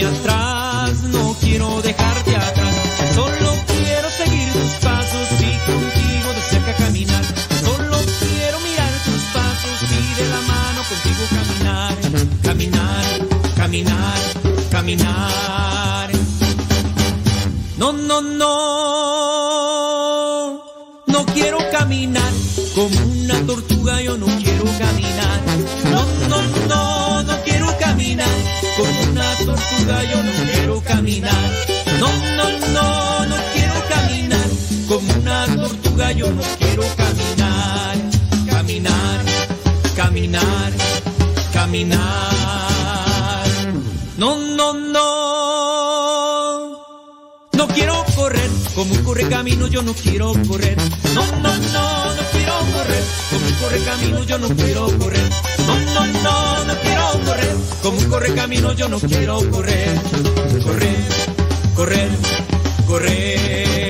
minha. Yo no quiero caminar. No, no, no, no quiero caminar como una tortuga, yo no quiero caminar. Caminar, caminar, caminar. No, no, no. No quiero correr como un corre camino, yo no quiero correr. No, no, no, no quiero correr como un corre camino, yo no quiero correr. No, no, no, no quiero correr como un corre camino, yo no quiero correr. Correr, correr, correr.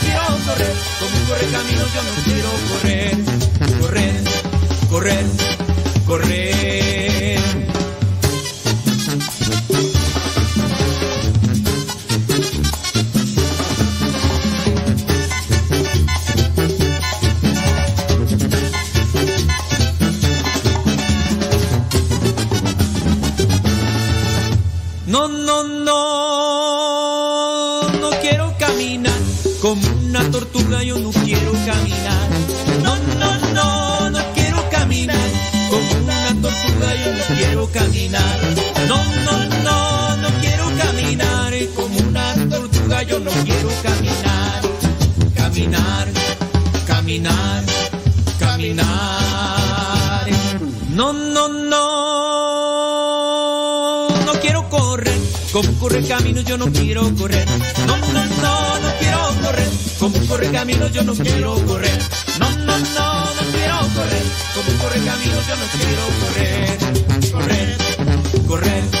correr. Como corre camino yo no quiero correr. Correr, correr, correr. Caminar, caminar, caminar. No, no, no, no quiero correr. Como corre camino yo no quiero correr. No, no, no, no quiero correr. Como corre camino yo no quiero correr. No, no, no, no quiero correr. Como corre camino yo no quiero. Correr, correr, correr.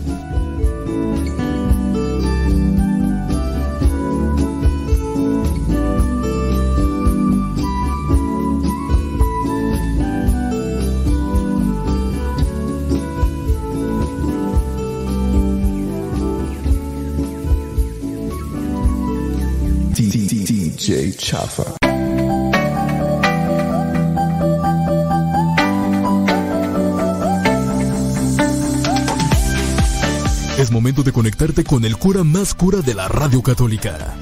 Es momento de conectarte con el cura más cura de la radio católica.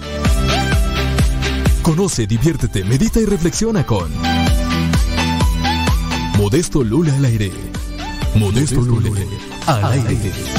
Conoce, diviértete, medita y reflexiona con Modesto Lula al aire. Modesto Lula al aire.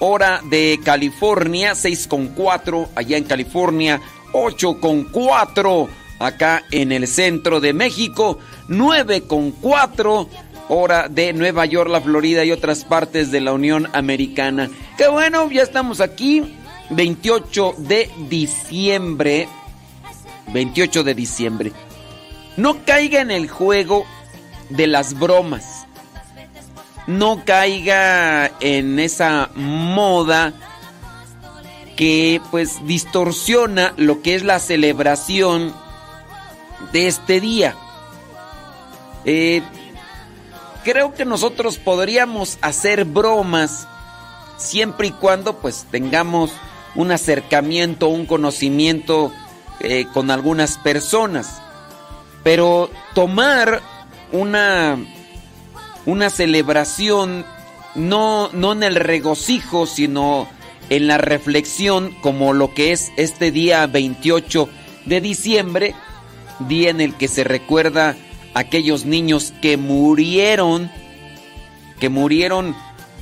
hora de California, 6 con 4 allá en California, 8 con 4 acá en el centro de México, 9 con 4 hora de Nueva York, la Florida y otras partes de la Unión Americana. Qué bueno, ya estamos aquí, 28 de diciembre. 28 de diciembre. No caiga en el juego de las bromas. No caiga en esa moda que pues distorsiona lo que es la celebración de este día. Eh, creo que nosotros podríamos hacer bromas siempre y cuando pues tengamos un acercamiento, un conocimiento eh, con algunas personas. Pero tomar una, una celebración no, no en el regocijo, sino en la reflexión, como lo que es este día 28 de diciembre, día en el que se recuerda a aquellos niños que murieron, que murieron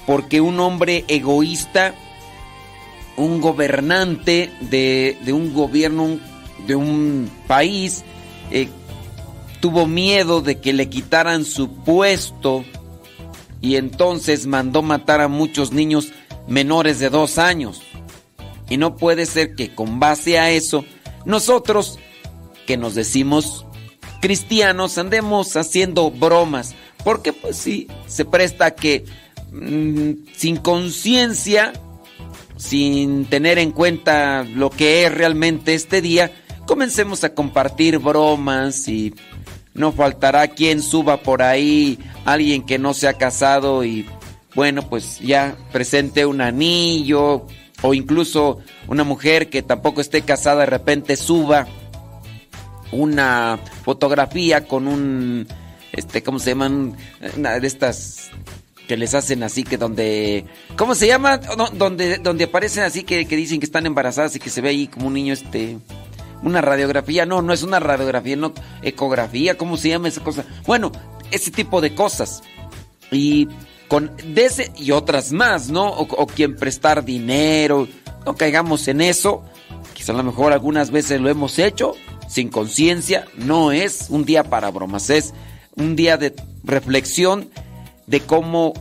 porque un hombre egoísta, un gobernante de, de un gobierno, de un país, eh, tuvo miedo de que le quitaran su puesto y entonces mandó matar a muchos niños menores de dos años. Y no puede ser que con base a eso, nosotros, que nos decimos cristianos, andemos haciendo bromas. Porque pues sí, se presta que mm, sin conciencia, sin tener en cuenta lo que es realmente este día, comencemos a compartir bromas y no faltará quien suba por ahí, alguien que no se ha casado y bueno, pues ya presente un anillo o incluso una mujer que tampoco esté casada de repente suba una fotografía con un este cómo se llaman una de estas que les hacen así que donde ¿cómo se llama? donde donde aparecen así que, que dicen que están embarazadas y que se ve ahí como un niño este una radiografía, no, no es una radiografía, no, ecografía, ¿cómo se llama esa cosa? Bueno, ese tipo de cosas. Y con de ese y otras más, ¿no? O, quien prestar dinero, no caigamos en eso. Quizá a lo mejor algunas veces lo hemos hecho sin conciencia. No es un día para bromas, es un día de reflexión de cómo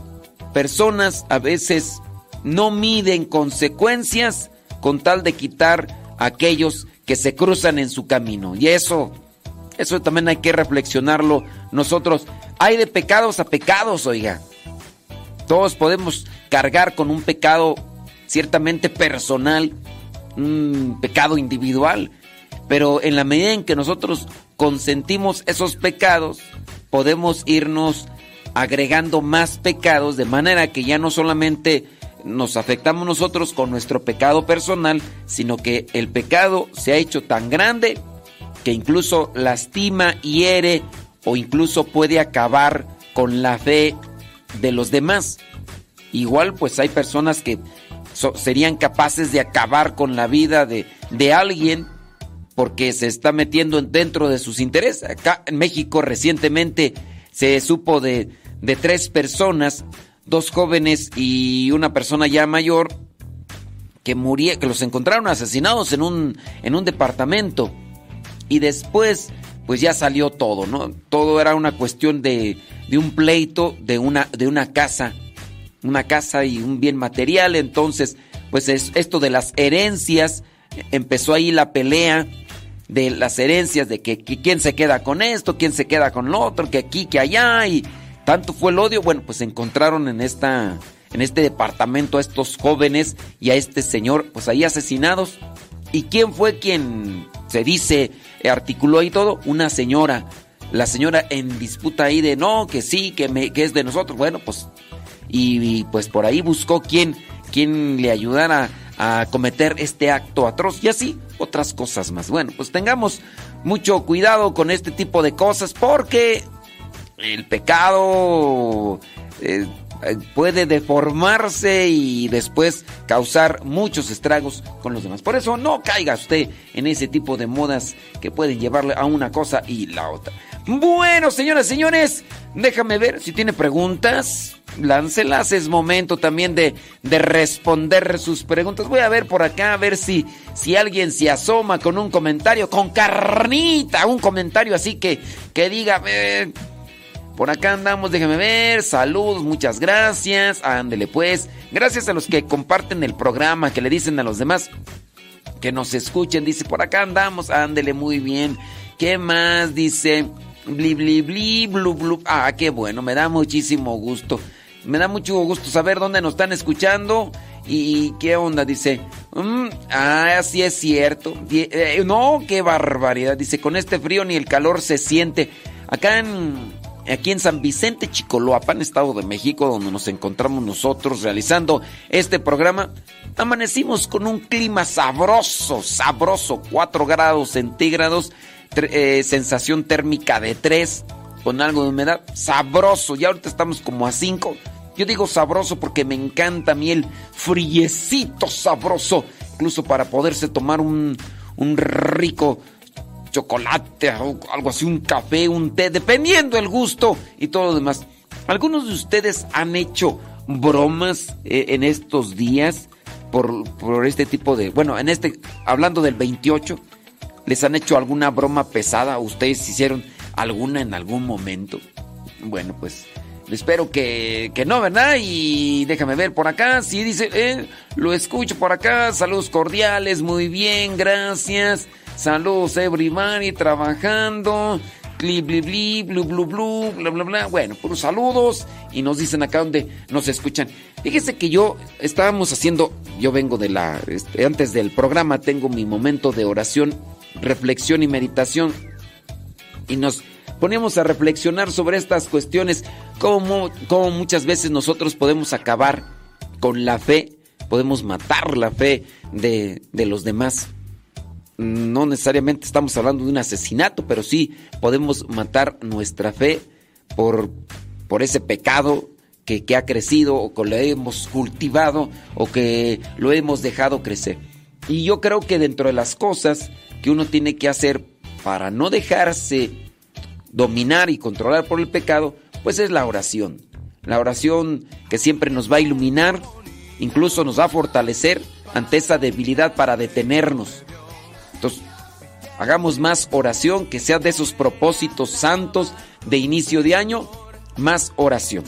personas a veces no miden consecuencias con tal de quitar a aquellos que se cruzan en su camino. Y eso, eso también hay que reflexionarlo nosotros. Hay de pecados a pecados, oiga. Todos podemos cargar con un pecado ciertamente personal, un pecado individual, pero en la medida en que nosotros consentimos esos pecados, podemos irnos agregando más pecados de manera que ya no solamente nos afectamos nosotros con nuestro pecado personal, sino que el pecado se ha hecho tan grande que incluso lastima, hiere o incluso puede acabar con la fe de los demás. Igual pues hay personas que serían capaces de acabar con la vida de, de alguien porque se está metiendo dentro de sus intereses. Acá en México recientemente se supo de, de tres personas, dos jóvenes y una persona ya mayor, que muría, que los encontraron asesinados en un, en un departamento. Y después, pues ya salió todo, ¿no? Todo era una cuestión de, de un pleito de una, de una casa una casa y un bien material. Entonces, pues es, esto de las herencias, empezó ahí la pelea de las herencias, de que, quién se queda con esto, quién se queda con lo otro, que aquí, que allá, y tanto fue el odio. Bueno, pues encontraron en esta, en este departamento a estos jóvenes y a este señor, pues ahí asesinados. ¿Y quién fue quien se dice, articuló ahí todo? Una señora. La señora en disputa ahí de no, que sí, que, es de nosotros. Bueno, pues y, pues por ahí buscó quien, quien le ayudara a cometer este acto atroz y así otras cosas más. Bueno, pues tengamos mucho cuidado con este tipo de cosas porque el pecado eh, puede deformarse y después causar muchos estragos con los demás. Por eso no caiga usted en ese tipo de modas que pueden llevarle a una cosa y la otra. Bueno, señoras y señores, déjame ver si tiene preguntas. Láncelas, es momento también de, de, responder sus preguntas. Voy a ver por acá, a ver si, si alguien se asoma con un comentario, con carnita, un comentario así que, que diga, por acá andamos, déjame ver, saludos, muchas gracias, ándele pues. Gracias a los que comparten el programa, que le dicen a los demás que nos escuchen, dice, por acá andamos, ándele muy bien. ¿Qué más? Dice... Bli, bli, bli, blu, blu. Ah, qué bueno, me da muchísimo gusto. Me da mucho gusto saber dónde nos están escuchando y qué onda, dice. Mm, ah, sí es cierto. Eh, no, qué barbaridad. Dice, con este frío ni el calor se siente. Acá en, aquí en San Vicente, Chicoloapan, Estado de México, donde nos encontramos nosotros realizando este programa, amanecimos con un clima sabroso, sabroso, 4 grados centígrados eh, sensación térmica de 3 con algo de humedad. Sabroso. Ya ahorita estamos como a 5. Yo digo sabroso porque me encanta a mí el friecito sabroso. Incluso para poderse tomar un, un rico chocolate, algo así, un café, un té, dependiendo el gusto y todo lo demás. ¿Algunos de ustedes han hecho bromas eh, en estos días por, por, este tipo de... Bueno, en este, hablando del 28, ¿Les han hecho alguna broma pesada? ¿Ustedes hicieron alguna en algún momento? Bueno, pues espero que, que no, ¿verdad? Y déjame ver por acá. Sí, dice, eh, lo escucho por acá. Saludos cordiales, muy bien, gracias. Saludos, everybody, trabajando. Bli, bli, bli, blu, blu, blu, bla, bla, bla. Bueno, puros saludos. Y nos dicen acá donde nos escuchan. Fíjese que yo estábamos haciendo, yo vengo de la, este, antes del programa tengo mi momento de oración reflexión y meditación. Y nos ponemos a reflexionar sobre estas cuestiones, cómo, cómo muchas veces nosotros podemos acabar con la fe, podemos matar la fe de, de los demás. No necesariamente estamos hablando de un asesinato, pero sí podemos matar nuestra fe por, por ese pecado que, que, ha crecido o que lo hemos cultivado o que lo hemos dejado crecer. Y yo creo que dentro de las cosas que uno tiene que hacer para no dejarse dominar y controlar por el pecado, pues es la oración. La oración que siempre nos va a iluminar, incluso nos va a fortalecer ante esa debilidad para detenernos. Hagamos más oración, que sea de esos propósitos santos de inicio de año, más oración.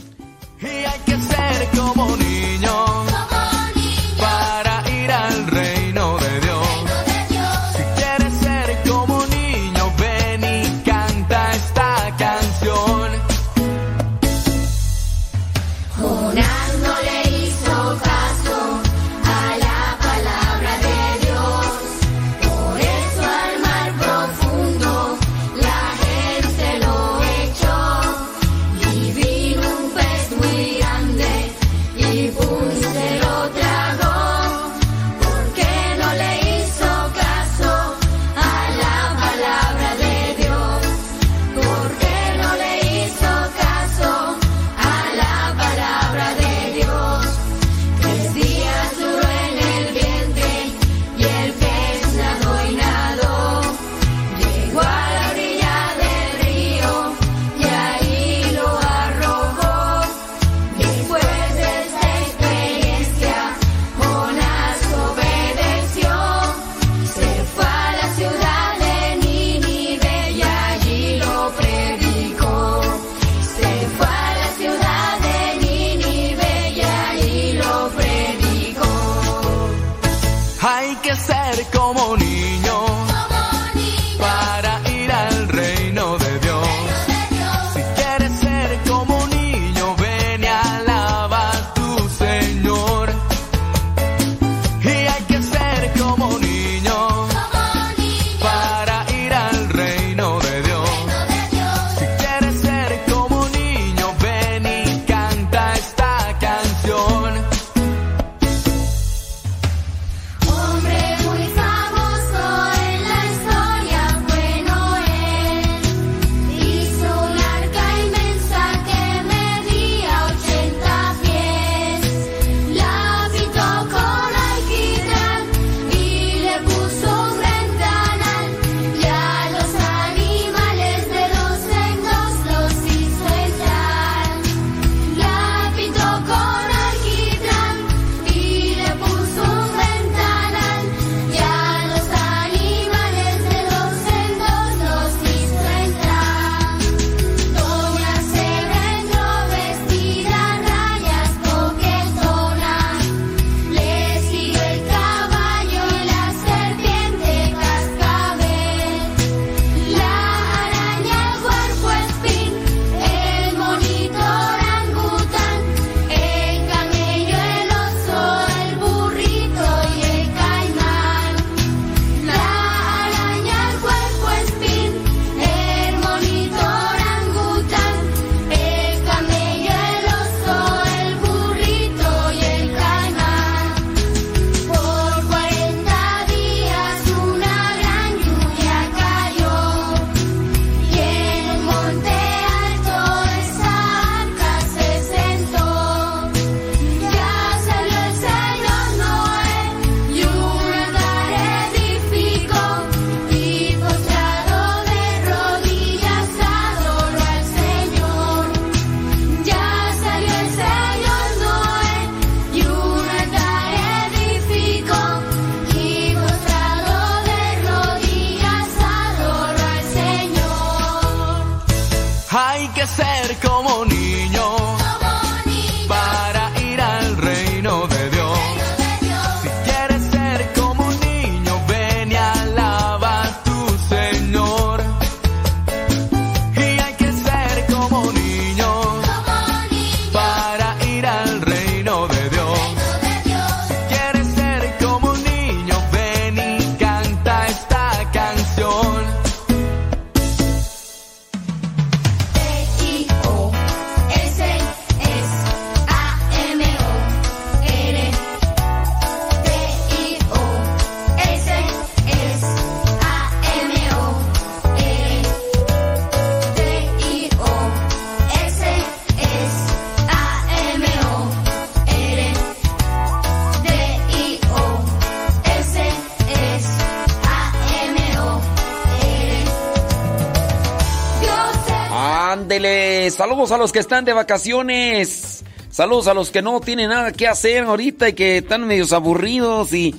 A los que están de vacaciones. Saludos a los que no tienen nada que hacer ahorita y que están medios aburridos y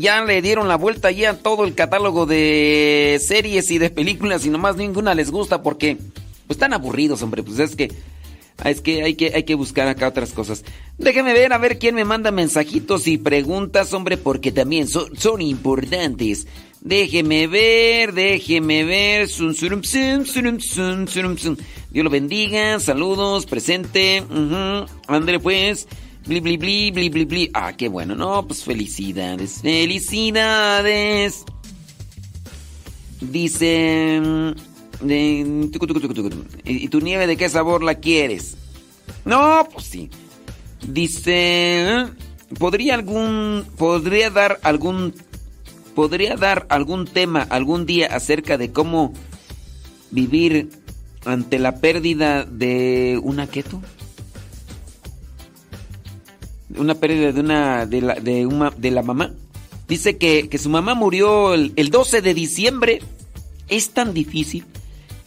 ya le dieron la vuelta ya a todo el catálogo de series y de películas y nomás ninguna les gusta porque pues están aburridos, hombre, pues es que es que hay que hay que buscar acá otras cosas. Déjeme ver a ver quién me manda mensajitos y preguntas, hombre, porque también son, son importantes. Déjeme ver, déjeme ver. Dios lo bendiga, saludos, presente. Uh pues. Bli, bli. Ah, qué bueno, no, pues felicidades, felicidades. Dice... ¿Y tu nieve de qué sabor la quieres? No, pues sí. Dice... ¿Podría algún... Podría dar algún... Podría dar algún tema algún día acerca de cómo vivir ante la pérdida de una keto? una pérdida de una de la, de una, de la mamá. Dice que, su mamá murió el, 12 de diciembre. Es tan difícil.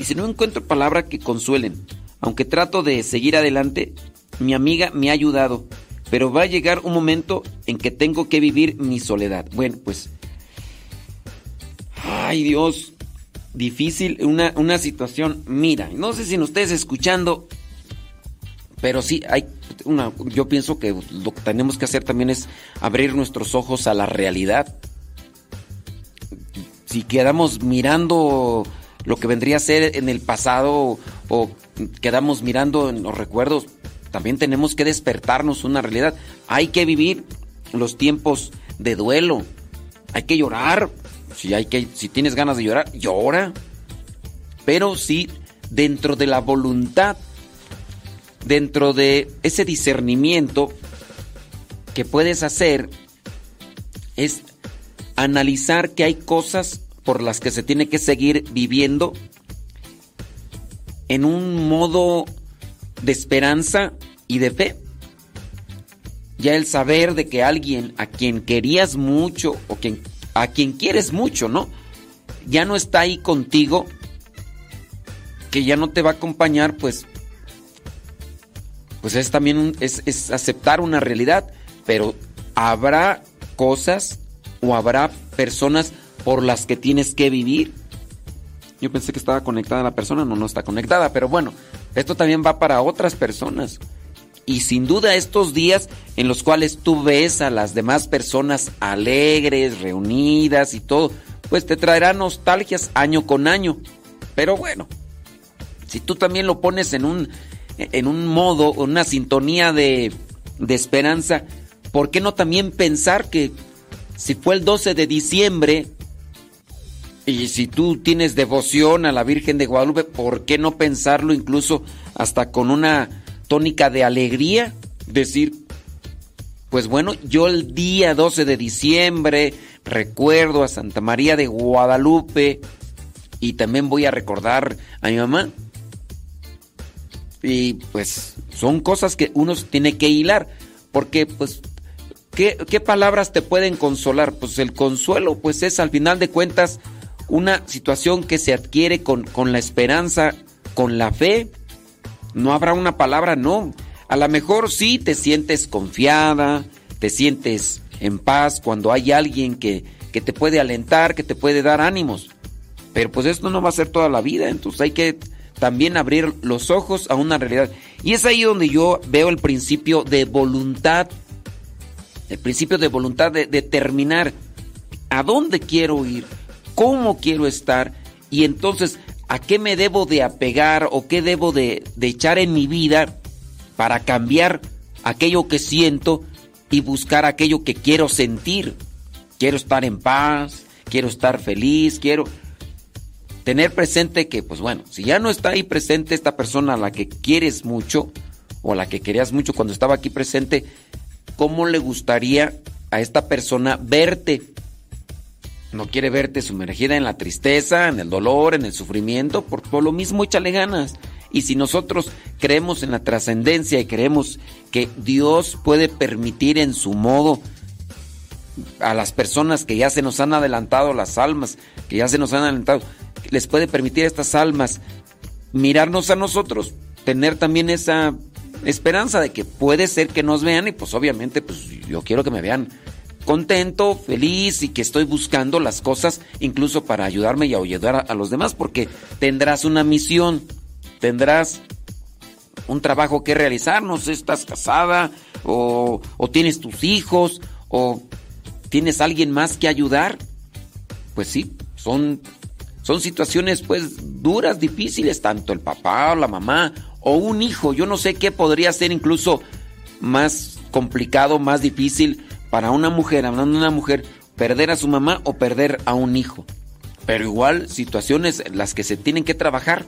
Dice, no encuentro palabras que consuelen. Aunque trato de seguir adelante, mi amiga me ha ayudado. Pero va a llegar un momento en que tengo que vivir mi soledad. Bueno, pues... Ay Dios, difícil, una, una situación. Mira, no sé si no ustedes escuchando, pero sí hay una, yo pienso que lo que tenemos que hacer también es abrir nuestros ojos a la realidad. Si quedamos mirando lo que vendría a ser en el pasado o quedamos mirando en los recuerdos, también tenemos que despertarnos una realidad. Hay que vivir los tiempos de duelo. Hay que llorar. Si, hay que, si tienes ganas de llorar, llora. Pero sí dentro de la voluntad dentro de ese discernimiento que puedes hacer es analizar que hay cosas por las que se tiene que seguir viviendo en un modo de esperanza y de fe. Ya el saber de que alguien a quien querías mucho o quien, a quien quieres mucho, ¿no? Ya no está ahí contigo, que ya no te va a acompañar, pues pues es también es, aceptar una realidad, pero habrá cosas o habrá personas por las que tienes que vivir. Yo pensé que estaba conectada la persona, no, no está conectada, pero bueno, esto también va para otras personas. Y sin duda estos días en los cuales tú ves a las demás personas alegres, reunidas y todo, pues te traerá nostalgias año con año. Pero bueno, si tú también lo pones en un en un modo, una sintonía de, de esperanza, ¿por qué no también pensar que si fue el 12 de diciembre y si tú tienes devoción a la Virgen de Guadalupe, ¿por qué no pensarlo incluso hasta con una tónica de alegría? Decir, pues bueno, yo el día 12 de diciembre recuerdo a Santa María de Guadalupe y también voy a recordar a mi mamá. Y pues son cosas que uno tiene que hilar, porque pues, ¿qué, palabras te pueden consolar? Pues el consuelo pues es al final de cuentas una situación que se adquiere con, con la esperanza, con la fe. No habrá una palabra, no. A lo mejor sí te sientes confiada, te sientes en paz cuando hay alguien que, que te puede alentar, que te puede dar ánimos. Pero pues esto no va a ser toda la vida, entonces hay que también abrir los ojos a una realidad. Y es ahí donde yo veo el principio de voluntad, el principio de voluntad de determinar a dónde quiero ir, cómo quiero estar y entonces a qué me debo de apegar o qué debo de, echar en mi vida para cambiar aquello que siento y buscar aquello que quiero sentir. Quiero estar en paz, quiero estar feliz, quiero tener presente que, pues bueno, si ya no está ahí presente esta persona a la que quieres mucho, o a la que querías mucho cuando estaba aquí presente, ¿cómo le gustaría a esta persona verte? No quiere verte sumergida en la tristeza, en el dolor, en el sufrimiento, por, por lo mismo échale ganas. Y si nosotros creemos en la trascendencia y creemos que Dios puede permitir en su modo a las personas que ya se nos han adelantado, las almas que ya se nos han adelantado, les puede permitir a estas almas mirarnos a nosotros, tener también esa esperanza de que puede ser que nos vean y pues obviamente pues yo quiero que me vean contento, feliz y que estoy buscando las cosas incluso para ayudarme y ayudar a, los demás porque tendrás una misión, tendrás un trabajo que realizar, no sé, estás casada o, o tienes tus hijos o tienes alguien más que ayudar. Pues sí, son, son situaciones pues duras, difíciles, tanto el papá o la mamá o un hijo. Yo no sé qué podría ser incluso más complicado, más difícil para una mujer, hablando de una mujer, perder a su mamá o perder a un hijo. Pero igual, situaciones las que se tienen que trabajar.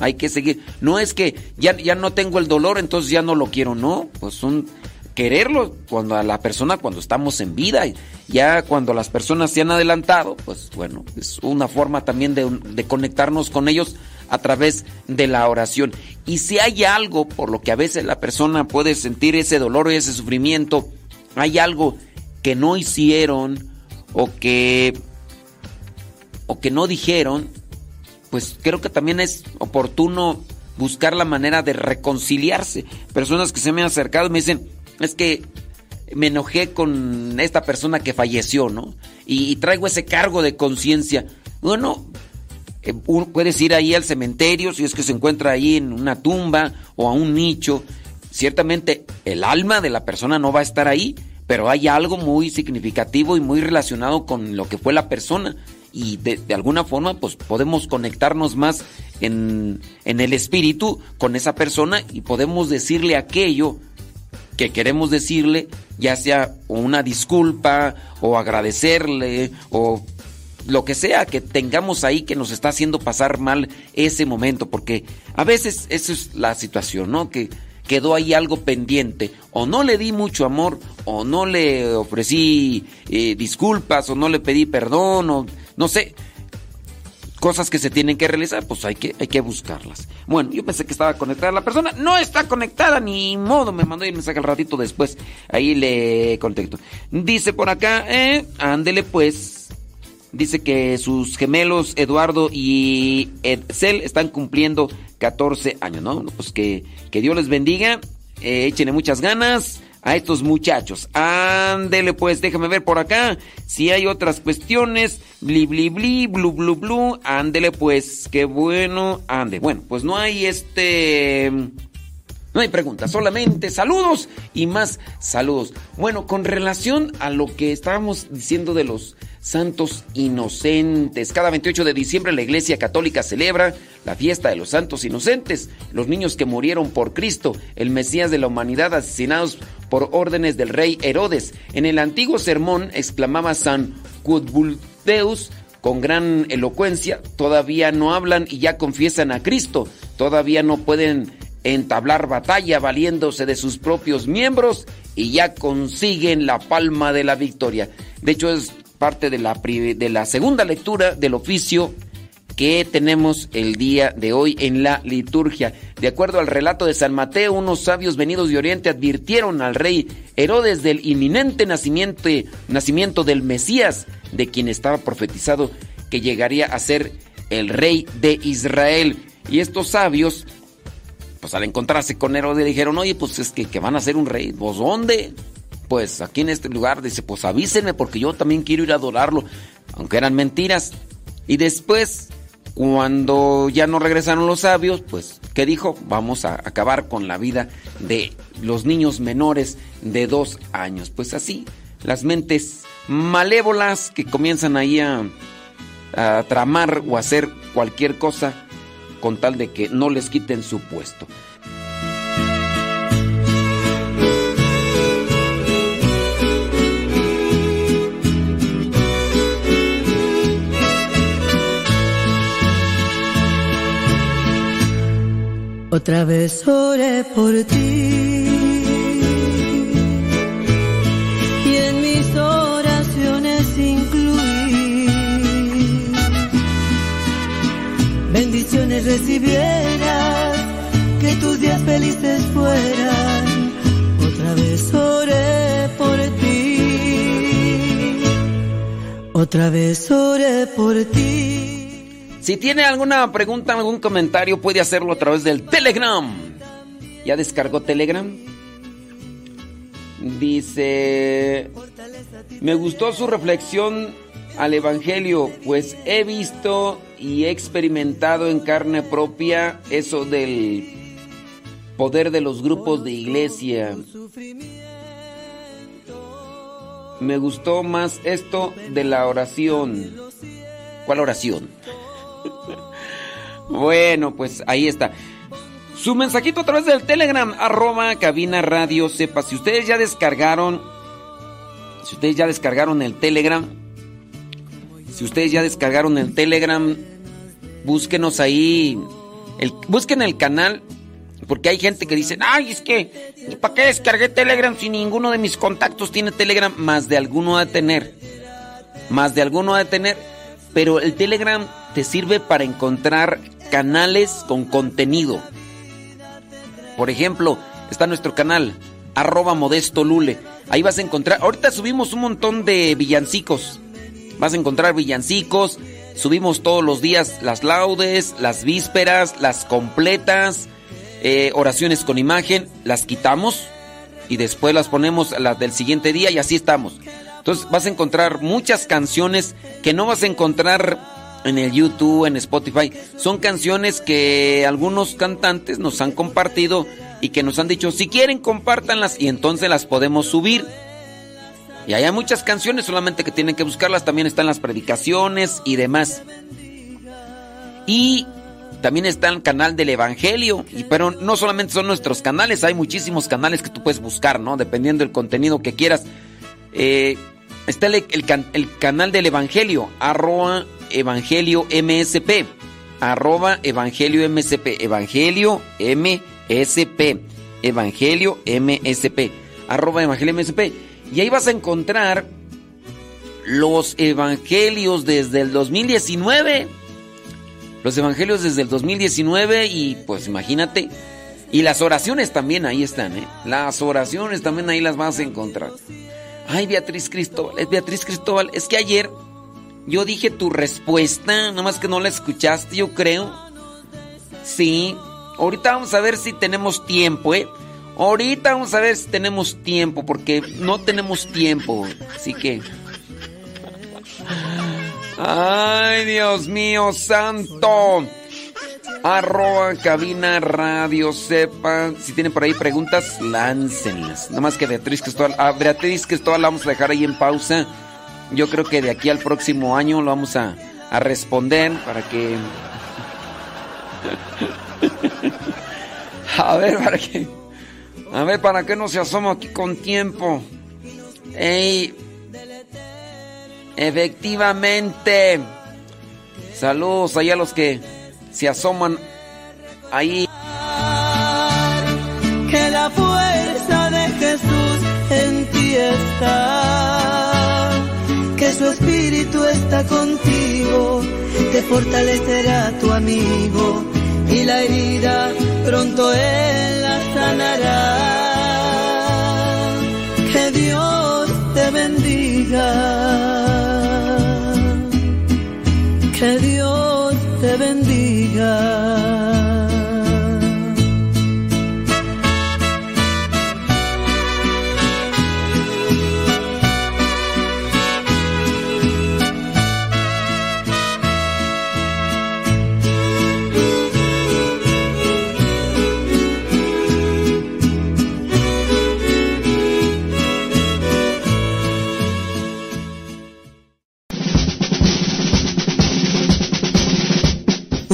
Hay que seguir. No es que ya, ya no tengo el dolor, entonces ya no lo quiero. No, pues son quererlo cuando a la persona cuando estamos en vida. Ya cuando las personas se han adelantado, pues bueno, es una forma también de, de conectarnos con ellos a través de la oración. Y si hay algo por lo que a veces la persona puede sentir ese dolor y ese sufrimiento, hay algo que no hicieron o que o que no dijeron, pues creo que también es oportuno buscar la manera de reconciliarse. Personas que se me han acercado me dicen, es que me enojé con esta persona que falleció, ¿no? Y, traigo ese cargo de conciencia. Bueno, eh, puedes ir ahí al cementerio si es que se encuentra ahí en una tumba o a un nicho. Ciertamente el alma de la persona no va a estar ahí, pero hay algo muy significativo y muy relacionado con lo que fue la persona. Y de, alguna forma, pues podemos conectarnos más en, en el espíritu con esa persona y podemos decirle aquello que queremos decirle, ya sea una disculpa o agradecerle o lo que sea que tengamos ahí que nos está haciendo pasar mal ese momento, porque a veces esa es la situación, ¿no? Que quedó ahí algo pendiente, o no le di mucho amor, o no le ofrecí eh, disculpas, o no le pedí perdón, o no sé, cosas que se tienen que realizar, pues hay que, hay que buscarlas. Bueno, yo pensé que estaba conectada la persona, no está conectada, ni modo, me mandó el mensaje al ratito después, ahí le contesto. Dice por acá, eh, ándele pues, dice que sus gemelos Eduardo y Edsel están cumpliendo 14 años, ¿no? Pues que, que Dios les bendiga, eh, échenle muchas ganas a estos muchachos. Ándele pues, déjame ver por acá si hay otras cuestiones. Bli, bli, bli, blu, blu, blu. Ándele pues, qué bueno. Ande. Bueno, pues no hay este... No hay preguntas, solamente saludos y más saludos. Bueno, con relación a lo que estábamos diciendo de los santos inocentes. Cada 28 de diciembre la Iglesia Católica celebra la fiesta de los santos inocentes, los niños que murieron por Cristo, el Mesías de la humanidad, asesinados por órdenes del rey Herodes. En el antiguo sermón exclamaba San Cudbuldeus con gran elocuencia, todavía no hablan y ya confiesan a Cristo, todavía no pueden entablar batalla valiéndose de sus propios miembros y ya consiguen la palma de la victoria. De hecho, es parte de la, de la segunda lectura del oficio que tenemos el día de hoy en la liturgia. De acuerdo al relato de San Mateo, unos sabios venidos de Oriente advirtieron al rey Herodes del inminente nacimiento, nacimiento del Mesías, de quien estaba profetizado que llegaría a ser el rey de Israel. Y estos sabios, pues al encontrarse con Herodes, dijeron, oye, pues es que, que van a ser un rey. ¿Vos dónde? pues aquí en este lugar, dice, pues avísenme porque yo también quiero ir a adorarlo, aunque eran mentiras. Y después, cuando ya no regresaron los sabios, pues, ¿qué dijo? Vamos a acabar con la vida de los niños menores de dos años. Pues así, las mentes malévolas que comienzan ahí a, a tramar o hacer cualquier cosa con tal de que no les quiten su puesto. Otra vez oré por ti. Bendiciones que tus días felices fueran. Otra vez oré por ti. Otra vez oré por ti. Si tiene alguna pregunta, algún comentario, puede hacerlo a través del Telegram. ¿Ya descargó Telegram? Dice, me gustó su reflexión al Evangelio, pues he visto y he experimentado en carne propia eso del poder de los grupos de iglesia. Me gustó más esto de la oración. ¿Cuál oración? bueno, pues ahí está. Su mensajito a través del Telegram, arroba cabina radio sepa. Si ustedes ya descargaron, si ustedes ya descargaron el Telegram, si ustedes ya descargaron el Telegram, búsquenos ahí, busquen el canal, porque hay gente que dice, ay, es que, ¿para qué descargué Telegram si ninguno de mis contactos tiene Telegram? Más de alguno a tener, más de alguno a tener, pero el Telegram te sirve para encontrar canales con contenido. Por ejemplo, está nuestro canal, arroba modesto lule. Ahí vas a encontrar, ahorita subimos un montón de villancicos. Vas a encontrar villancicos, subimos todos los días las laudes, las vísperas, las completas, eh, oraciones con imagen, las quitamos y después las ponemos las del siguiente día y así estamos. Entonces vas a encontrar muchas canciones que no vas a encontrar en el YouTube, en Spotify. Son canciones que algunos cantantes nos han compartido y que nos han dicho, si quieren, compártanlas y entonces las podemos subir. Y hay muchas canciones, solamente que tienen que buscarlas. También están las predicaciones y demás. Y también está el canal del Evangelio. Y, pero no solamente son nuestros canales, hay muchísimos canales que tú puedes buscar, ¿no? Dependiendo del contenido que quieras. Eh, está el, el, canal del Evangelio, arroba Evangelio MSP. Arroba Evangelio MSP. Evangelio MSP. Evangelio MSP. Arroba Evangelio MSP. Y ahí vas a encontrar los evangelios desde el 2019. Los evangelios desde el 2019 y pues imagínate. Y las oraciones también ahí están, ¿eh? Las oraciones también ahí las vas a encontrar. Ay, Beatriz Cristóbal, es Beatriz Cristóbal, es que ayer yo dije tu respuesta, nada más que no la escuchaste, yo creo. Sí, ahorita vamos a ver si tenemos tiempo, ¿eh? Ahorita vamos a ver si tenemos tiempo, porque no tenemos tiempo, así que... Ay, Dios mío, santo. Arroba cabina radio sepa. Si tienen por ahí preguntas, láncenlas. Nada más que Beatriz Cristóbal. A Beatriz Cristóbal la vamos a dejar ahí en pausa. Yo creo que de aquí al próximo año lo vamos a, a responder para que. a ver, para que. A ver, para que no se asoma aquí con tiempo. Ey. Efectivamente. Saludos ahí a los que se asoman ahí. Que la fuerza de Jesús en ti está. Que su espíritu está contigo. Te fortalecerá tu amigo. Y la herida pronto él la sanará. Que Dios te bendiga. Que Dios te bendiga.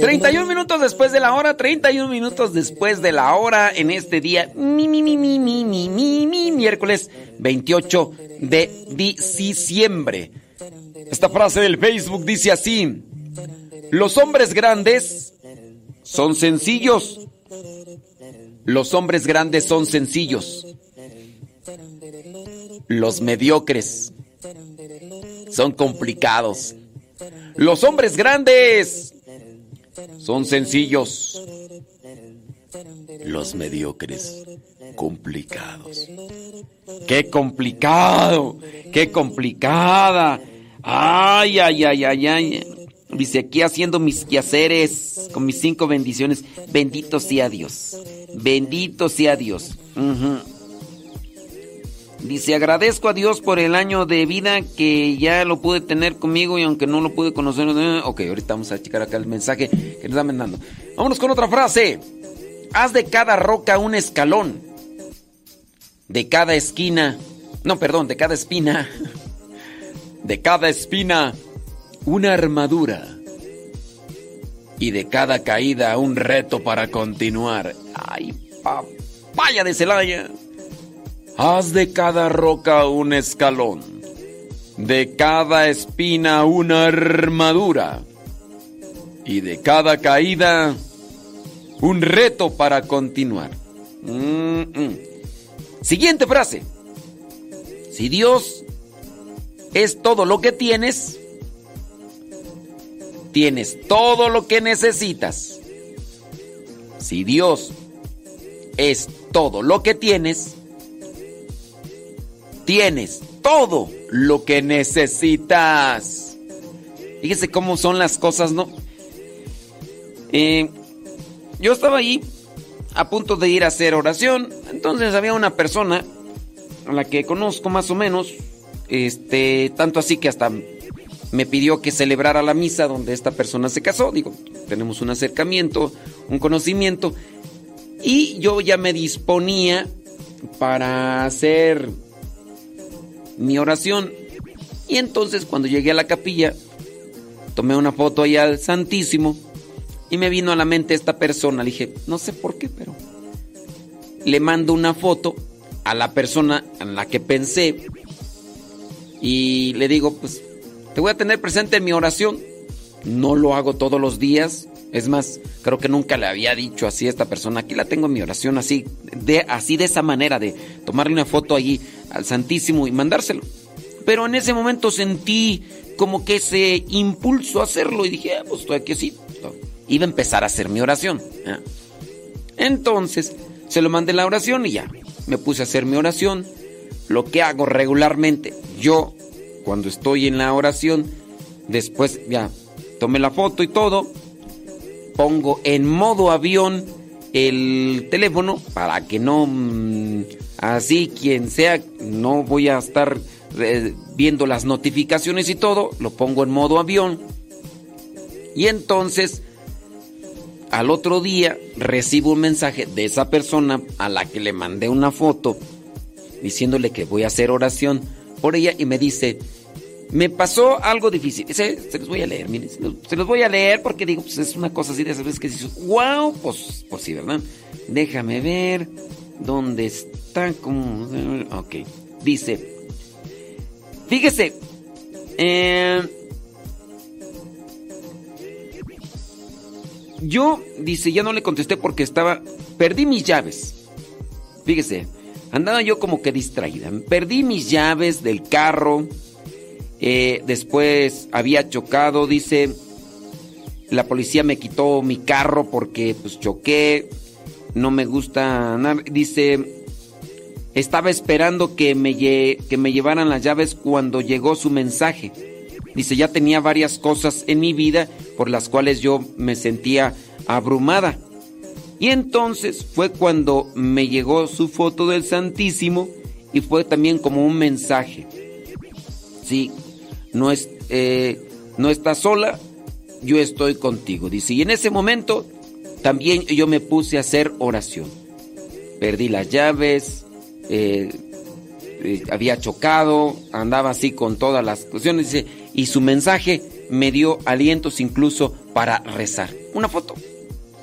31 minutos después de la hora, 31 minutos después de la hora en este día, mi, mi, mi, mi, mi, mi, mi, mi, miércoles 28 de diciembre. Esta frase del Facebook dice así, los hombres grandes son sencillos, Los hombres grandes son sencillos. Los mediocres son complicados. Los hombres grandes son sencillos. Los mediocres complicados. ¡Qué complicado! ¡Qué complicada! ¡Ay, ay, ay, ay, ay! Dice aquí haciendo mis quehaceres con mis cinco bendiciones. Bendito sea Dios. Bendito sea Dios. Dice, agradezco a Dios por el año de vida que ya lo pude tener conmigo y aunque no lo pude conocer. Eh, ok, ahorita vamos a checar acá el mensaje que nos está mandando. Vámonos con otra frase. Haz de cada roca un escalón. De cada esquina. No, perdón, de cada espina. De cada espina una armadura. Y de cada caída un reto para continuar. Ay, papaya de Celaya. Haz de cada roca un escalón, de cada espina una armadura y de cada caída un reto para continuar. Siguiente frase. Si Dios es todo lo que tienes, tienes todo lo que necesitas. Si Dios es todo lo que tienes, tienes todo lo que necesitas. Fíjese cómo son las cosas, ¿no? Eh, yo estaba ahí a punto de ir a hacer oración, entonces había una persona a la que conozco más o menos, este, tanto así que hasta me pidió que celebrara la misa donde esta persona se casó. Digo, tenemos un acercamiento, un conocimiento, y yo ya me disponía para hacer mi oración. Y entonces cuando llegué a la capilla, tomé una foto ahí al Santísimo y me vino a la mente esta persona. Le dije, no sé por qué, pero le mando una foto a la persona en la que pensé y le digo, pues te voy a tener presente en mi oración. No lo hago todos los días. Es más, creo que nunca le había dicho así a esta persona. Aquí la tengo en mi oración así, de, así de esa manera, de tomarle una foto allí al Santísimo y mandárselo. Pero en ese momento sentí como que ese impulso a hacerlo y dije, ah, pues estoy aquí así. Iba a empezar a hacer mi oración. Entonces, se lo mandé la oración y ya. Me puse a hacer mi oración. Lo que hago regularmente, yo, cuando estoy en la oración, después ya tomé la foto y todo, pongo en modo avión el teléfono para que no mm, Así, quien sea, no voy a estar eh, viendo las notificaciones y todo, lo pongo en modo avión. Y entonces, al otro día, recibo un mensaje de esa persona a la que le mandé una foto diciéndole que voy a hacer oración por ella y me dice, me pasó algo difícil. Se, los voy a leer, miren, se los, voy a leer porque digo, pues es una cosa así de esas veces que dices, wow, pues, pues sí, ¿verdad? Déjame ver dónde está como... Ok, dice, fíjese, eh, yo, dice, ya no le contesté porque estaba, perdí mis llaves. Fíjese, andaba yo como que distraída. Perdí mis llaves del carro. Eh, después había chocado, dice, la policía me quitó mi carro porque pues choqué. No me gusta nada. Dice, estaba esperando que me, que me llevaran las llaves cuando llegó su mensaje. Dice, ya tenía varias cosas en mi vida por las cuales yo me sentía abrumada. Y entonces fue cuando me llegó su foto del Santísimo y fue también como un mensaje. Sí, no, es, eh, no estás sola, yo estoy contigo. Dice, y en ese momento también yo me puse a hacer oración. Perdí las llaves, eh, eh, había chocado, andaba así con todas las cuestiones, y su mensaje me dio alientos incluso para rezar. Una foto,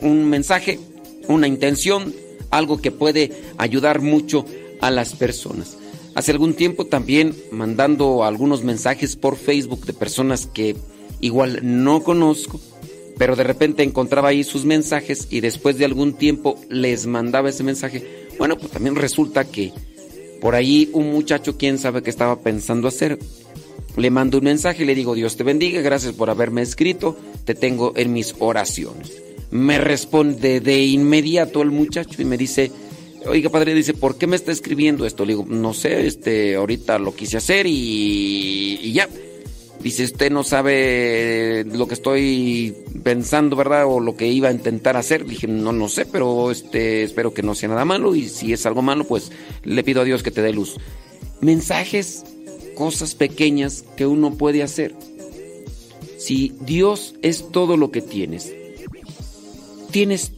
un mensaje, una intención, algo que puede ayudar mucho a las personas. Hace algún tiempo también mandando algunos mensajes por Facebook de personas que igual no conozco, pero de repente encontraba ahí sus mensajes y después de algún tiempo les mandaba ese mensaje. Bueno, pues también resulta que por ahí un muchacho, quién sabe qué estaba pensando hacer. Le mando un mensaje y le digo, Dios te bendiga, gracias por haberme escrito, te tengo en mis oraciones. Me responde de inmediato el muchacho y me dice, oiga padre, dice, ¿por qué me está escribiendo esto? Le digo, no sé, este, ahorita lo quise hacer y, ya. Dice, usted no sabe lo que estoy pensando, ¿verdad? O lo que iba a intentar hacer. Dije, no, no sé, pero este, espero que no sea nada malo. Y si es algo malo, pues le pido a Dios que te dé luz. Mensajes, cosas pequeñas que uno puede hacer. Si Dios es todo lo que tienes, tienes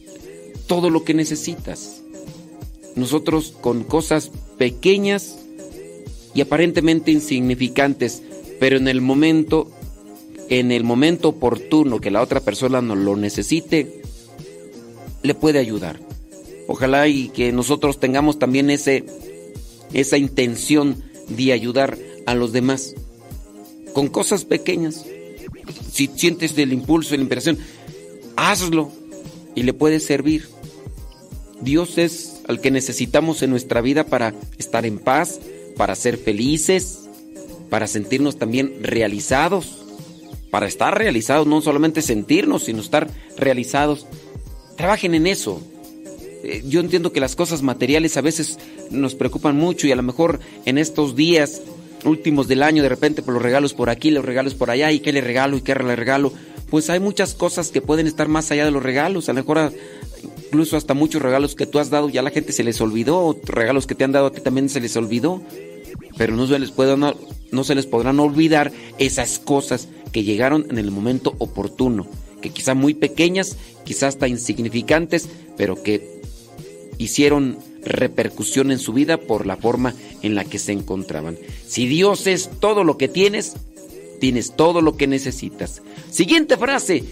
todo lo que necesitas. Nosotros con cosas pequeñas y aparentemente insignificantes, pero en el momento en el momento oportuno que la otra persona nos lo necesite, le puede ayudar. Ojalá y que nosotros tengamos también ese esa intención de ayudar a los demás con cosas pequeñas. Si sientes el impulso, la inspiración, hazlo y le puede servir. Dios es al que necesitamos en nuestra vida para estar en paz, para ser felices, para sentirnos también realizados, para estar realizados, no solamente sentirnos, sino estar realizados. Trabajen en eso. Eh, yo entiendo que las cosas materiales a veces nos preocupan mucho y a lo mejor en estos días últimos del año de repente por los regalos por aquí, los regalos por allá y qué le regalo y qué le regalo, pues hay muchas cosas que pueden estar más allá de los regalos, a lo mejor incluso hasta muchos regalos que tú has dado ya la gente se les olvidó, regalos que te han dado a ti también se les olvidó, pero no se les no, no se les podrán olvidar esas cosas que llegaron en el momento oportuno, que quizá muy pequeñas, quizá hasta insignificantes, pero que hicieron repercusión en su vida por la forma en la que se encontraban. Si Dios es todo lo que tienes, tienes todo lo que necesitas. Siguiente frase.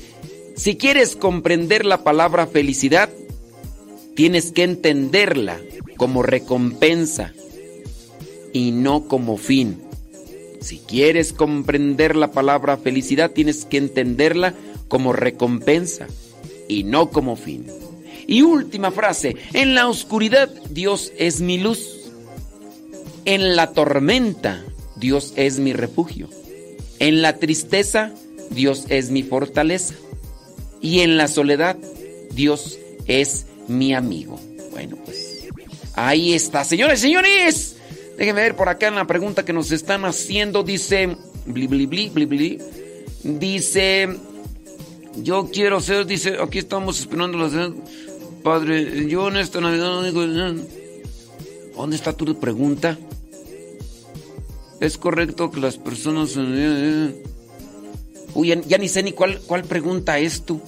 Si quieres comprender la palabra felicidad, tienes que entenderla como recompensa y no como fin. Si quieres comprender la palabra felicidad, tienes que entenderla como recompensa y no como fin. Y última frase, en la oscuridad Dios es mi luz. En la tormenta Dios es mi refugio. En la tristeza Dios es mi fortaleza. Y en la soledad Dios es mi amigo. Bueno, pues ahí está. Señores, señores, déjenme ver por acá en la pregunta que nos están haciendo. Dice, bli, bli. Dice, yo quiero ser, dice, aquí estamos esperando las... Padre, yo en esta Navidad no digo... ¿Dónde está tu pregunta? Es correcto que las personas... Uy, ya, ni sé ni cuál, cuál pregunta es tú.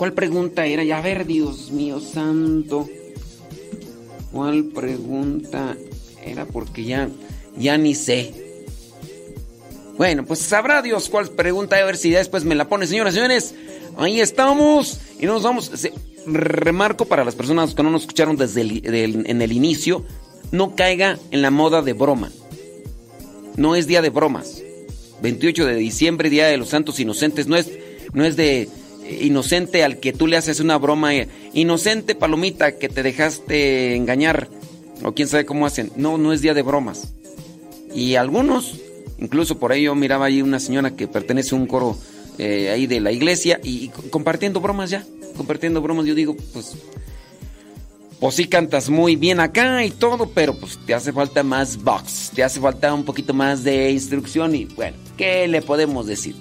¿Cuál pregunta era? Ya a ver, Dios mío santo. ¿Cuál pregunta era? Porque ya, ya ni sé. Bueno, pues sabrá Dios cuál pregunta, a ver si después me la pone, señoras y señores. Ahí estamos. Y nos vamos. Remarco para las personas que no nos escucharon desde en el inicio, no caiga en la moda de broma. No es día de bromas. 28 de diciembre, Día de los Santos Inocentes, no es, no es de inocente al que tú le haces una broma. Inocente palomita que te dejaste engañar. O quién sabe cómo hacen. No, no es día de bromas. Y algunos, incluso por ahí yo miraba ahí una señora que pertenece a un coro eh, ahí de la iglesia y, compartiendo bromas ya. Compartiendo bromas, yo digo, pues pues sí cantas muy bien acá y todo, pero pues te hace falta más box, te hace falta un poquito más de instrucción y bueno, ¿qué le podemos decir?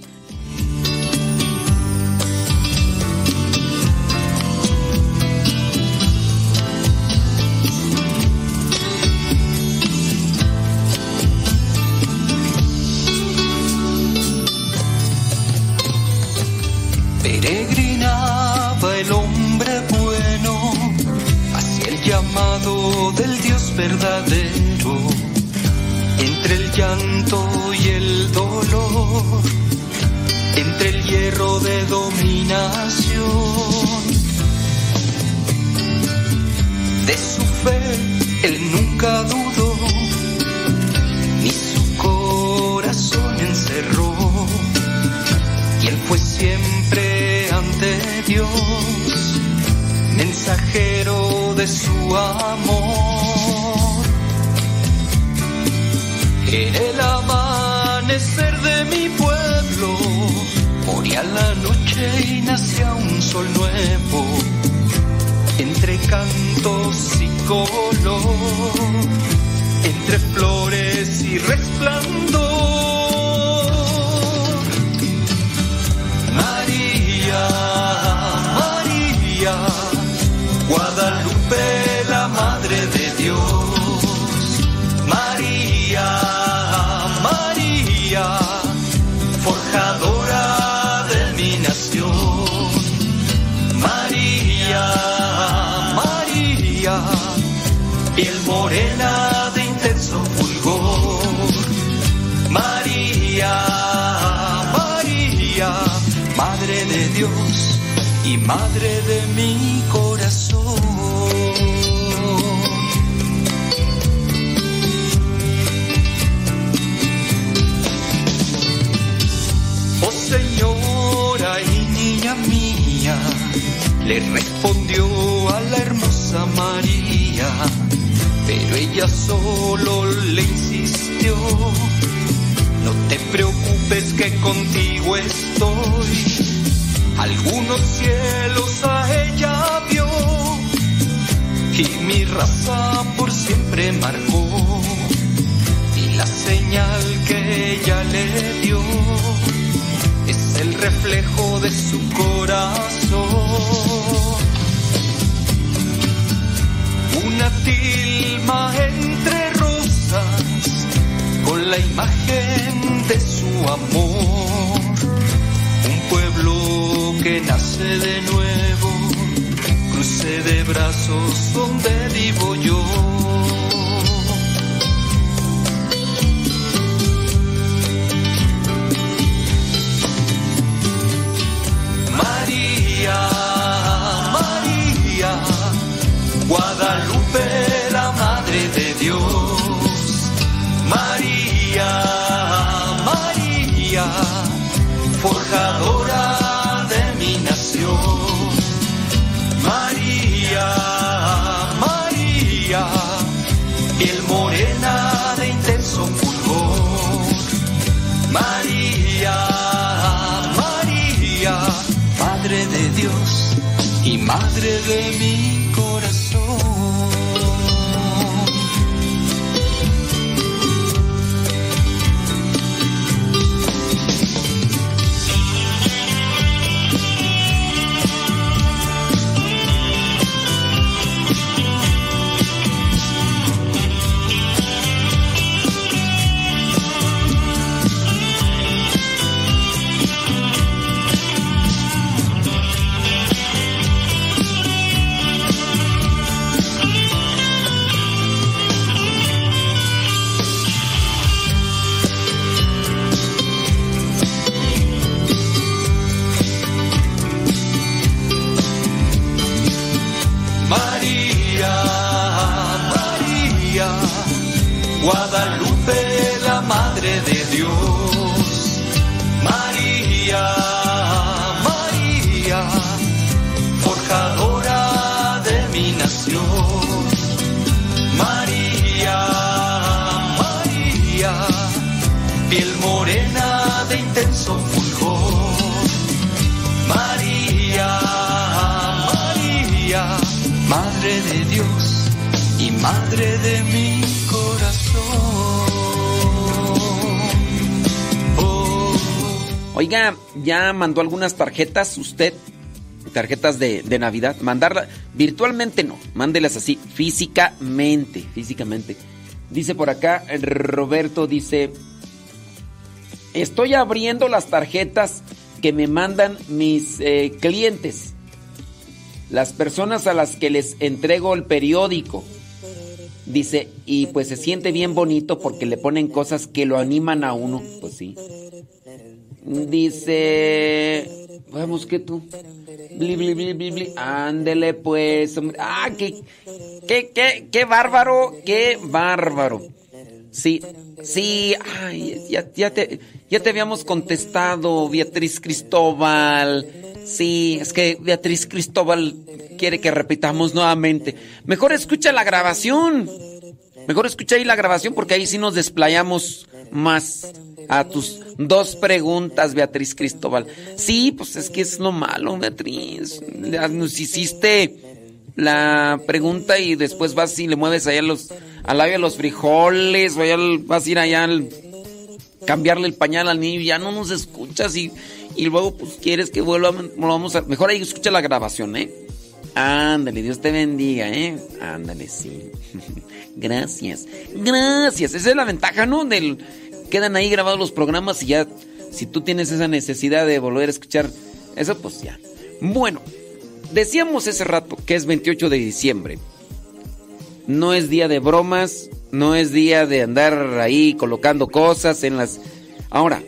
Algunas tarjetas usted? Tarjetas de, Navidad. Mandarla virtualmente no, mándelas así, físicamente, físicamente. Dice por acá, Roberto dice, estoy abriendo las tarjetas que me mandan mis eh, clientes. Las personas a las que les entrego el periódico. Dice, y pues se siente bien bonito porque le ponen cosas que lo animan a uno. Pues sí. Dice, vamos que tú. Bli, bli, bli. Ándele pues. Ah, qué, qué, qué, qué bárbaro, qué bárbaro. Sí, sí, ya, ya, te, ya te habíamos contestado, Beatriz Cristóbal. Sí, es que Beatriz Cristóbal quiere que repitamos nuevamente. Mejor escucha la grabación. Mejor escucha ahí la grabación porque ahí sí nos desplayamos más a tus dos preguntas, Beatriz Cristóbal. Sí, pues es que es lo malo, Beatriz. Nos hiciste la pregunta y después vas y le mueves allá los, al labio a los frijoles, o allá, vas a ir allá al cambiarle el pañal al niño ya no nos escuchas y, y luego pues quieres que vuelva, vamos a, mejor ahí escucha la grabación, ¿eh? Ándale, Dios te bendiga, ¿eh? Ándale, sí. Gracias. Gracias. Esa es la ventaja, ¿no? Del, quedan ahí grabados los programas y ya, si tú tienes esa necesidad de volver a escuchar eso, pues ya. Bueno, decíamos ese rato que es 28 de diciembre. No es día de bromas, no es día de andar ahí colocando cosas en las... Ahora,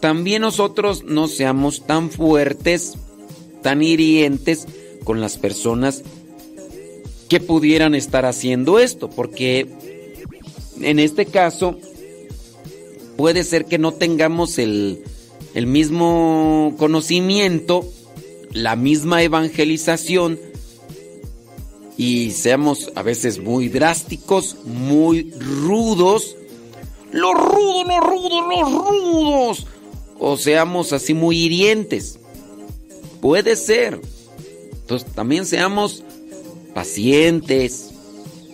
también nosotros no seamos tan fuertes, tan hirientes con las personas que pudieran estar haciendo esto, porque en este caso puede ser que no tengamos el, el mismo conocimiento, la misma evangelización y seamos a veces muy drásticos, muy rudos. Los rudos, los rudos, los rudos. O seamos así muy hirientes. Puede ser. Entonces también seamos pacientes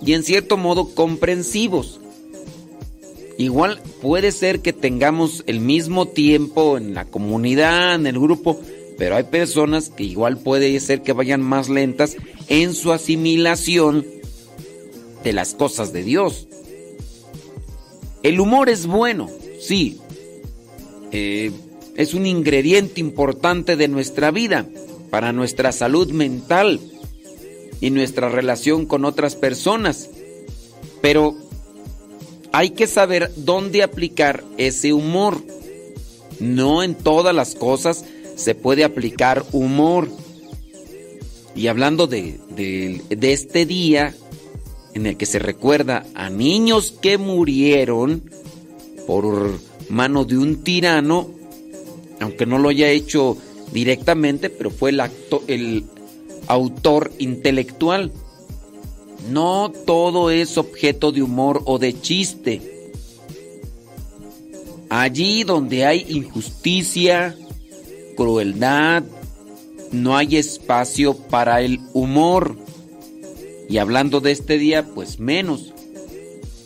y en cierto modo comprensivos. Igual puede ser que tengamos el mismo tiempo en la comunidad, en el grupo, pero hay personas que igual puede ser que vayan más lentas en su asimilación de las cosas de Dios. El humor es bueno, sí. Eh, es un ingrediente importante de nuestra vida, para nuestra salud mental y nuestra relación con otras personas. Pero hay que saber dónde aplicar ese humor. No en todas las cosas se puede aplicar humor. Y hablando de, de, este día en el que se recuerda a niños que murieron por mano de un tirano, aunque no lo haya hecho directamente, pero fue el, acto, el autor intelectual. No todo es objeto de humor o de chiste. Allí donde hay injusticia, crueldad, no hay espacio para el humor. Y hablando de este día, pues menos.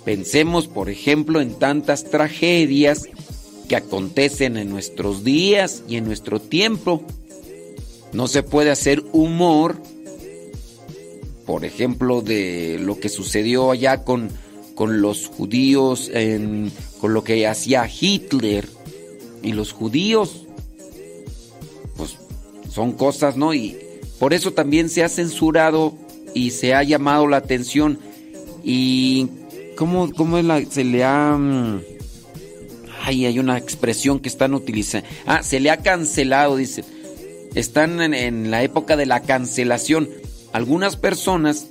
Pensemos, por ejemplo, en tantas tragedias que acontecen en nuestros días y en nuestro tiempo. No se puede hacer humor, por ejemplo, de lo que sucedió allá con, con los judíos, con lo que hacía Hitler. Y los judíos, pues son cosas, ¿no? Y por eso también se ha censurado y se ha llamado la atención. Y ¿cómo, cómo es la, se le ha... Mm, ay, hay una expresión que están utilizando. Ah, se le ha cancelado, dice están en, la época de la cancelación. Algunas personas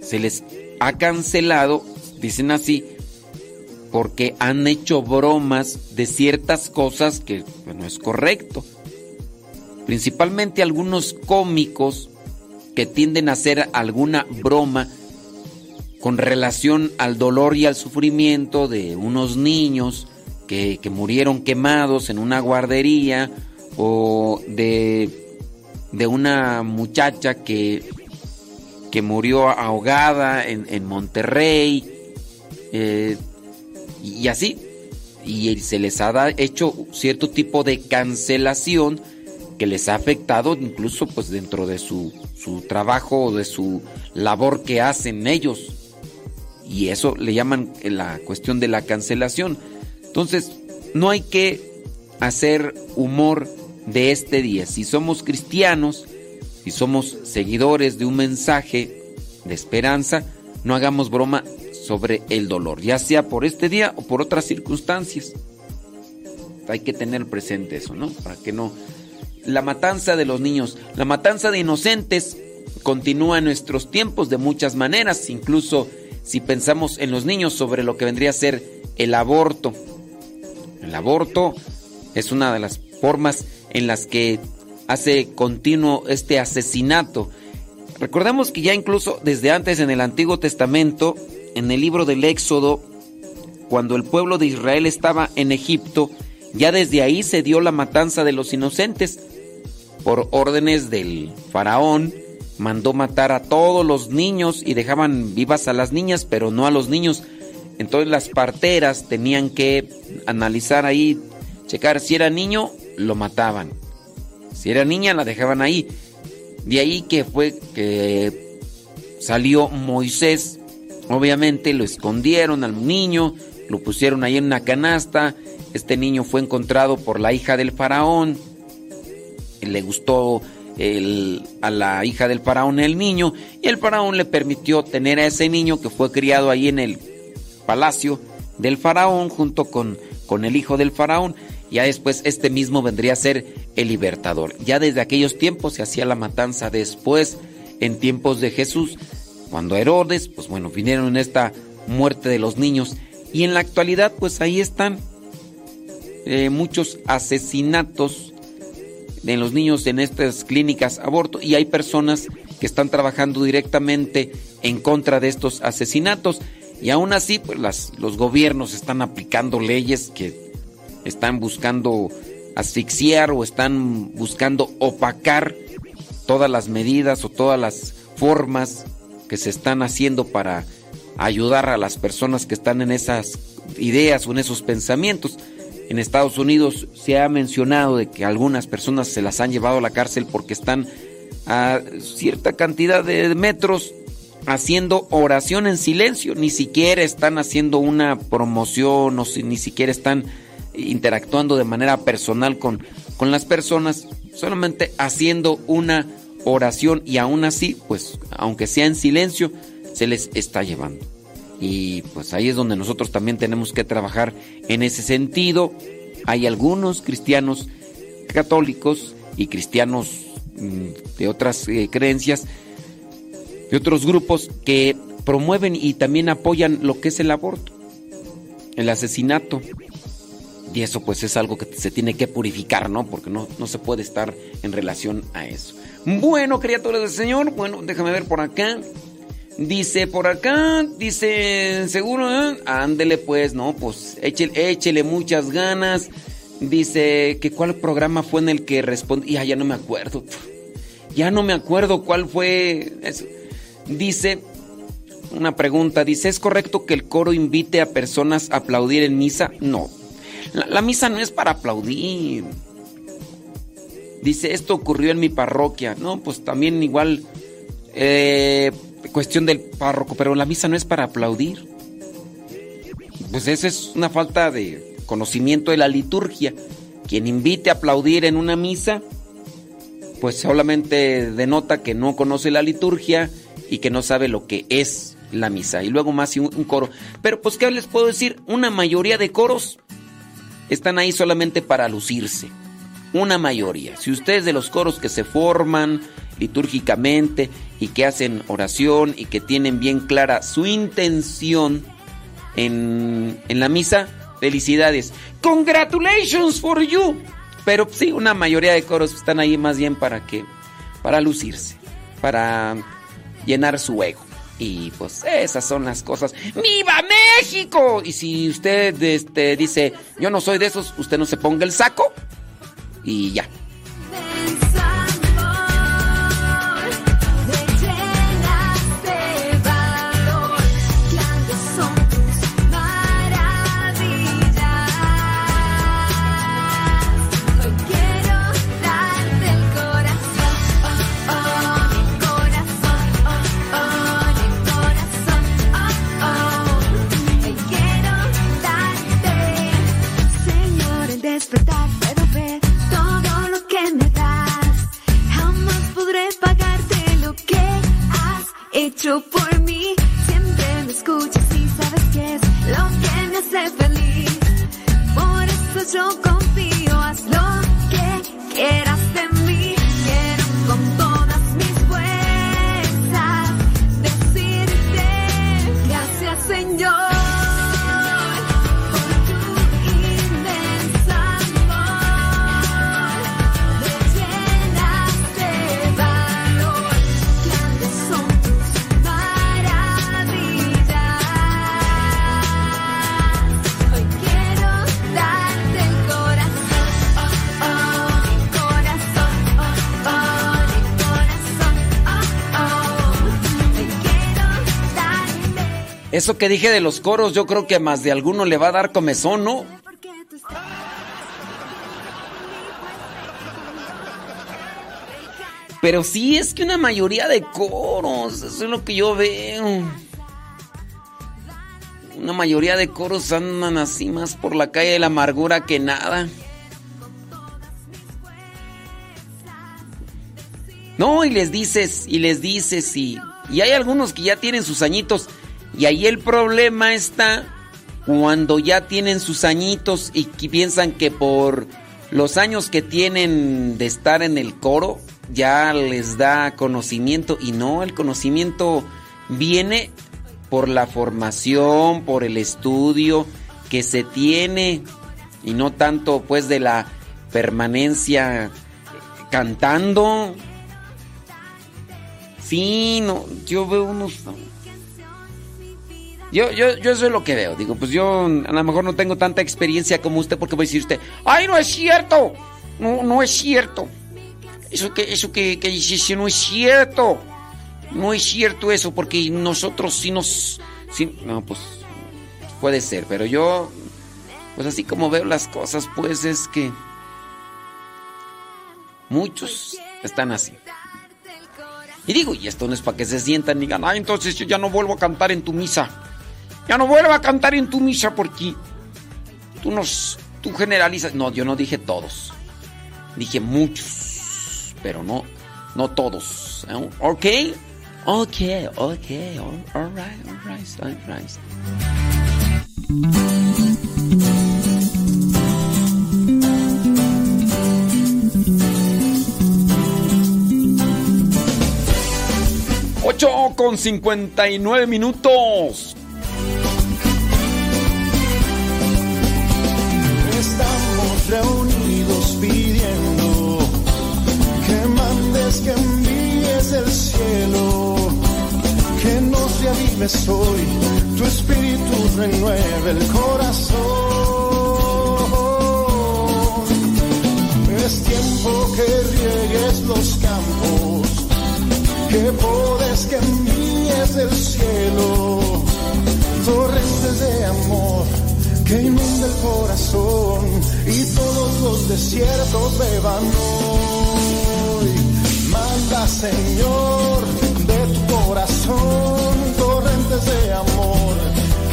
se les ha cancelado, dicen así, porque han hecho bromas de ciertas cosas que no es correcto. Principalmente algunos cómicos que tienden a hacer alguna broma con relación al dolor y al sufrimiento de unos niños que murieron quemados en una guardería o de, de una muchacha que, que murió ahogada en, en Monterrey eh, y así. Y se les ha hecho cierto tipo de cancelación que les ha afectado incluso pues dentro de su, su trabajo o de su labor que hacen ellos. Y eso le llaman la cuestión de la cancelación. Entonces, no hay que hacer humor de este día. Si somos cristianos, si somos seguidores de un mensaje de esperanza, no hagamos broma sobre el dolor, ya sea por este día o por otras circunstancias. Hay que tener presente eso, ¿no? Para que no... La matanza de los niños, la matanza de inocentes continúa en nuestros tiempos de muchas maneras, incluso si pensamos en los niños sobre lo que vendría a ser el aborto. El aborto es una de las formas en las que hace continuo este asesinato. Recordemos que ya incluso desde antes en el Antiguo Testamento, en el libro del Éxodo, cuando el pueblo de Israel estaba en Egipto, ya desde ahí se dio la matanza de los inocentes. Por órdenes del faraón, mandó matar a todos los niños y dejaban vivas a las niñas, pero no a los niños. Entonces las parteras tenían que analizar ahí, checar si era niño, lo mataban. Si era niña, la dejaban ahí. De ahí que fue que salió Moisés. Obviamente lo escondieron al niño, lo pusieron ahí en una canasta. Este niño fue encontrado por la hija del faraón. Le gustó a la hija del faraón el niño y el faraón le permitió tener a ese niño que fue criado ahí en el palacio del faraón junto con, con el hijo del faraón. Ya después este mismo vendría a ser el libertador. Ya desde aquellos tiempos se hacía la matanza después, en tiempos de Jesús, cuando Herodes, pues bueno, vinieron en esta muerte de los niños. Y en la actualidad, pues ahí están eh, muchos asesinatos de los niños en estas clínicas aborto y hay personas que están trabajando directamente en contra de estos asesinatos. Y aún así, pues los gobiernos están aplicando leyes que están buscando asfixiar o están buscando opacar todas las medidas o todas las formas que se están haciendo para ayudar a las personas que están en esas ideas o en esos pensamientos. En Estados Unidos se ha mencionado de que algunas personas se las han llevado a la cárcel porque están a cierta cantidad de metros haciendo oración en silencio, ni siquiera están haciendo una promoción o ni siquiera están interactuando de manera personal con, con las personas, solamente haciendo una oración y aún así, pues aunque sea en silencio, se les está llevando. Y pues ahí es donde nosotros también tenemos que trabajar en ese sentido. Hay algunos cristianos católicos y cristianos mm, de otras eh, creencias de otros grupos que promueven y también apoyan lo que es el aborto, el asesinato. Y eso pues es algo que se tiene que purificar, ¿no? Porque no, no se puede estar en relación a eso. Bueno, criaturas del Señor, bueno, déjame ver por acá. Dice por acá, dice, seguro, ¿eh? ándele pues, no, pues échele, muchas ganas. Dice que cuál programa fue en el que respondí, ya, ya no me acuerdo. Ya no me acuerdo cuál fue eso. Dice, una pregunta, dice, ¿es correcto que el coro invite a personas a aplaudir en misa? No, la, misa no es para aplaudir. Dice, esto ocurrió en mi parroquia. No, pues también igual, eh, cuestión del párroco, pero la misa no es para aplaudir. Pues esa es una falta de conocimiento de la liturgia. Quien invite a aplaudir en una misa, pues solamente denota que no conoce la liturgia y que no sabe lo que es la misa. Y luego más un, un coro. Pero pues, ¿qué les puedo decir? Una mayoría de coros están ahí solamente para lucirse. Una mayoría. Si ustedes de los coros que se forman litúrgicamente y que hacen oración y que tienen bien clara su intención en, en la misa, felicidades. Congratulations for you. Pero sí, una mayoría de coros están ahí más bien para que, para lucirse, para llenar su ego. Y pues esas son las cosas. ¡Viva México! Y si usted este, dice, yo no soy de esos, usted no se ponga el saco y ya. Eso que dije de los coros, yo creo que más de alguno le va a dar comezón, ¿no? Pero sí, es que una mayoría de coros, eso es lo que yo veo. Una mayoría de coros andan así más por la calle de la amargura que nada. No, y les dices, y les dices, y, y hay algunos que ya tienen sus añitos. Y ahí el problema está cuando ya tienen sus añitos y piensan que por los años que tienen de estar en el coro ya les da conocimiento. Y no, el conocimiento viene por la formación, por el estudio que se tiene y no tanto pues de la permanencia cantando. Sí, no, yo veo unos... Yo, yo, yo eso es lo que veo. Digo, pues yo a lo mejor no tengo tanta experiencia como usted porque voy a decir usted, ¡ay, no es cierto! No, no es cierto. Eso que, eso que, que dice, no es cierto. No es cierto eso, porque nosotros sí nos... Sí, no, pues puede ser, pero yo, pues así como veo las cosas, pues es que muchos están así. Y digo, y esto no es para que se sientan y digan, ay, entonces yo ya no vuelvo a cantar en tu misa. Ya no vuelvo a cantar en tu misa porque tú nos, tú generalizas. No, yo no dije todos. Dije muchos, pero no, no todos. ¿eh? ¿Ok? Ok, ok, all, right, all right, all right. Con cincuenta y nueve minutos. Reunidos pidiendo que mandes que envíes el cielo, que nos reavives hoy, tu espíritu renueve el corazón. Es tiempo que riegues los campos, que podes que envíes del cielo, torrentes de amor que inunde el corazón y todos los desiertos beban hoy. Manda, Señor, de tu corazón torrentes de amor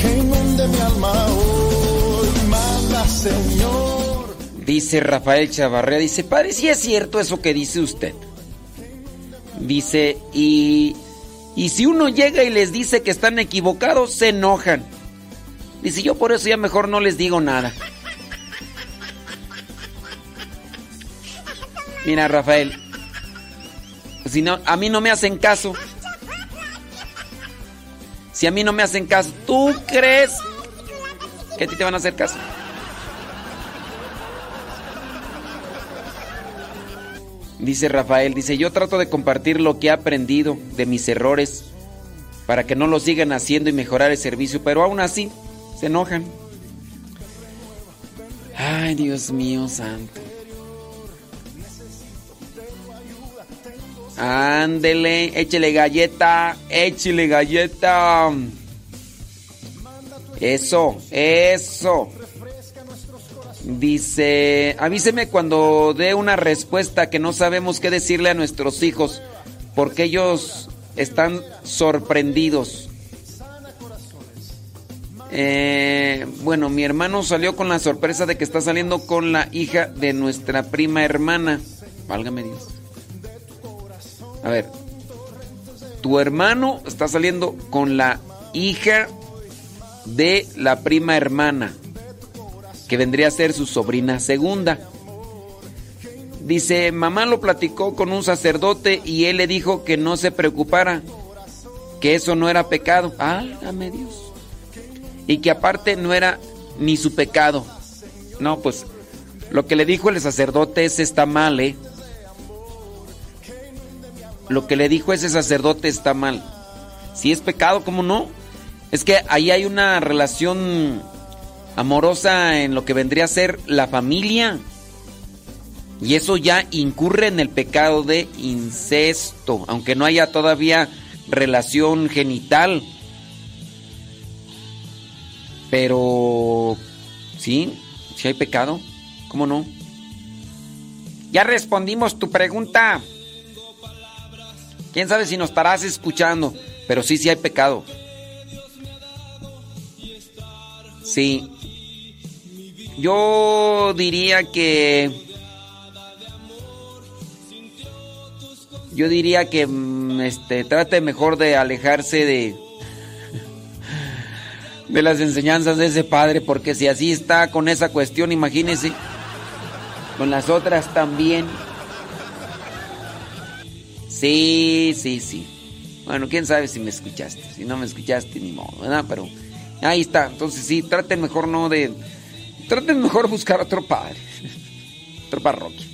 que inunde mi alma hoy. Manda, Señor. Dice Rafael Chavarría, dice, padre, si es cierto eso que dice usted. Dice, y, y si uno llega y les dice que están equivocados, se enojan. Dice, yo por eso ya mejor no les digo nada. Mira, Rafael, si no, a mí no me hacen caso. Si a mí no me hacen caso, ¿tú crees que a ti te van a hacer caso? Dice Rafael, dice, yo trato de compartir lo que he aprendido de mis errores para que no lo sigan haciendo y mejorar el servicio, pero aún así se enojan. Ay, Dios mío santo. Ándele, échele galleta, échele galleta. Eso, eso. Dice, avíseme cuando dé una respuesta que no sabemos qué decirle a nuestros hijos, porque ellos están sorprendidos. Eh, bueno, mi hermano salió con la sorpresa de que está saliendo con la hija de nuestra prima hermana. Válgame Dios. A ver, tu hermano está saliendo con la hija de la prima hermana, que vendría a ser su sobrina segunda. Dice, mamá lo platicó con un sacerdote y él le dijo que no se preocupara, que eso no era pecado. Álgame Dios. Y que aparte no era ni su pecado. No, pues lo que le dijo el sacerdote es está mal, ¿eh? Lo que le dijo ese sacerdote está mal. Si es pecado, ¿cómo no? Es que ahí hay una relación amorosa en lo que vendría a ser la familia. Y eso ya incurre en el pecado de incesto, aunque no haya todavía relación genital. Pero, sí, si hay pecado, ¿cómo no? Ya respondimos tu pregunta. Quién sabe si nos estarás escuchando, pero sí, sí hay pecado. Sí. Yo diría que. Yo diría que mm, este, trate mejor de alejarse de. De las enseñanzas de ese padre, porque si así está con esa cuestión, imagínese. Con las otras también. Sí, sí, sí. Bueno, quién sabe si me escuchaste. Si no me escuchaste, ni modo, ¿verdad? Pero ahí está. Entonces sí, traten mejor no de. Traten mejor buscar otro padre. Otra parroquia.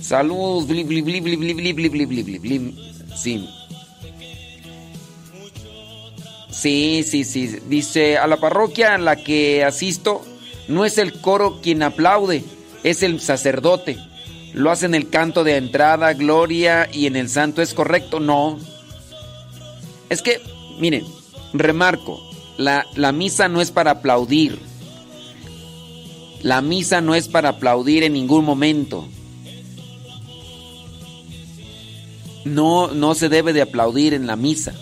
Saludos, bli, bli, bli, bli, bli, bli, bli, bli, bli, bli, bli. Sí. Sí, sí, sí. Dice, a la parroquia a la que asisto, no es el coro quien aplaude, es el sacerdote. Lo hace en el canto de entrada, gloria y en el santo. ¿Es correcto? No. Es que, miren, remarco, la, la misa no es para aplaudir. La misa no es para aplaudir en ningún momento. No, no se debe de aplaudir en la misa.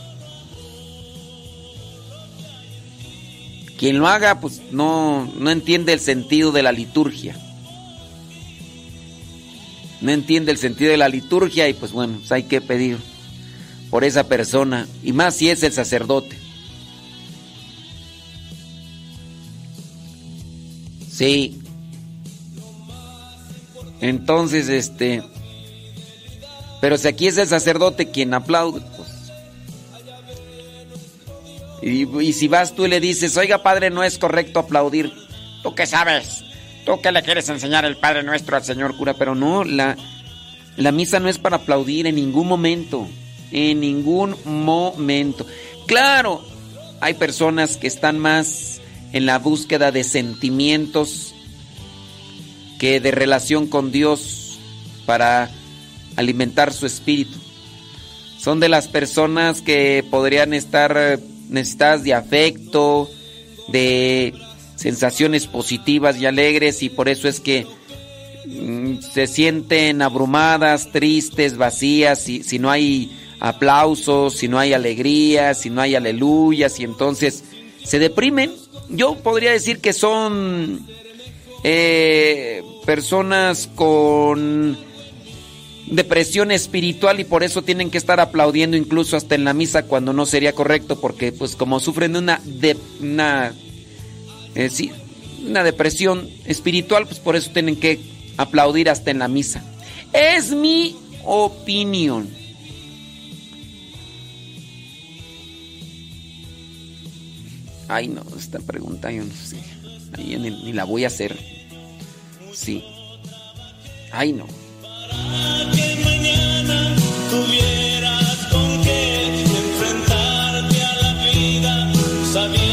Quien lo haga, pues no, no entiende el sentido de la liturgia. No entiende el sentido de la liturgia y pues bueno, pues hay que pedir por esa persona. Y más si es el sacerdote. Sí. Entonces, este... Pero si aquí es el sacerdote quien aplaude. Y, si vas tú y le dices, oiga padre, no es correcto aplaudir. ¿Tú qué sabes? ¿Tú qué le quieres enseñar el Padre Nuestro al Señor cura? Pero no, la, la misa no es para aplaudir en ningún momento. En ningún momento. Claro, hay personas que están más en la búsqueda de sentimientos que de relación con Dios para alimentar su espíritu. Son de las personas que podrían estar necesitadas de afecto, de sensaciones positivas y alegres y por eso es que mm, se sienten abrumadas, tristes, vacías, si, si no hay aplausos, si no hay alegría, si no hay aleluyas y entonces se deprimen. Yo podría decir que son eh, personas con depresión espiritual y por eso tienen que estar aplaudiendo incluso hasta en la misa cuando no sería correcto porque pues como sufren de una, de, una eh, una depresión espiritual, pues por eso tienen que aplaudir hasta en la misa. Es mi opinión. Ay, no, esta pregunta yo no sé. Ahí ni la voy a hacer. Sí. Ay, no. Sabía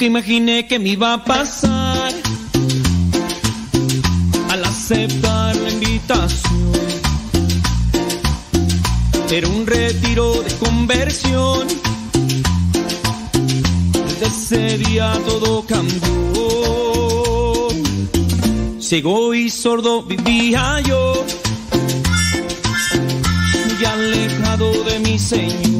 nunca imaginé que me iba a pasar al aceptar la invitación. Era un retiro de conversión. Desde ese día todo cambió. Ciego y sordo vivía yo, muy alejado de mi Señor.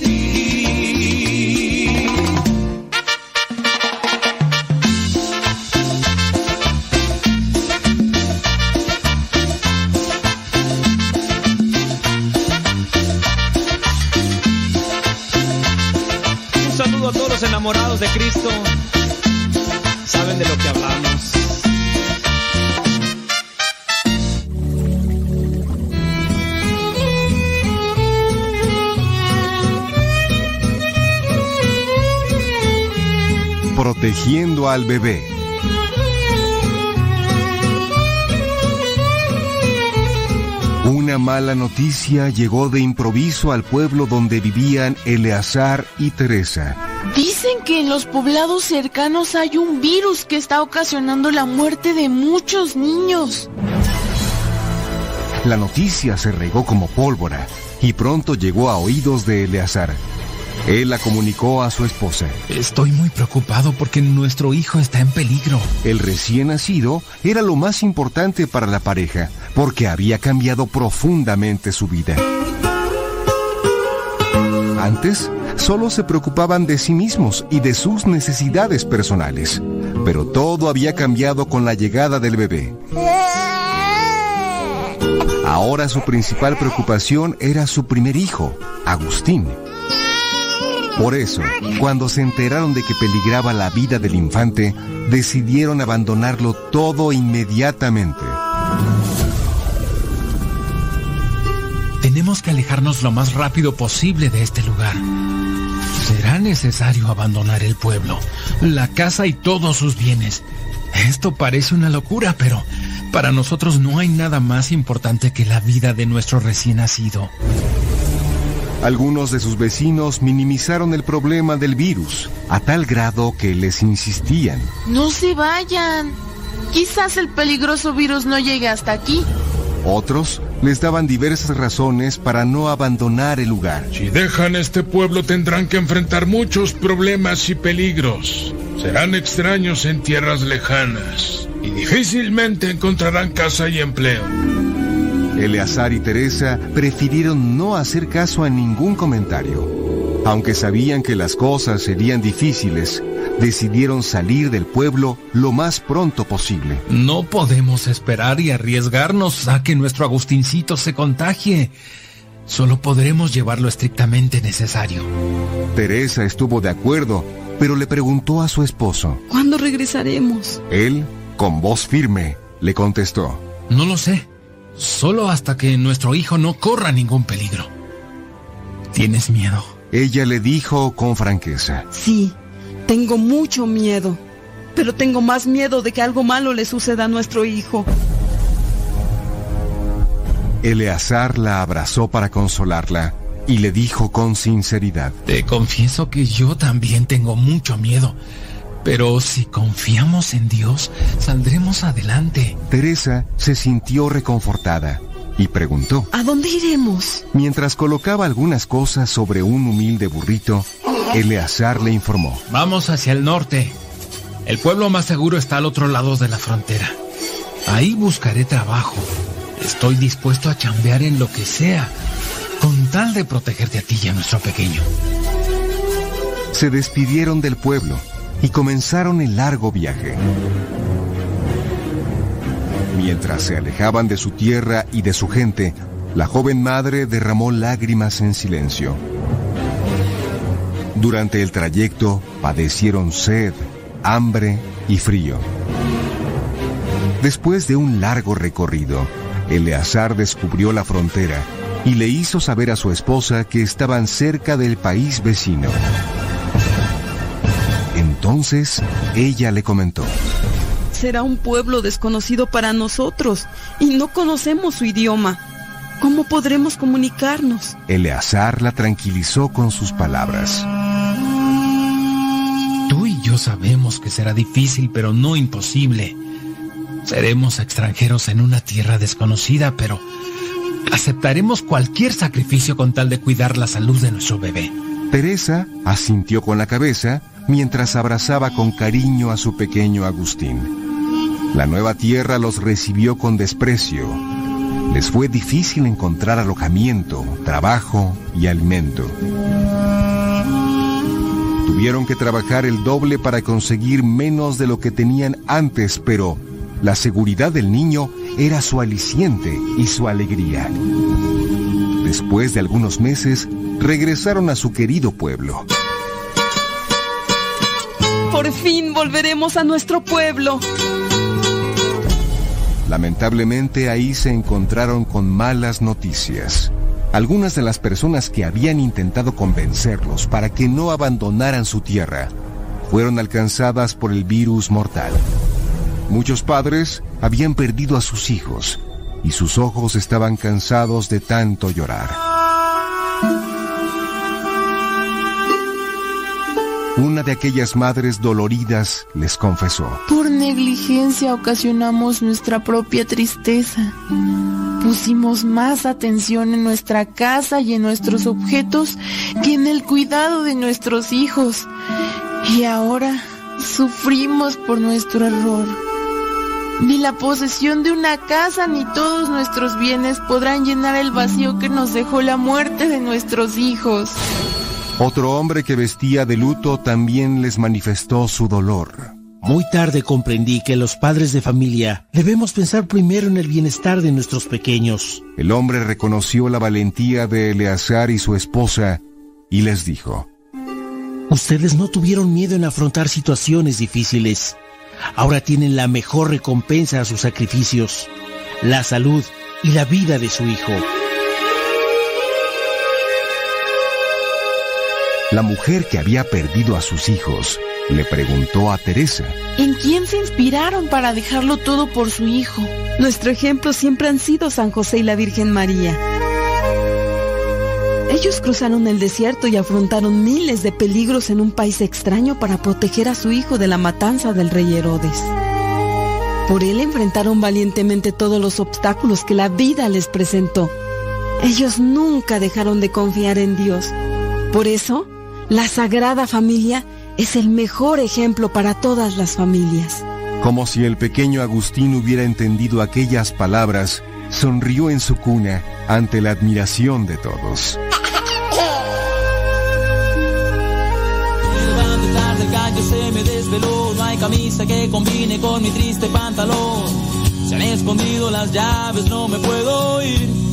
Al bebé. Una mala noticia llegó de improviso al pueblo donde vivían Eleazar y Teresa. Dicen que en los poblados cercanos hay un virus que está ocasionando la muerte de muchos niños. La noticia se regó como pólvora y pronto llegó a oídos de Eleazar. Él la comunicó a su esposa. Estoy muy preocupado porque nuestro hijo está en peligro. El recién nacido era lo más importante para la pareja, porque había cambiado profundamente su vida. Antes, solo se preocupaban de sí mismos y de sus necesidades personales. Pero todo había cambiado con la llegada del bebé. Ahora su principal preocupación era su primer hijo, Agustín. Por eso, cuando se enteraron de que peligraba la vida del infante, decidieron abandonarlo todo inmediatamente. Tenemos que alejarnos lo más rápido posible de este lugar. Será necesario abandonar el pueblo, la casa y todos sus bienes. Esto parece una locura, pero para nosotros no hay nada más importante que la vida de nuestro recién nacido. Algunos de sus vecinos minimizaron el problema del virus, a tal grado que les insistían. No se vayan. Quizás el peligroso virus no llegue hasta aquí. Otros les daban diversas razones para no abandonar el lugar. Si dejan este pueblo tendrán que enfrentar muchos problemas y peligros. Serán extraños en tierras lejanas y difícilmente encontrarán casa y empleo. Eleazar y Teresa prefirieron no hacer caso a ningún comentario. Aunque sabían que las cosas serían difíciles, decidieron salir del pueblo lo más pronto posible. No podemos esperar y arriesgarnos a que nuestro Agustincito se contagie. Solo podremos llevar lo estrictamente necesario. Teresa estuvo de acuerdo, pero le preguntó a su esposo. ¿Cuándo regresaremos? Él, con voz firme, le contestó. No lo sé. Solo hasta que nuestro hijo no corra ningún peligro. ¿Tienes miedo? Ella le dijo con franqueza. Sí, tengo mucho miedo. Pero tengo más miedo de que algo malo le suceda a nuestro hijo. Eleazar la abrazó para consolarla y le dijo con sinceridad. Te confieso que yo también tengo mucho miedo. Pero si confiamos en Dios, saldremos adelante. Teresa se sintió reconfortada y preguntó. ¿A dónde iremos? Mientras colocaba algunas cosas sobre un humilde burrito, Eleazar le informó. Vamos hacia el norte. El pueblo más seguro está al otro lado de la frontera. Ahí buscaré trabajo. Estoy dispuesto a chambear en lo que sea, con tal de protegerte a ti y a nuestro pequeño. Se despidieron del pueblo y comenzaron el largo viaje. Mientras se alejaban de su tierra y de su gente, la joven madre derramó lágrimas en silencio. Durante el trayecto padecieron sed, hambre y frío. Después de un largo recorrido, Eleazar descubrió la frontera y le hizo saber a su esposa que estaban cerca del país vecino. Entonces ella le comentó. Será un pueblo desconocido para nosotros y no conocemos su idioma. ¿Cómo podremos comunicarnos? Eleazar la tranquilizó con sus palabras. Tú y yo sabemos que será difícil, pero no imposible. Seremos extranjeros en una tierra desconocida, pero aceptaremos cualquier sacrificio con tal de cuidar la salud de nuestro bebé. Teresa asintió con la cabeza mientras abrazaba con cariño a su pequeño Agustín. La nueva tierra los recibió con desprecio. Les fue difícil encontrar alojamiento, trabajo y alimento. Tuvieron que trabajar el doble para conseguir menos de lo que tenían antes, pero la seguridad del niño era su aliciente y su alegría. Después de algunos meses, regresaron a su querido pueblo. Por fin volveremos a nuestro pueblo. Lamentablemente ahí se encontraron con malas noticias. Algunas de las personas que habían intentado convencerlos para que no abandonaran su tierra fueron alcanzadas por el virus mortal. Muchos padres habían perdido a sus hijos y sus ojos estaban cansados de tanto llorar. Una de aquellas madres doloridas les confesó. Por negligencia ocasionamos nuestra propia tristeza. Pusimos más atención en nuestra casa y en nuestros objetos que en el cuidado de nuestros hijos. Y ahora sufrimos por nuestro error. Ni la posesión de una casa ni todos nuestros bienes podrán llenar el vacío que nos dejó la muerte de nuestros hijos. Otro hombre que vestía de luto también les manifestó su dolor. Muy tarde comprendí que los padres de familia debemos pensar primero en el bienestar de nuestros pequeños. El hombre reconoció la valentía de Eleazar y su esposa y les dijo, Ustedes no tuvieron miedo en afrontar situaciones difíciles. Ahora tienen la mejor recompensa a sus sacrificios, la salud y la vida de su hijo. La mujer que había perdido a sus hijos le preguntó a Teresa. ¿En quién se inspiraron para dejarlo todo por su hijo? Nuestro ejemplo siempre han sido San José y la Virgen María. Ellos cruzaron el desierto y afrontaron miles de peligros en un país extraño para proteger a su hijo de la matanza del rey Herodes. Por él enfrentaron valientemente todos los obstáculos que la vida les presentó. Ellos nunca dejaron de confiar en Dios. Por eso, la Sagrada Familia es el mejor ejemplo para todas las familias. Como si el pequeño Agustín hubiera entendido aquellas palabras, sonrió en su cuna ante la admiración de todos. El gallo se me desveló, no hay camisa que combine con mi triste pantalón. Se han escondido las llaves, no me puedo ir.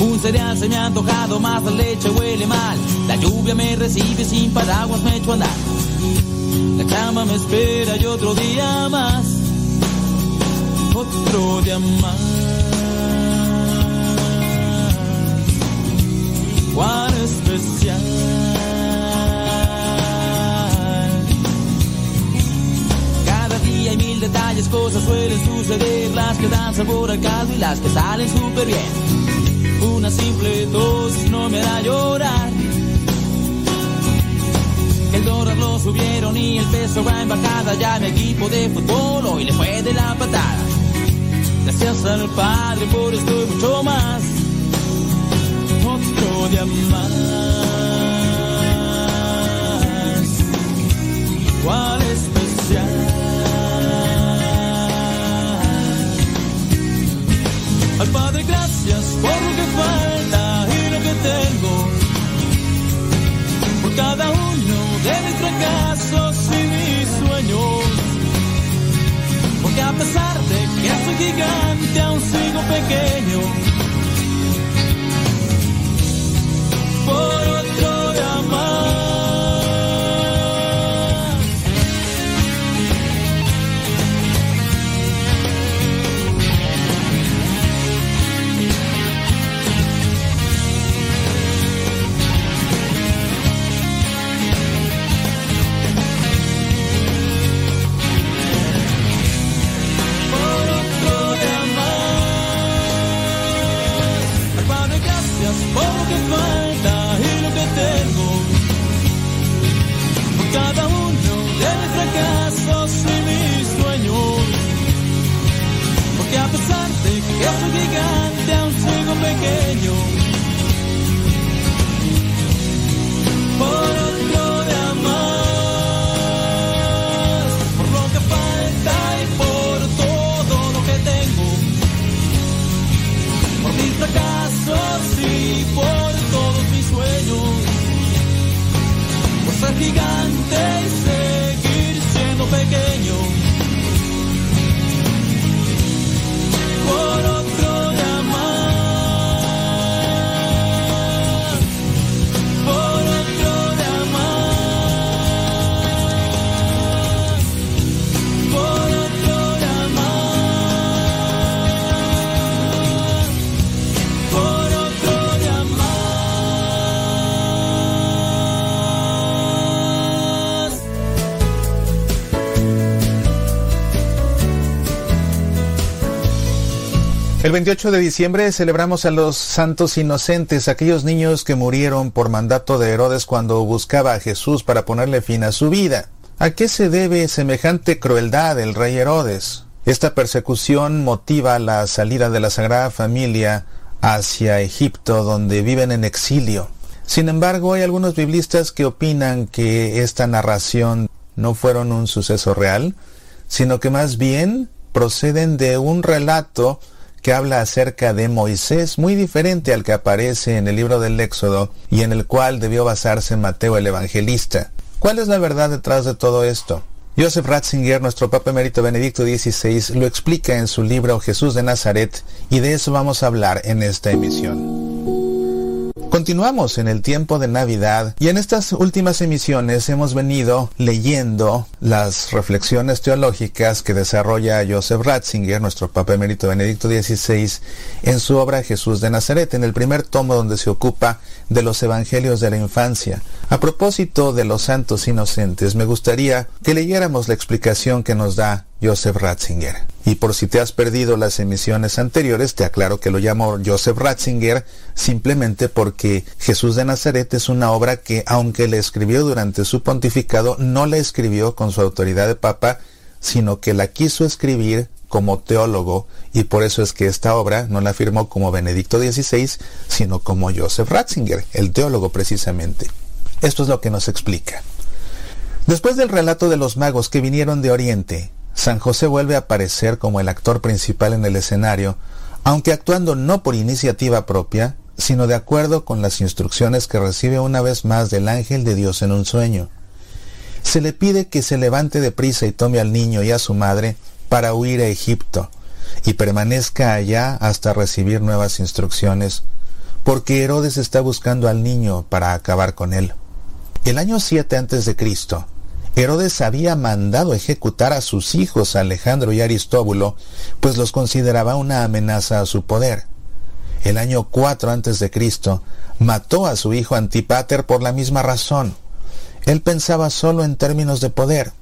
Un cereal se me ha antojado, más la leche huele mal. La lluvia me recibe sin paraguas, me echo a andar. La cama me espera y otro día más. Otro día más. Cuán especial. Cada día hay mil detalles, cosas suelen suceder, las que dan sabor al caldo y las que salen súper bien. Una simple tos no me hará llorar. El dólar lo subieron y el peso va en bajada. Ya mi equipo de fútbol hoy le fue de la patada. Gracias al Padre por esto y mucho más. Otro día más. El 28 de diciembre celebramos a los santos inocentes, aquellos niños que murieron por mandato de Herodes cuando buscaba a Jesús para ponerle fin a su vida. ¿A qué se debe semejante crueldad del rey Herodes? Esta persecución motiva la salida de la Sagrada Familia hacia Egipto, donde viven en exilio. Sin embargo, hay algunos biblistas que opinan que esta narración no fueron un suceso real, sino que más bien proceden de un relato que habla acerca de Moisés, muy diferente al que aparece en el libro del Éxodo y en el cual debió basarse Mateo el Evangelista. ¿Cuál es la verdad detrás de todo esto? Joseph Ratzinger, nuestro Papa Emérito Benedicto XVI, lo explica en su libro Jesús de Nazaret y de eso vamos a hablar en esta emisión. Continuamos en el tiempo de Navidad y en estas últimas emisiones hemos venido leyendo las reflexiones teológicas que desarrolla Joseph Ratzinger, nuestro Papa Emérito Benedicto XVI, en su obra Jesús de Nazaret, en el primer tomo donde se ocupa de los evangelios de la infancia. A propósito de los santos inocentes, me gustaría que leyéramos la explicación que nos da Joseph Ratzinger. Y por si te has perdido las emisiones anteriores, te aclaro que lo llamo Joseph Ratzinger simplemente porque Jesús de Nazaret es una obra que, aunque la escribió durante su pontificado, no la escribió con su autoridad de papa, sino que la quiso escribir como teólogo y por eso es que esta obra no la firmó como Benedicto XVI, sino como Joseph Ratzinger, el teólogo precisamente. Esto es lo que nos explica. Después del relato de los magos que vinieron de Oriente, San José vuelve a aparecer como el actor principal en el escenario, aunque actuando no por iniciativa propia, sino de acuerdo con las instrucciones que recibe una vez más del ángel de Dios en un sueño. se le pide que se levante deprisa y tome al niño y a su madre para huir a Egipto y permanezca allá hasta recibir nuevas instrucciones, porque Herodes está buscando al niño para acabar con él. El año 7 antes de Cristo, Herodes había mandado ejecutar a sus hijos Alejandro y Aristóbulo, pues los consideraba una amenaza a su poder. El año 4 antes de Cristo, mató a su hijo Antipater por la misma razón. Él pensaba solo en términos de poder.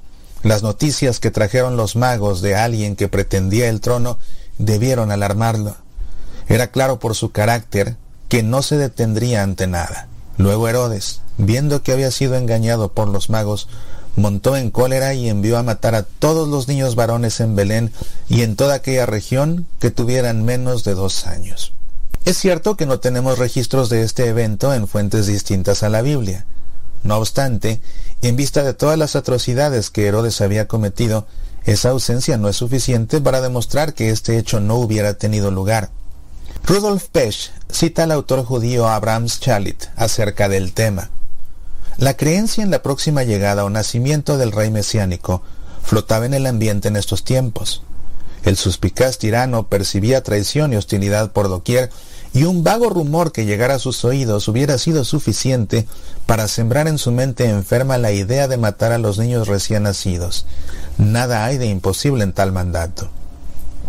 Las noticias que trajeron los magos de alguien que pretendía el trono debieron alarmarlo. Era claro por su carácter que no se detendría ante nada. Luego Herodes, viendo que había sido engañado por los magos, montó en cólera y envió a matar a todos los niños varones en Belén y en toda aquella región que tuvieran menos de dos años. Es cierto que no tenemos registros de este evento en fuentes distintas a la Biblia. No obstante, en vista de todas las atrocidades que Herodes había cometido, esa ausencia no es suficiente para demostrar que este hecho no hubiera tenido lugar. Rudolf Pesch cita al autor judío Abraham Schalit acerca del tema. La creencia en la próxima llegada o nacimiento del rey mesiánico flotaba en el ambiente en estos tiempos. El suspicaz tirano percibía traición y hostilidad por doquier, y un vago rumor que llegara a sus oídos hubiera sido suficiente para sembrar en su mente enferma la idea de matar a los niños recién nacidos. Nada hay de imposible en tal mandato.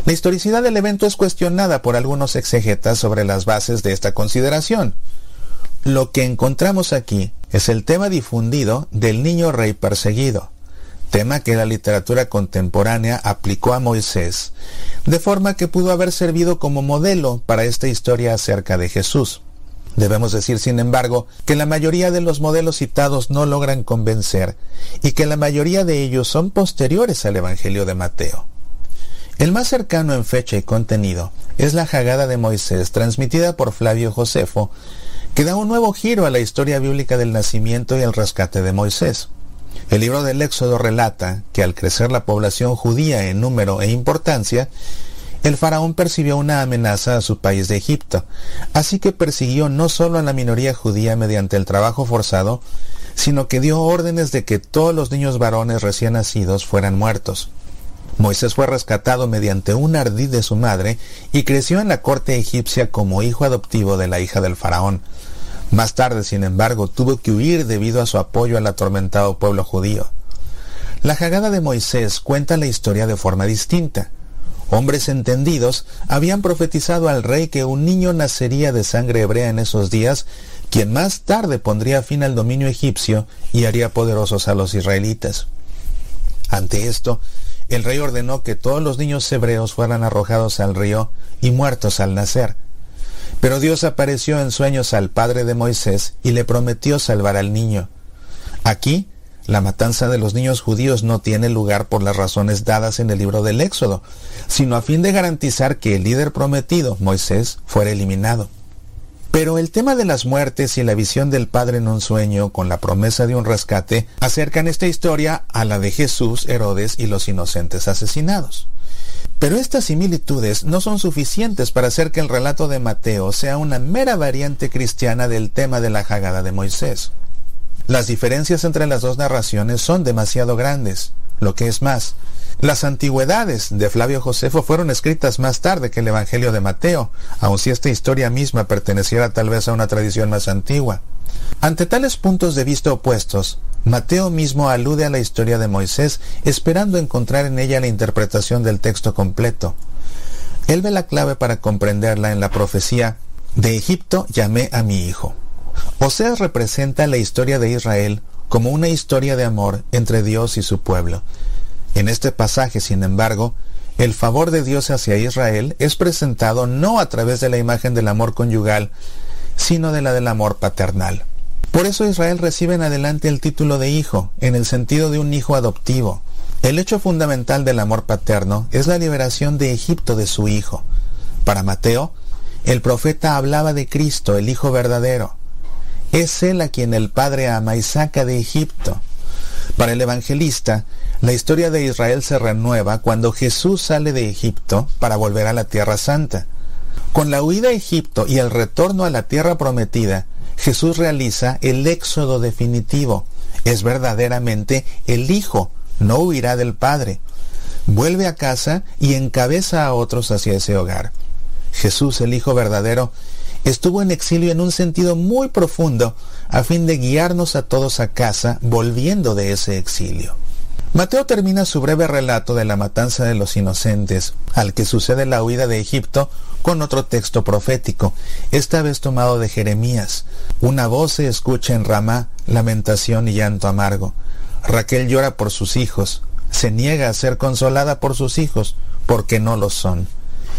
La historicidad del evento es cuestionada por algunos exegetas sobre las bases de esta consideración. Lo que encontramos aquí es el tema difundido del niño rey perseguido, tema que la literatura contemporánea aplicó a Moisés, de forma que pudo haber servido como modelo para esta historia acerca de Jesús. Debemos decir, sin embargo, que la mayoría de los modelos citados no logran convencer y que la mayoría de ellos son posteriores al Evangelio de Mateo. El más cercano en fecha y contenido es la Jagada de Moisés transmitida por Flavio Josefo, que da un nuevo giro a la historia bíblica del nacimiento y el rescate de Moisés. El libro del Éxodo relata que al crecer la población judía en número e importancia, el faraón percibió una amenaza a su país de Egipto, así que persiguió no solo a la minoría judía mediante el trabajo forzado, sino que dio órdenes de que todos los niños varones recién nacidos fueran muertos. Moisés fue rescatado mediante un ardid de su madre y creció en la corte egipcia como hijo adoptivo de la hija del faraón. Más tarde, sin embargo, tuvo que huir debido a su apoyo al atormentado pueblo judío. La jagada de Moisés cuenta la historia de forma distinta. Hombres entendidos habían profetizado al rey que un niño nacería de sangre hebrea en esos días, quien más tarde pondría fin al dominio egipcio y haría poderosos a los israelitas. Ante esto, el rey ordenó que todos los niños hebreos fueran arrojados al río y muertos al nacer. Pero Dios apareció en sueños al padre de Moisés y le prometió salvar al niño. Aquí, la matanza de los niños judíos no tiene lugar por las razones dadas en el libro del Éxodo, sino a fin de garantizar que el líder prometido, Moisés, fuera eliminado. Pero el tema de las muertes y la visión del Padre en un sueño con la promesa de un rescate acercan esta historia a la de Jesús, Herodes y los inocentes asesinados. Pero estas similitudes no son suficientes para hacer que el relato de Mateo sea una mera variante cristiana del tema de la jagada de Moisés. Las diferencias entre las dos narraciones son demasiado grandes. Lo que es más, las antigüedades de Flavio Josefo fueron escritas más tarde que el Evangelio de Mateo, aun si esta historia misma perteneciera tal vez a una tradición más antigua. Ante tales puntos de vista opuestos, Mateo mismo alude a la historia de Moisés, esperando encontrar en ella la interpretación del texto completo. Él ve la clave para comprenderla en la profecía, de Egipto llamé a mi hijo. Oseas representa la historia de Israel como una historia de amor entre Dios y su pueblo. En este pasaje, sin embargo, el favor de Dios hacia Israel es presentado no a través de la imagen del amor conyugal, sino de la del amor paternal. Por eso Israel recibe en adelante el título de hijo, en el sentido de un hijo adoptivo. El hecho fundamental del amor paterno es la liberación de Egipto de su hijo. Para Mateo, el profeta hablaba de Cristo, el Hijo verdadero. Es Él a quien el Padre ama y saca de Egipto. Para el evangelista, la historia de Israel se renueva cuando Jesús sale de Egipto para volver a la Tierra Santa. Con la huida a Egipto y el retorno a la Tierra Prometida, Jesús realiza el éxodo definitivo, Es verdaderamente el Hijo, no huirá del Padre. Vuelve a casa y encabeza a otros hacia ese hogar. Jesús, el Hijo verdadero, estuvo en exilio en un sentido muy profundo a fin de guiarnos a todos a casa volviendo de ese exilio. Mateo termina su breve relato de la matanza de los inocentes, al que sucede la huida de Egipto, con otro texto profético, esta vez tomado de Jeremías. Una voz se escucha en Ramá, lamentación y llanto amargo. Raquel llora por sus hijos, se niega a ser consolada por sus hijos, porque no lo son.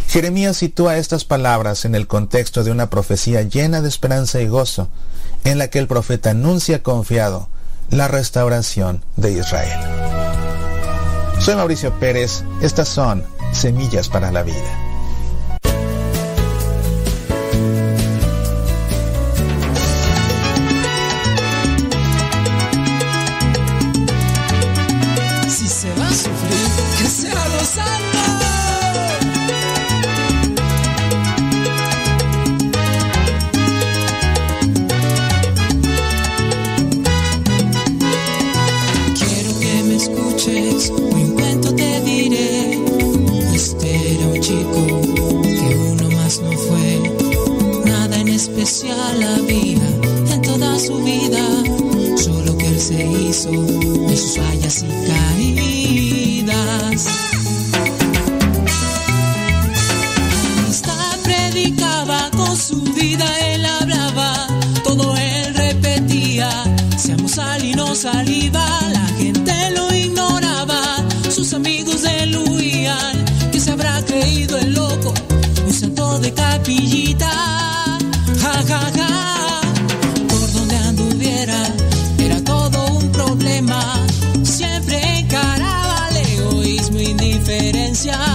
Jeremías sitúa estas palabras en el contexto de una profecía llena de esperanza y gozo, en la que el profeta anuncia confiado la restauración de Israel. Soy Mauricio Pérez, estas son Semillas para la Vida. En especial había en toda su vida, solo que él se hizo de sus fallas y caídas. Predicaba con su vida, él hablaba, todo él repetía. Seamos sal y no saliva, la gente lo ignoraba, sus amigos de él huían, que se habrá creído el loco, un santo de capillita. Ja, ja, ja. Por donde anduviera, era todo un problema, siempre encaraba el egoísmo indiferencia.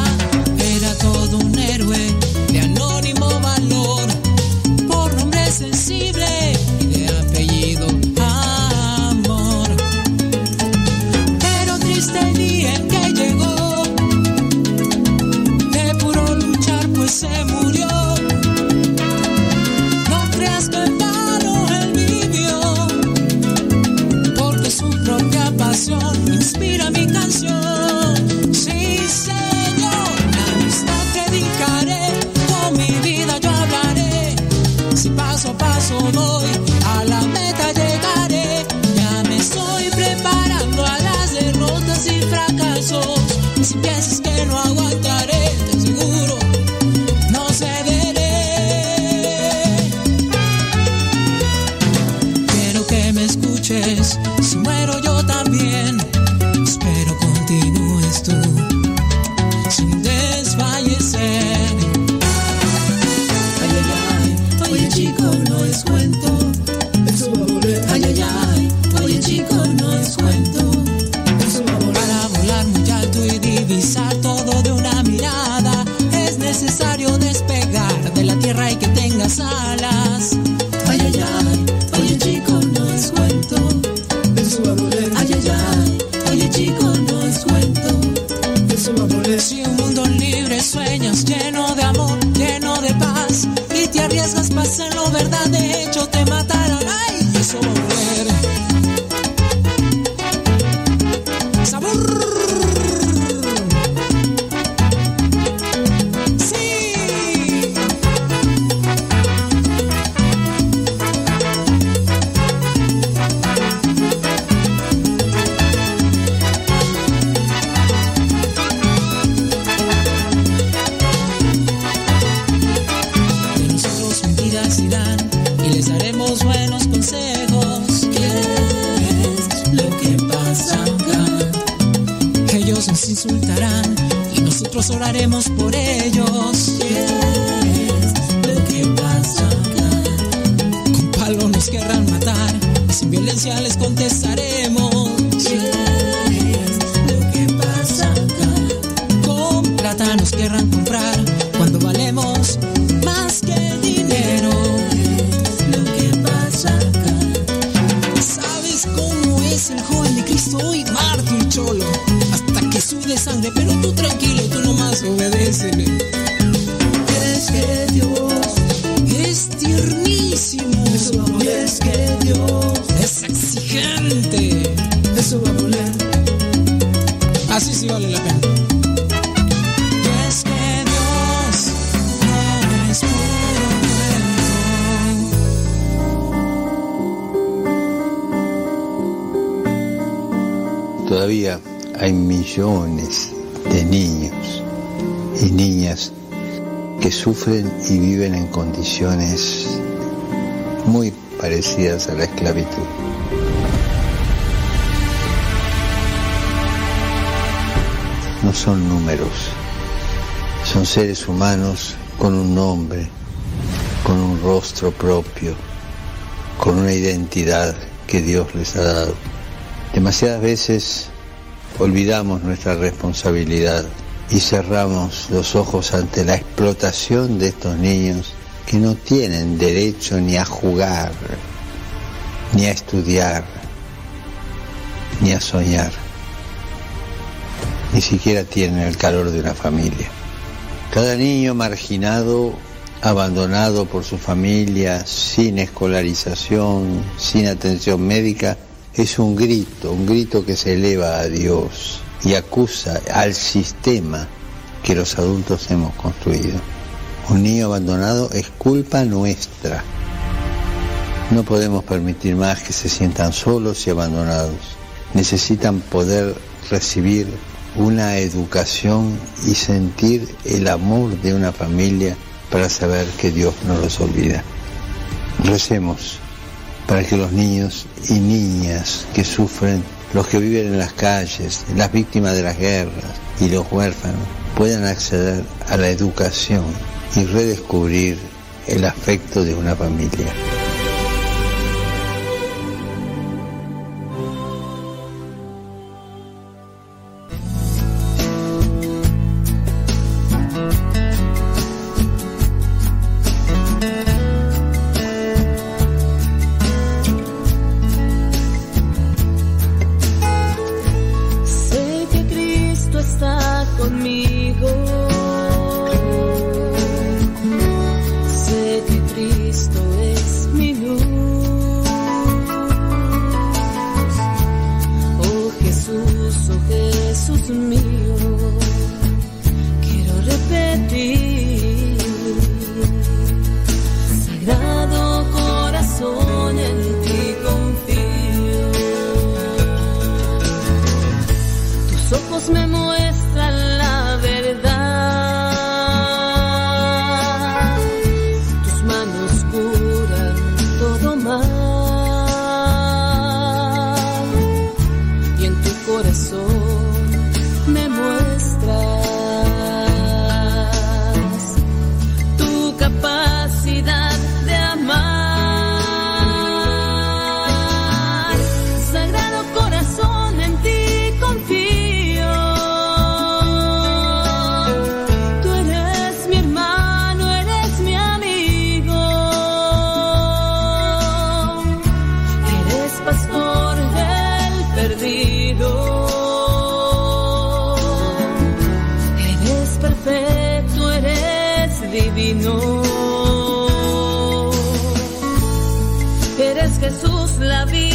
Paso a paso doy, a la la esclavitud. No son números, son seres humanos con un nombre, con un rostro propio, con una identidad que Dios les ha dado. Demasiadas veces olvidamos nuestra responsabilidad y cerramos los ojos ante la explotación de estos niños que no tienen derecho ni a jugar, ni a estudiar, ni a soñar, ni siquiera tienen el calor de una familia. Cada niño marginado, abandonado por su familia, sin escolarización, sin atención médica, es un grito, un grito que se eleva a Dios y acusa al sistema que los adultos hemos construido. Un niño abandonado es culpa nuestra. No podemos permitir más que se sientan solos y abandonados. Necesitan poder recibir una educación y sentir el amor de una familia para saber que Dios no los olvida. Recemos para que los niños y niñas que sufren, los que viven en las calles, las víctimas de las guerras y los huérfanos, puedan acceder a la educación y redescubrir el afecto de una familia. Divino. Eres Jesús, la vida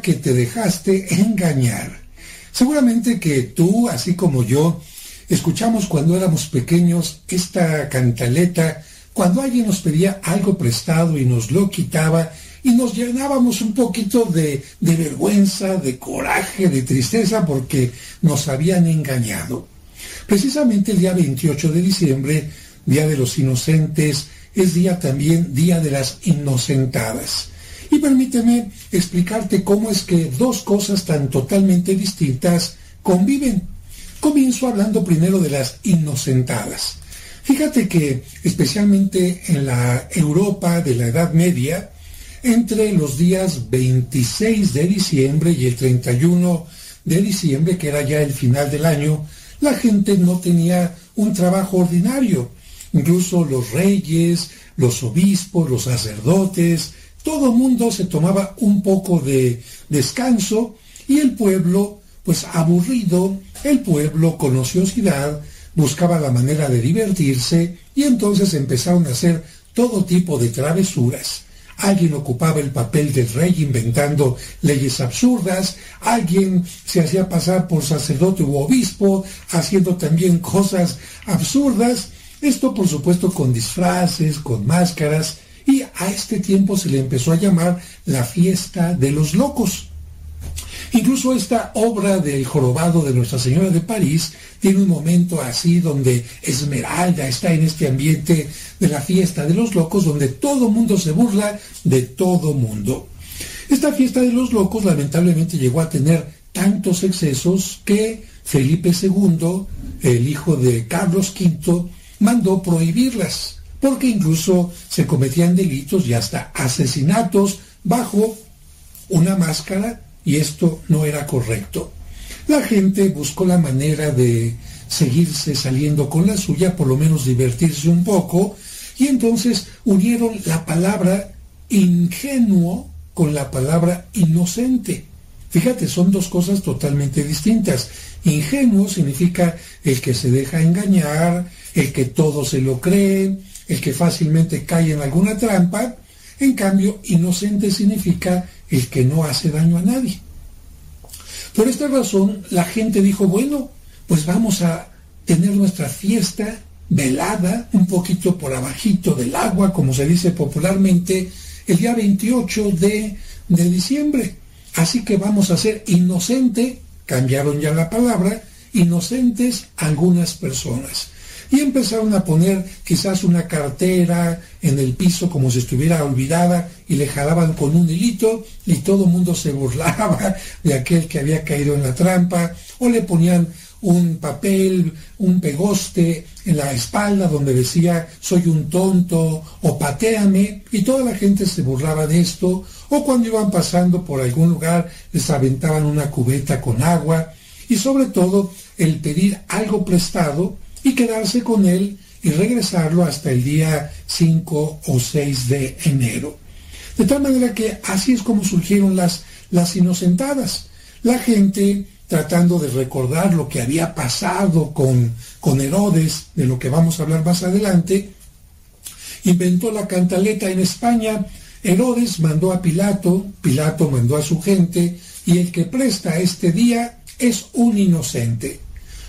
que te dejaste engañar. Seguramente que tú, así como yo, escuchamos cuando éramos pequeños esta cantaleta, cuando alguien nos pedía algo prestado y nos lo quitaba y nos llenábamos un poquito de, de vergüenza, de coraje, de tristeza porque nos habían engañado. Precisamente el día 28 de diciembre, Día de los Inocentes, es día también Día de las Inocentadas. Y permíteme explicarte cómo es que dos cosas tan totalmente distintas conviven. Comienzo hablando primero de las inocentadas. Fíjate que especialmente en la Europa de la Edad Media, entre los días 26 de diciembre y el 31 de diciembre, que era ya el final del año, la gente no tenía un trabajo ordinario. Incluso los reyes, los obispos, los sacerdotes, todo mundo se tomaba un poco de descanso y el pueblo, pues aburrido, el pueblo con ociosidad, buscaba la manera de divertirse y entonces empezaron a hacer todo tipo de travesuras. Alguien ocupaba el papel del rey inventando leyes absurdas, alguien se hacía pasar por sacerdote u obispo haciendo también cosas absurdas, esto por supuesto con disfraces, con máscaras, y a este tiempo se le empezó a llamar la fiesta de los locos. Incluso esta obra del jorobado de Nuestra Señora de París tiene un momento así donde Esmeralda está en este ambiente de la fiesta de los locos, donde todo mundo se burla de todo mundo. Esta fiesta de los locos lamentablemente llegó a tener tantos excesos que Felipe II, el hijo de Carlos V, mandó prohibirlas, porque incluso se cometían delitos y hasta asesinatos bajo una máscara y esto no era correcto. La gente buscó la manera de seguirse saliendo con la suya, por lo menos divertirse un poco, y entonces unieron la palabra ingenuo con la palabra inocente. Fíjate, son dos cosas totalmente distintas. Ingenuo significa el que se deja engañar, el que todo se lo cree, el que fácilmente cae en alguna trampa. En cambio, inocente significa el que no hace daño a nadie. Por esta razón, la gente dijo, bueno, pues vamos a tener nuestra fiesta velada, un poquito por abajito del agua, como se dice popularmente, el día 28 de, de diciembre. Así que vamos a ser inocente, cambiaron ya la palabra, inocentes algunas personas. Y empezaron a poner quizás una cartera en el piso como si estuviera olvidada y le jalaban con un hilito y todo el mundo se burlaba de aquel que había caído en la trampa o le ponían un papel, un pegoste en la espalda donde decía soy un tonto o pateame y toda la gente se burlaba de esto o cuando iban pasando por algún lugar les aventaban una cubeta con agua y sobre todo el pedir algo prestado y quedarse con él y regresarlo hasta el día 5 o 6 de enero. De tal manera que así es como surgieron las, las inocentadas. La gente tratando de recordar lo que había pasado con, con Herodes, de lo que vamos a hablar más adelante, inventó la cantaleta en España. Herodes mandó a Pilato, Pilato mandó a su gente, y el que presta este día es un inocente.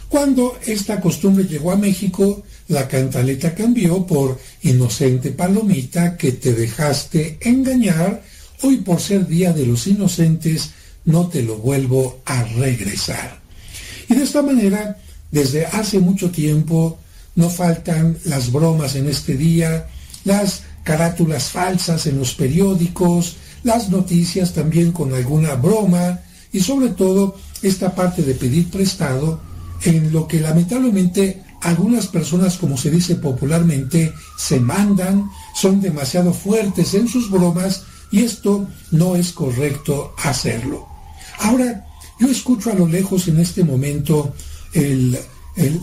Cuando esta costumbre llegó a México, la cantaleta cambió por Inocente Palomita que te dejaste engañar, hoy por ser Día de los Inocentes no te lo vuelvo a regresar. Y de esta manera, desde hace mucho tiempo, no faltan las bromas en este día, las carátulas falsas en los periódicos, las noticias también con alguna broma y sobre todo esta parte de pedir prestado en lo que lamentablemente algunas personas, como se dice popularmente, se mandan, son demasiado fuertes en sus bromas y esto no es correcto hacerlo. Ahora, yo escucho a lo lejos en este momento el-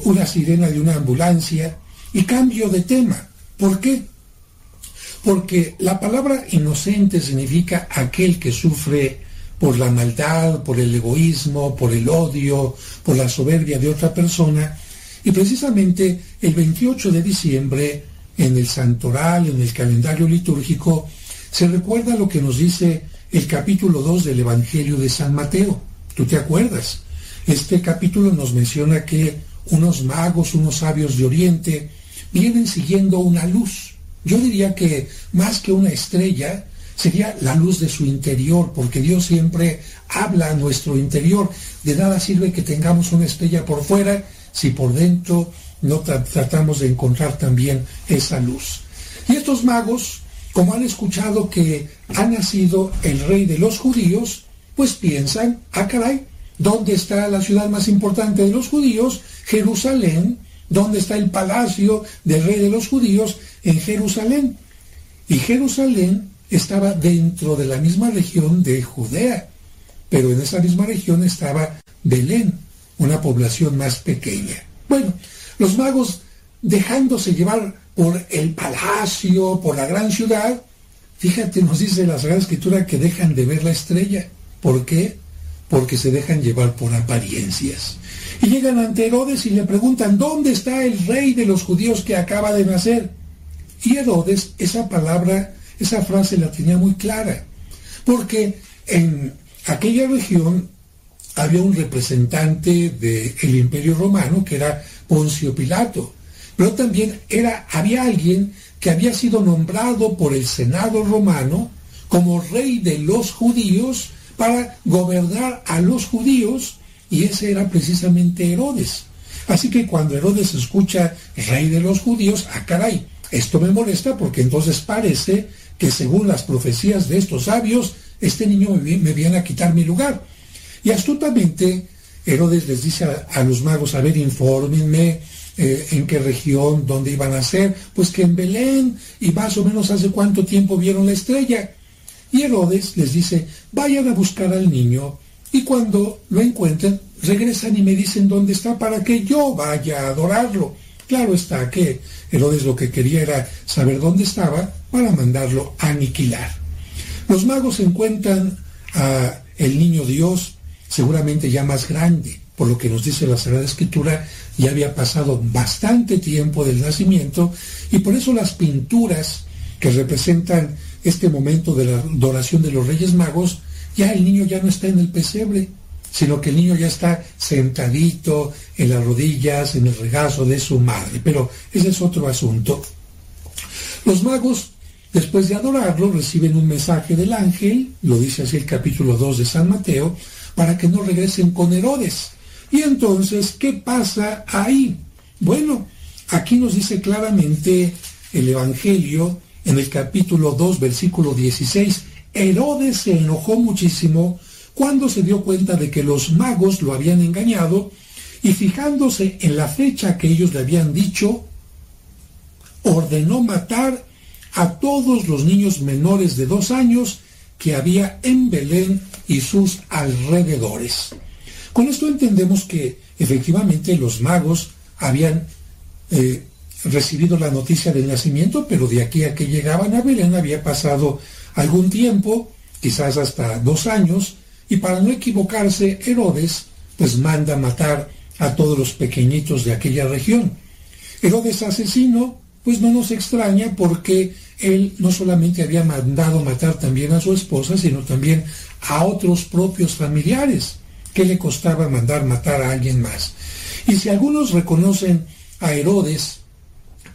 una sirena de una ambulancia y cambio de tema. ¿Por qué? Porque la palabra inocente significa aquel que sufre por la maldad, por el egoísmo, por el odio, por la soberbia de otra persona. Y precisamente el 28 de diciembre, en el santoral, en el calendario litúrgico, se recuerda lo que nos dice el capítulo 2 del Evangelio de San Mateo. ¿Tú te acuerdas? Este capítulo nos menciona que unos magos, unos sabios de Oriente, vienen siguiendo una luz. Yo diría que más que una estrella, sería la luz de su interior, porque Dios siempre habla a nuestro interior. De nada sirve que tengamos una estrella por fuera si por dentro no tra- tratamos de encontrar también esa luz. Y estos magos, como han escuchado que ha nacido el rey de los judíos, pues piensan, ah caray, ¿dónde está la ciudad más importante de los judíos? Jerusalén. ¿Dónde está el palacio del rey de los judíos? En Jerusalén. Y Jerusalén estaba dentro de la misma región de Judea, pero en esa misma región estaba Belén, una población más pequeña. Bueno, los magos dejándose llevar por el palacio, por la gran ciudad, fíjate, nos dice la Sagrada Escritura que dejan de ver la estrella. ¿Por qué? Porque se dejan llevar por apariencias. Y llegan ante Herodes y le preguntan, ¿dónde está el rey de los judíos que acaba de nacer? Y Herodes, esa palabra, esa frase la tenía muy clara, porque en aquella región había un representante del imperio romano que era Poncio Pilato, pero también era, había alguien que había sido nombrado por el Senado romano como rey de los judíos para gobernar a los judíos, y ese era precisamente Herodes. Así que cuando Herodes escucha rey de los judíos, ah caray, esto me molesta porque entonces parece que según las profecías de estos sabios, este niño me, vi- me viene a quitar mi lugar. Y astutamente Herodes les dice a, a los magos, a ver, infórmenme eh, en qué región, dónde iban a ser, pues que en Belén, y más o menos hace cuánto tiempo vieron la estrella. Y Herodes les dice, vayan a buscar al niño, y cuando lo encuentren, regresan y me dicen dónde está para que yo vaya a adorarlo. Claro está que Herodes lo que quería era saber dónde estaba para mandarlo aniquilar. Los magos encuentran a el niño Dios seguramente ya más grande, por lo que nos dice la Sagrada Escritura, ya había pasado bastante tiempo del nacimiento y por eso las pinturas que representan este momento de la adoración de los Reyes Magos, ya el niño ya no está en el pesebre, sino que el niño ya está sentadito en las rodillas, en el regazo de su madre. Pero ese es otro asunto. Los magos, después de adorarlo, reciben un mensaje del ángel, lo dice así el capítulo 2 de San Mateo, para que no regresen con Herodes. Y entonces, ¿qué pasa ahí? Bueno, aquí nos dice claramente el Evangelio en el capítulo 2, versículo 16, Herodes se enojó muchísimo cuando se dio cuenta de que los magos lo habían engañado y fijándose en la fecha que ellos le habían dicho, ordenó matar a todos los niños menores de dos años que había en Belén y sus alrededores. Con esto entendemos que efectivamente los magos habían eh, recibido la noticia del nacimiento, pero de aquí a que llegaban a Belén había pasado algún tiempo, quizás hasta dos años, y para no equivocarse, Herodes pues manda matar a todos los pequeñitos de aquella región. Herodes asesino, pues no nos extraña porque él no solamente había mandado matar también a su esposa, sino también a otros propios familiares. que le costaba mandar matar a alguien más? Y si algunos reconocen a Herodes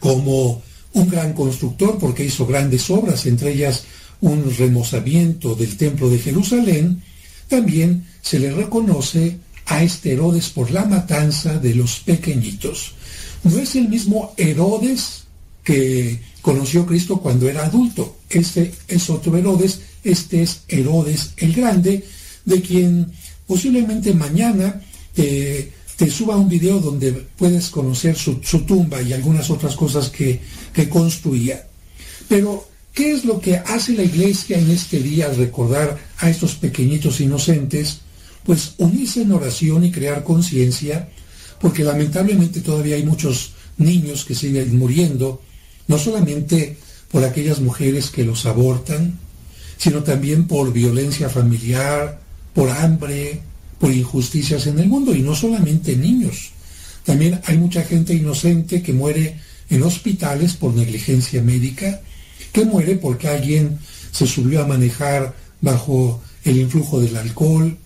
como un gran constructor porque hizo grandes obras, entre ellas un remozamiento del templo de Jerusalén, también se le reconoce a este Herodes por la matanza de los pequeñitos. No es el mismo Herodes que conoció Cristo cuando era adulto. Este es otro Herodes, este es Herodes el Grande, de quien posiblemente mañana te te suba un video donde puedes conocer su, su tumba y algunas otras cosas que, que construía. Pero, ¿qué es lo que hace la iglesia en este día recordar a estos pequeñitos inocentes? Pues unirse en oración y crear conciencia, porque lamentablemente todavía hay muchos niños que siguen muriendo, no solamente por aquellas mujeres que los abortan, sino también por violencia familiar, por hambre, por injusticias en el mundo, y no solamente niños. También hay mucha gente inocente que muere en hospitales por negligencia médica, que muere porque alguien se subió a manejar bajo el influjo del alcohol,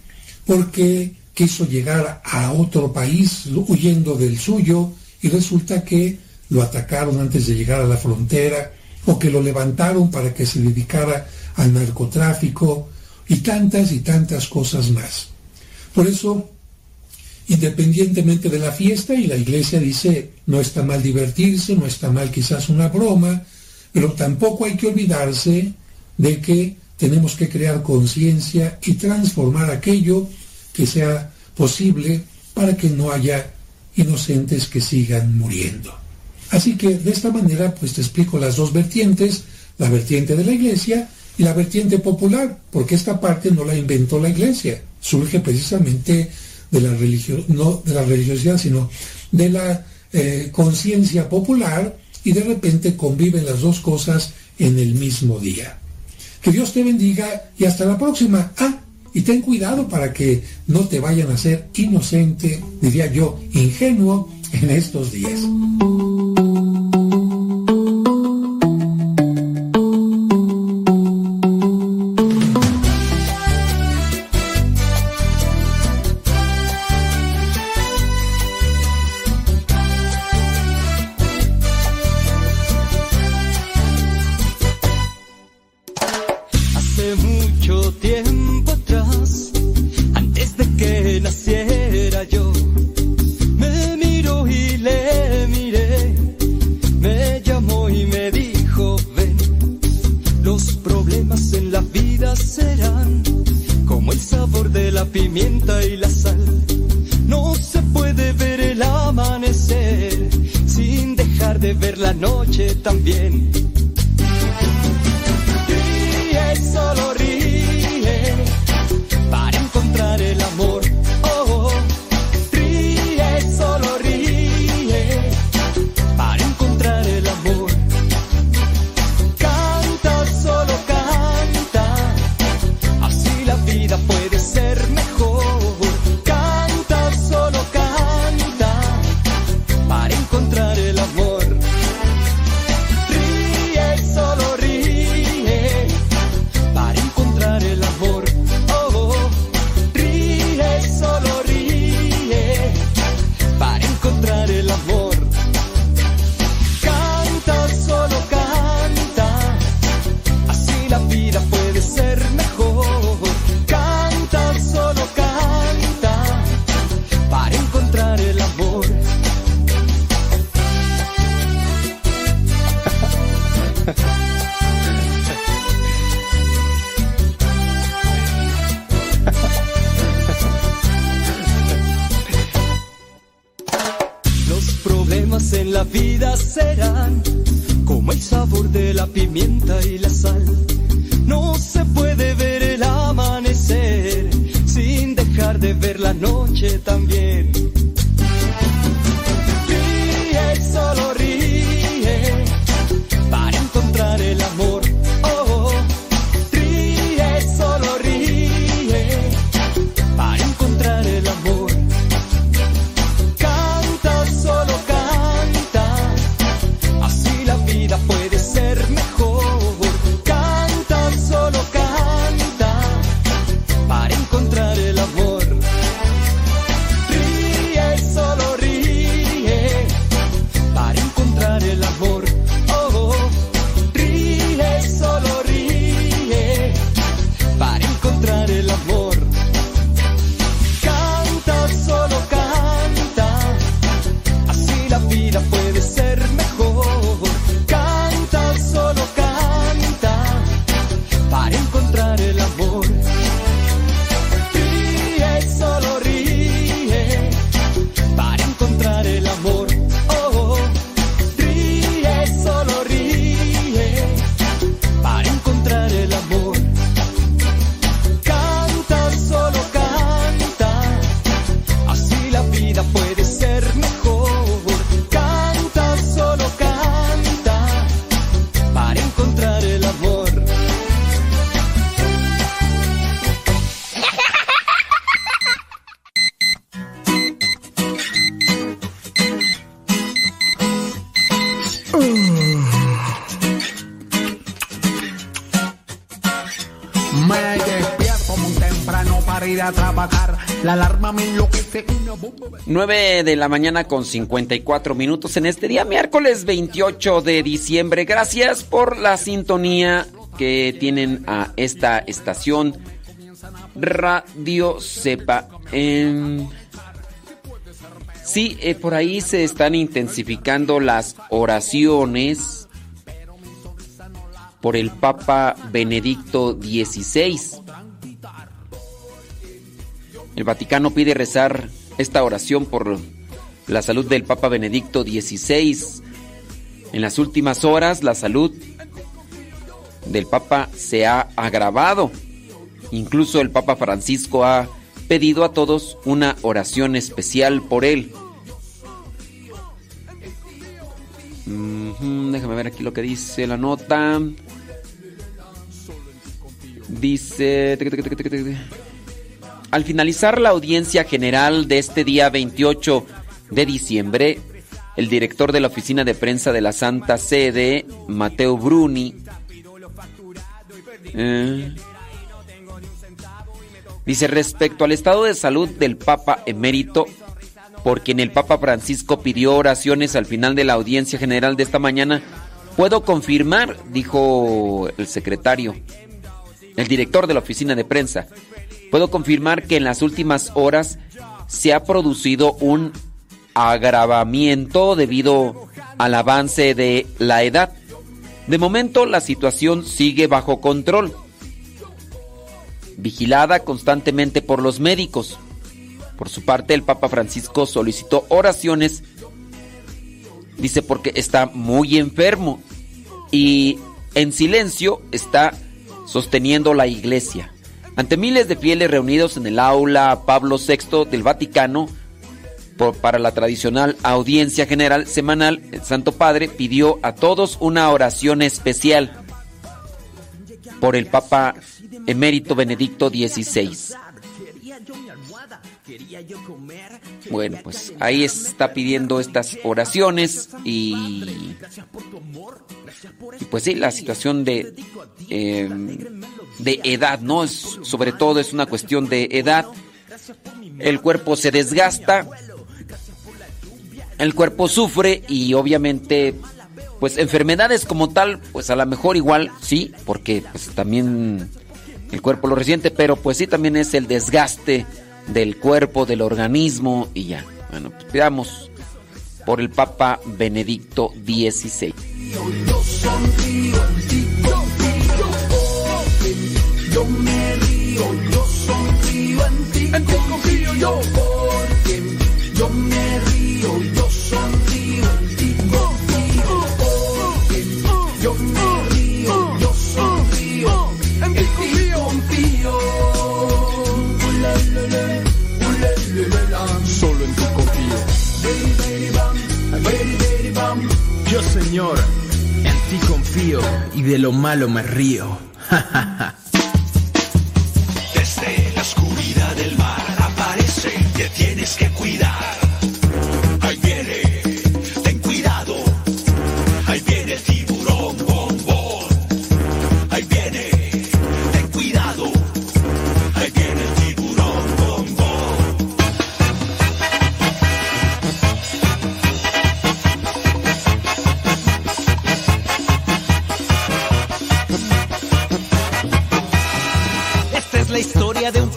porque quiso llegar a otro país huyendo del suyo y resulta que lo atacaron antes de llegar a la frontera o que lo levantaron para que se dedicara al narcotráfico y tantas y tantas cosas más. Por eso, independientemente de la fiesta, y la iglesia dice, no está mal divertirse, no está mal quizás una broma, pero tampoco hay que olvidarse de que tenemos que crear conciencia y transformar aquello que sea posible para que no haya inocentes que sigan muriendo. Así que de esta manera pues te explico las dos vertientes, la vertiente de la iglesia y la vertiente popular, porque esta parte no la inventó la iglesia, surge precisamente de la religión, no de la religiosidad, sino de la eh, conciencia popular y de repente conviven las dos cosas en el mismo día. Que Dios te bendiga y hasta la próxima. Ah, y ten cuidado para que no te vayan a hacer inocente, diría yo, ingenuo en estos días. 9 de la mañana con 54 minutos en este día, miércoles 28 de diciembre. Gracias por la sintonía que tienen a esta estación Radio Cepa. Sí, eh, por ahí se están intensificando las oraciones por el Papa Benedicto XVI. El Vaticano pide rezar esta oración por la salud del Papa Benedicto XVI. En las últimas horas la salud del Papa se ha agravado. Incluso el Papa Francisco ha pedido a todos una oración especial por él. Déjame ver aquí lo que dice la nota. Dice... Al finalizar la audiencia general de este día 28 de diciembre, el director de la oficina de prensa de la Santa Sede, Mateo Bruni, eh, dice respecto al estado de salud del Papa emérito, por quien el Papa Francisco pidió oraciones al final de la audiencia general de esta mañana, puedo confirmar, dijo el secretario, el director de la oficina de prensa, puedo confirmar que en las últimas horas se ha producido un agravamiento debido al avance de la edad. De momento la situación sigue bajo control, vigilada constantemente por los médicos. Por su parte, el Papa Francisco solicitó oraciones, dice porque está muy enfermo y en silencio está sosteniendo la iglesia. Ante miles de fieles reunidos en el aula Pablo VI del Vaticano, para la tradicional audiencia general semanal, el Santo Padre pidió a todos una oración especial por el Papa emérito Benedicto XVI. Bueno, pues ahí está pidiendo estas oraciones y, y pues sí, la situación de, eh, de edad, ¿no? Es, sobre todo es una cuestión de edad. El cuerpo se desgasta, el cuerpo sufre y obviamente pues enfermedades como tal, pues a lo mejor igual sí, porque pues también el cuerpo lo resiente, pero pues sí también es el desgaste del cuerpo, del organismo y ya. Bueno, pues pidamos por el Papa Benedicto XVI. Yo me río, yo sonrío en ti, en ti confío yo porque yo me río, yo sonrío en ti, confío porque yo me río, yo sonrío en ti confío. Solo en ti confío. Yo, Señor, en ti confío y de lo malo me río. Desde la oscuridad del mar aparece, te tienes que cuidar.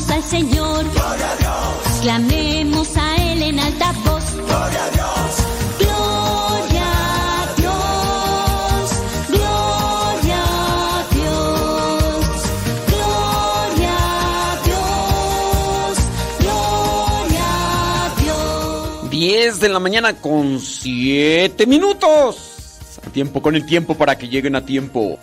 Cantemos al Señor. Gloria a Dios. Clamemos a Él en alta voz. Gloria a Dios. de la mañana con 7 minutos. A tiempo con el tiempo para que lleguen a tiempo.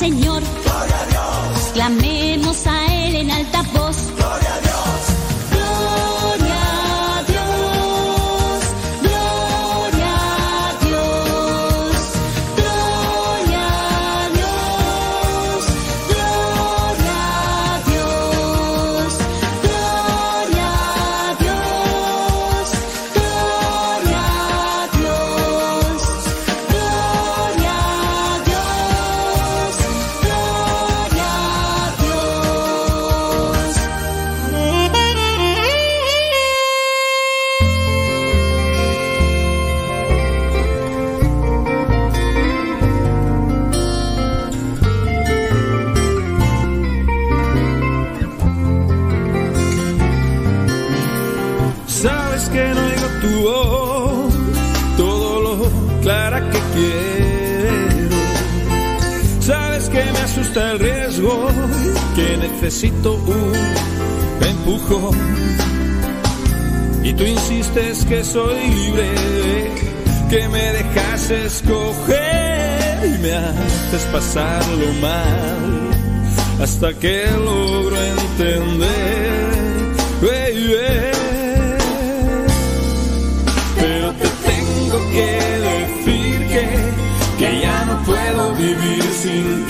Señor. Gloria a Dios. necesito un uh, empujón. Y tú insistes que soy libre, que me dejas escoger y me haces pasarlo mal hasta que logro entender. Baby. Pero te tengo que decir que, que ya no puedo vivir sin ti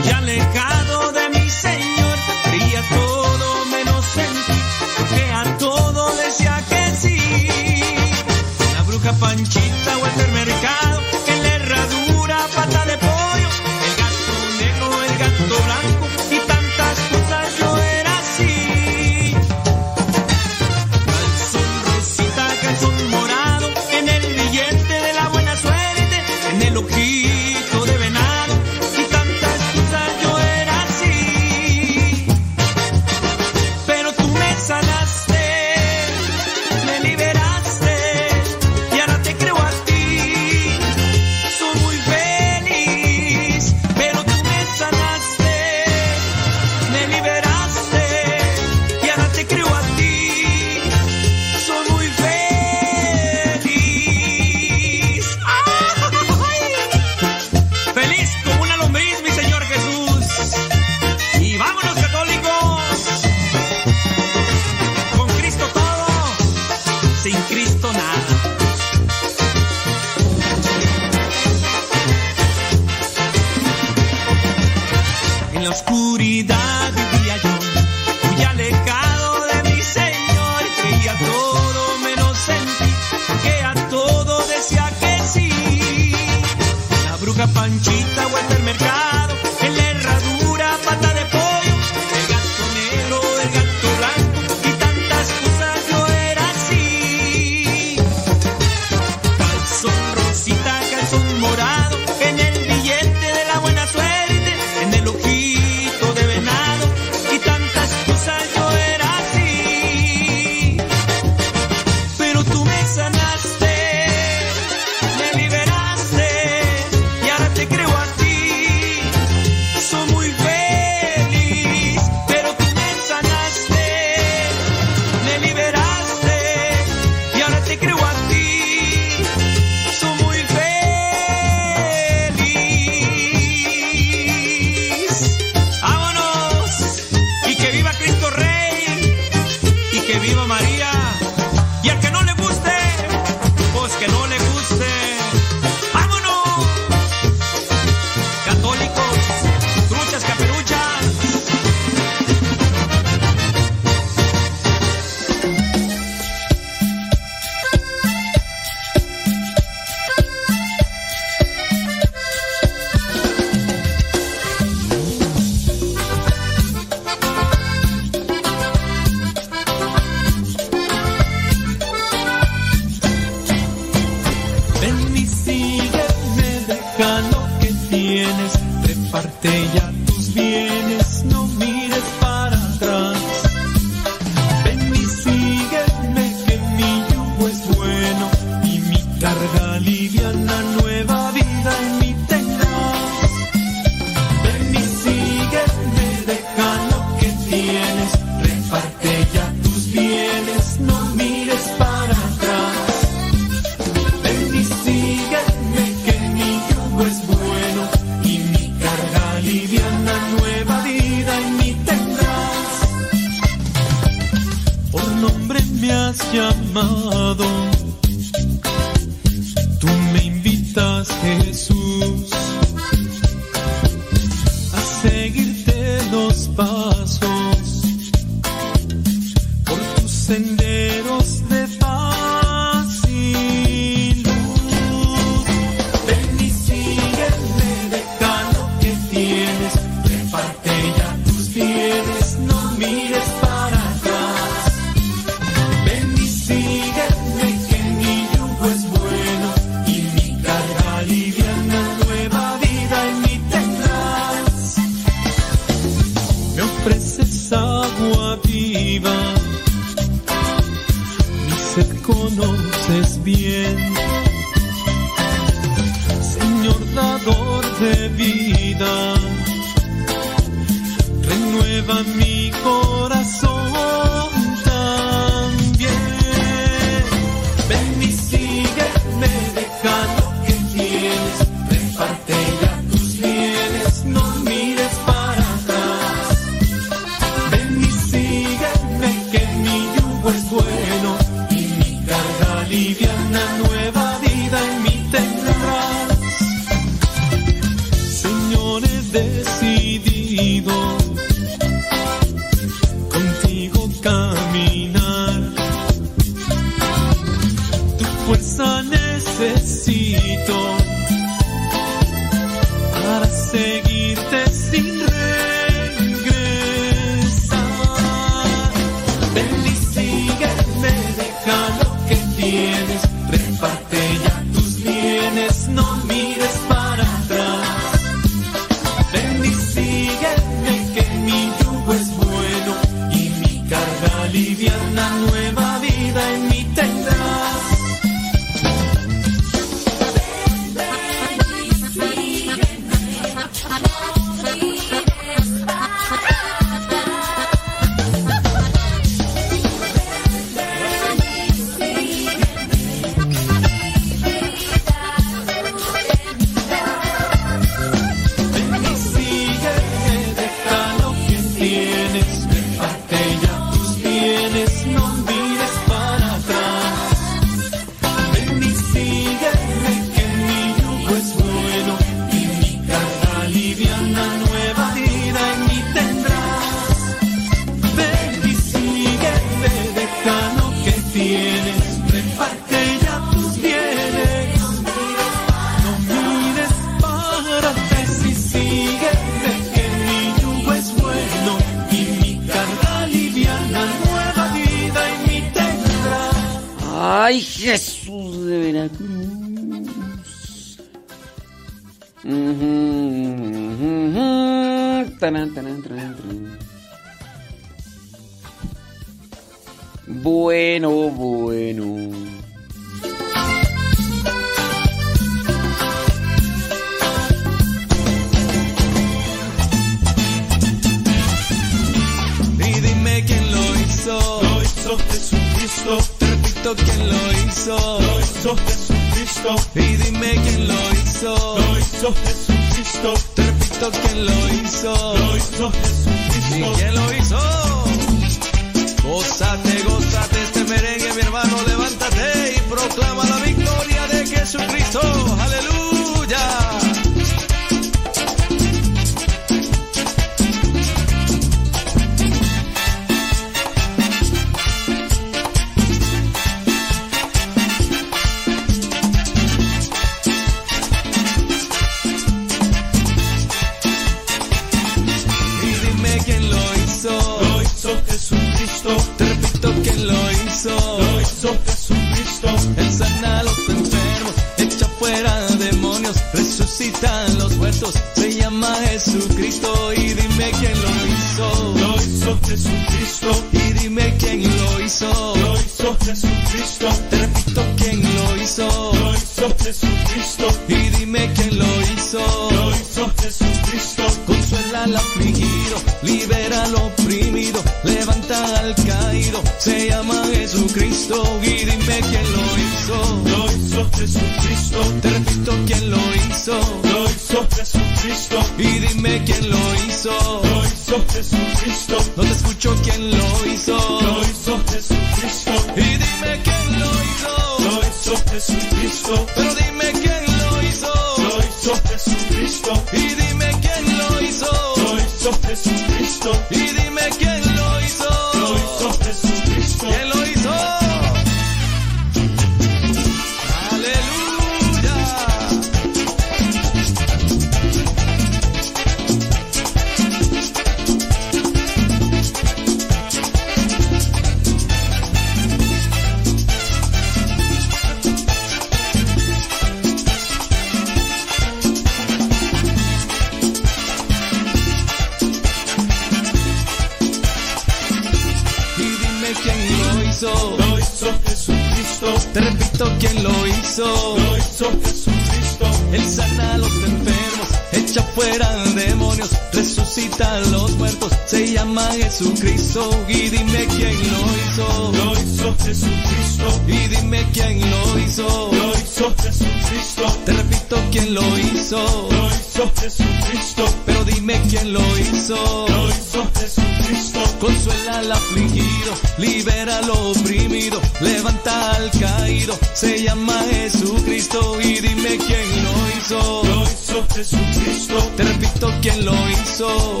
y dime quién lo hizo. Lo hizo Jesucristo y dime quién lo hizo. Lo hizo Jesucristo. Te repito quién lo hizo. Lo hizo Jesucristo. Pero dime quién lo hizo. Lo hizo Jesucristo. Consuela al afligido, libera al oprimido, levanta al caído. Se llama Jesucristo y dime quién lo hizo. Lo hizo Jesucristo. Te repito quién lo hizo.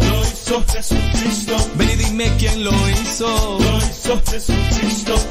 Cristo. Soy, soy Jesucristo.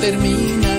termina.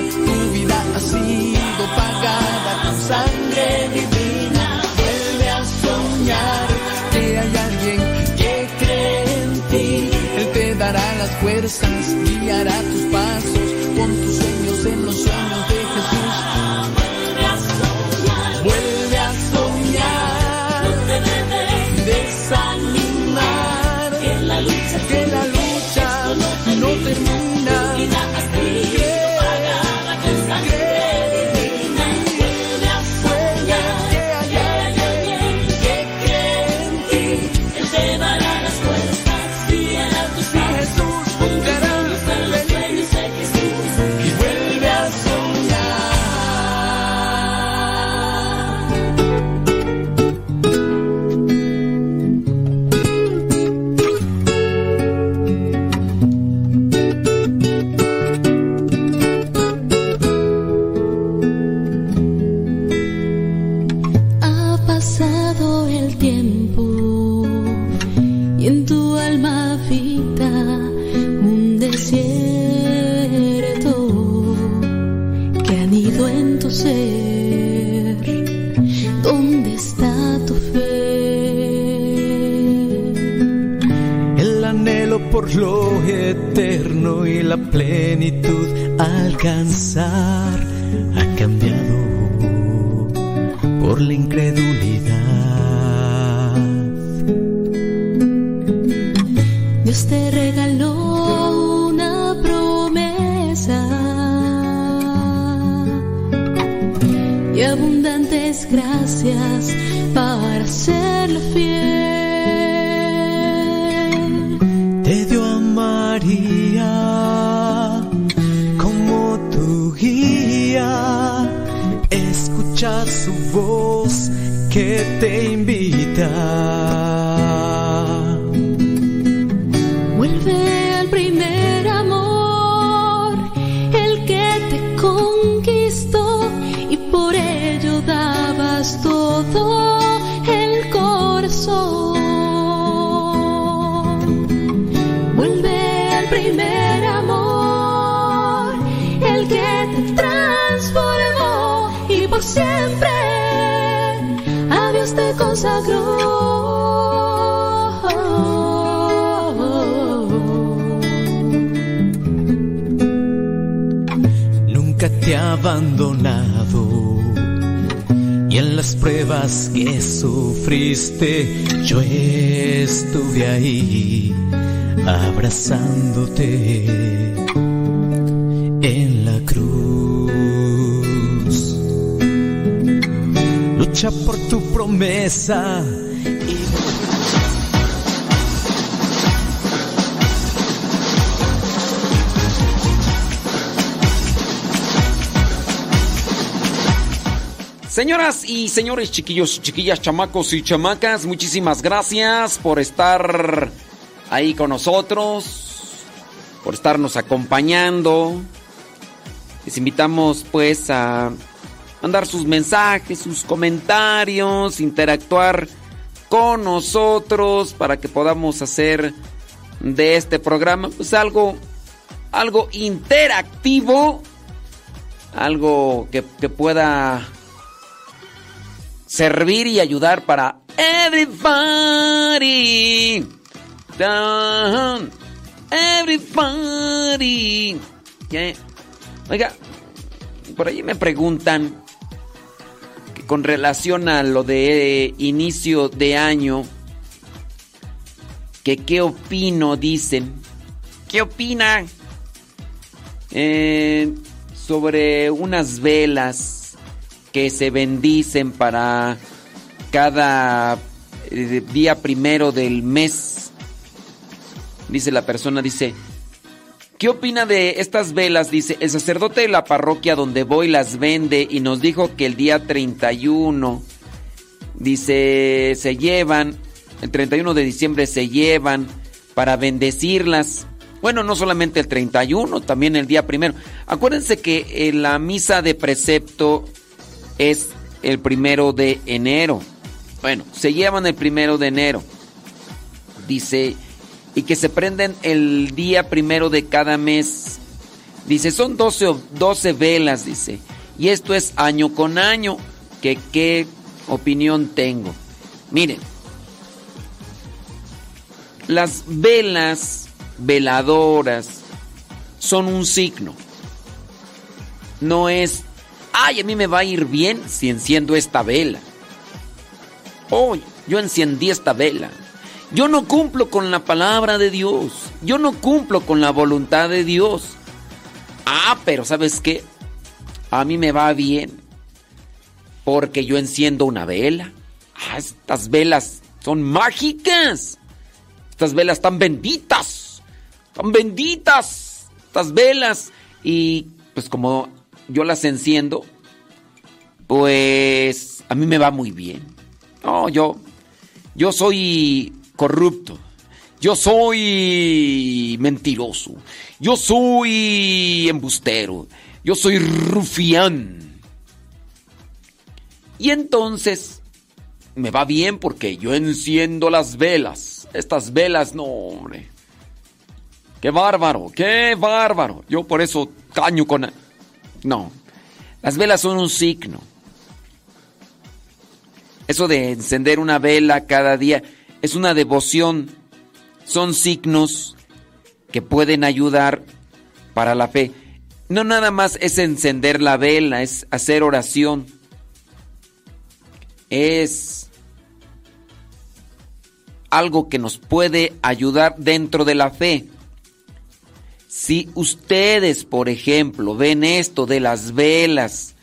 Yo estuve ahí abrazándote en la cruz. Lucha por tu promesa. Señoras y señores, chiquillos, chiquillas, chamacos y chamacas, muchísimas gracias por estar ahí con nosotros, por estarnos acompañando. Les invitamos pues a mandar sus mensajes, sus comentarios, interactuar con nosotros para que podamos hacer de este programa pues algo algo interactivo, algo que, que pueda servir y ayudar para everybody. Everybody. Yeah. Oiga, por ahí me preguntan que con relación a lo de inicio de año, que qué opino, dicen. ¿Qué opina? Eh, sobre unas velas que se bendicen para cada eh, día primero del mes. Dice la persona, dice, ¿qué opina de estas velas? Dice, el sacerdote de la parroquia donde voy las vende y nos dijo que el día 31, dice, se llevan, el 31 de diciembre se llevan para bendecirlas. Bueno, no solamente el 31, también el día primero. Acuérdense que en la misa de precepto es el primero de enero. Bueno, se llevan el primero de enero. Dice, y que se prenden el día primero de cada mes. Dice, son 12, o- 12 velas, dice. Y esto es año con año. Que qué opinión tengo. Miren, las velas veladoras son un signo. No es ay, a mí me va a ir bien si enciendo esta vela. Oh, yo encendí esta vela. Yo no cumplo con la palabra de Dios. Yo no cumplo con la voluntad de Dios. Ah, pero ¿sabes qué? A mí me va bien. Porque yo enciendo una vela. Ah, estas velas son mágicas. Estas velas están benditas. Están benditas. Estas velas. Y pues como yo las enciendo, pues a mí me va muy bien. No, yo, yo soy corrupto. Yo soy mentiroso. Yo soy embustero. Yo soy rufián. Y entonces me va bien porque yo enciendo las velas. Estas velas, no, hombre. Qué bárbaro, qué bárbaro. Yo por eso caño con... No, las velas son un signo. Eso de encender una vela cada día es una devoción. son signos que pueden ayudar para la fe. No nada más es encender la vela, es hacer oración. Es algo que nos puede ayudar dentro de la fe. Si ustedes, por ejemplo, ven esto de las velas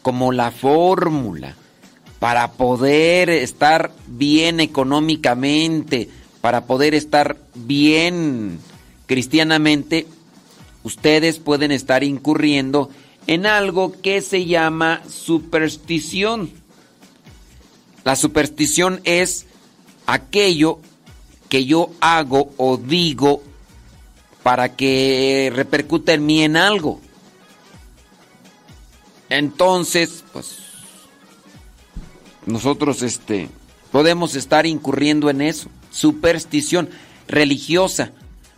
como la fórmula para poder estar bien económicamente, para poder estar bien cristianamente, ustedes pueden estar incurriendo en algo que se llama superstición. La superstición es aquello que yo hago o digo para que repercuta en mí en algo. Entonces, pues nosotros este podemos estar incurriendo en eso, superstición religiosa,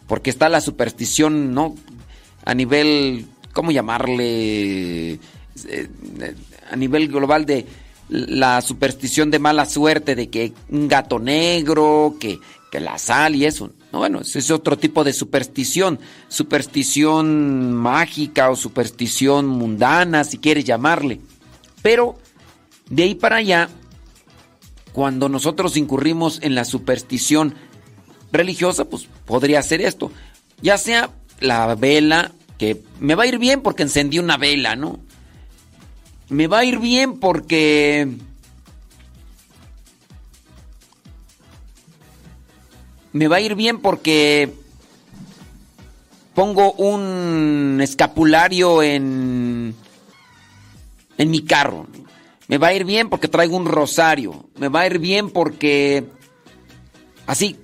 porque está la superstición, ¿no? A nivel ¿cómo llamarle? Eh, a nivel global de la superstición de mala suerte, de que un gato negro, que, que la sal y eso. No, bueno, ese es otro tipo de superstición. Superstición mágica o superstición mundana, si quieres llamarle. Pero de ahí para allá, cuando nosotros incurrimos en la superstición religiosa, pues podría ser esto. Ya sea la vela, que me va a ir bien porque encendí una vela, ¿no? Me va a ir bien porque me va a ir bien porque pongo un escapulario en en mi carro. Me va a ir bien porque traigo un rosario. Me va a ir bien porque así.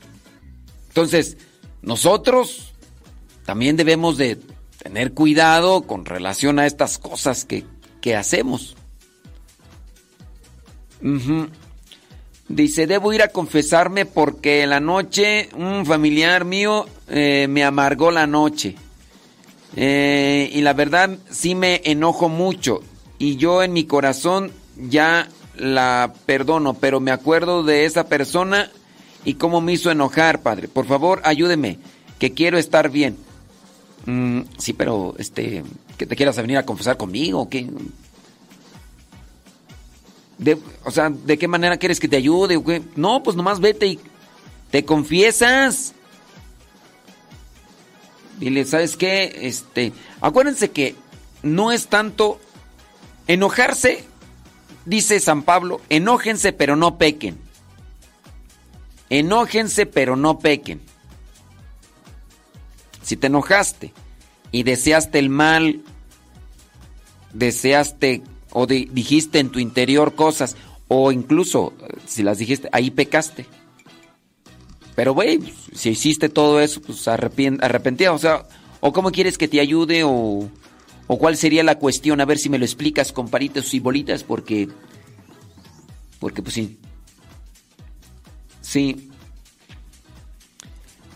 Entonces, nosotros también debemos de tener cuidado con relación a estas cosas que, que hacemos. Ujú. Dice, debo ir a confesarme porque en la noche un familiar mío eh, me amargó la noche. Eh, y la verdad sí me enojo mucho. Y yo en mi corazón ya la perdono, pero me acuerdo de esa persona y cómo me hizo enojar, padre. Por favor, ayúdeme, que quiero estar bien. Mm, sí, pero este, que te quieras venir a confesar conmigo, ¿o ¿qué? De- o sea, ¿de qué manera quieres que te ayude? No, pues nomás vete y te confiesas. Dile, ¿sabes qué? Este, acuérdense que no es tanto enojarse, dice San Pablo, enójense pero no pequen. Enójense pero no pequen. Si te enojaste y deseaste el mal, deseaste o di- dijiste en tu interior cosas, o incluso eh, si las dijiste, ahí pecaste. Pero, güey, si hiciste todo eso, pues arrepentido. O sea, o cómo quieres que te ayude, o, o cuál sería la cuestión. A ver si me lo explicas con palitos y bolitas, porque. Porque, pues sí. Sí.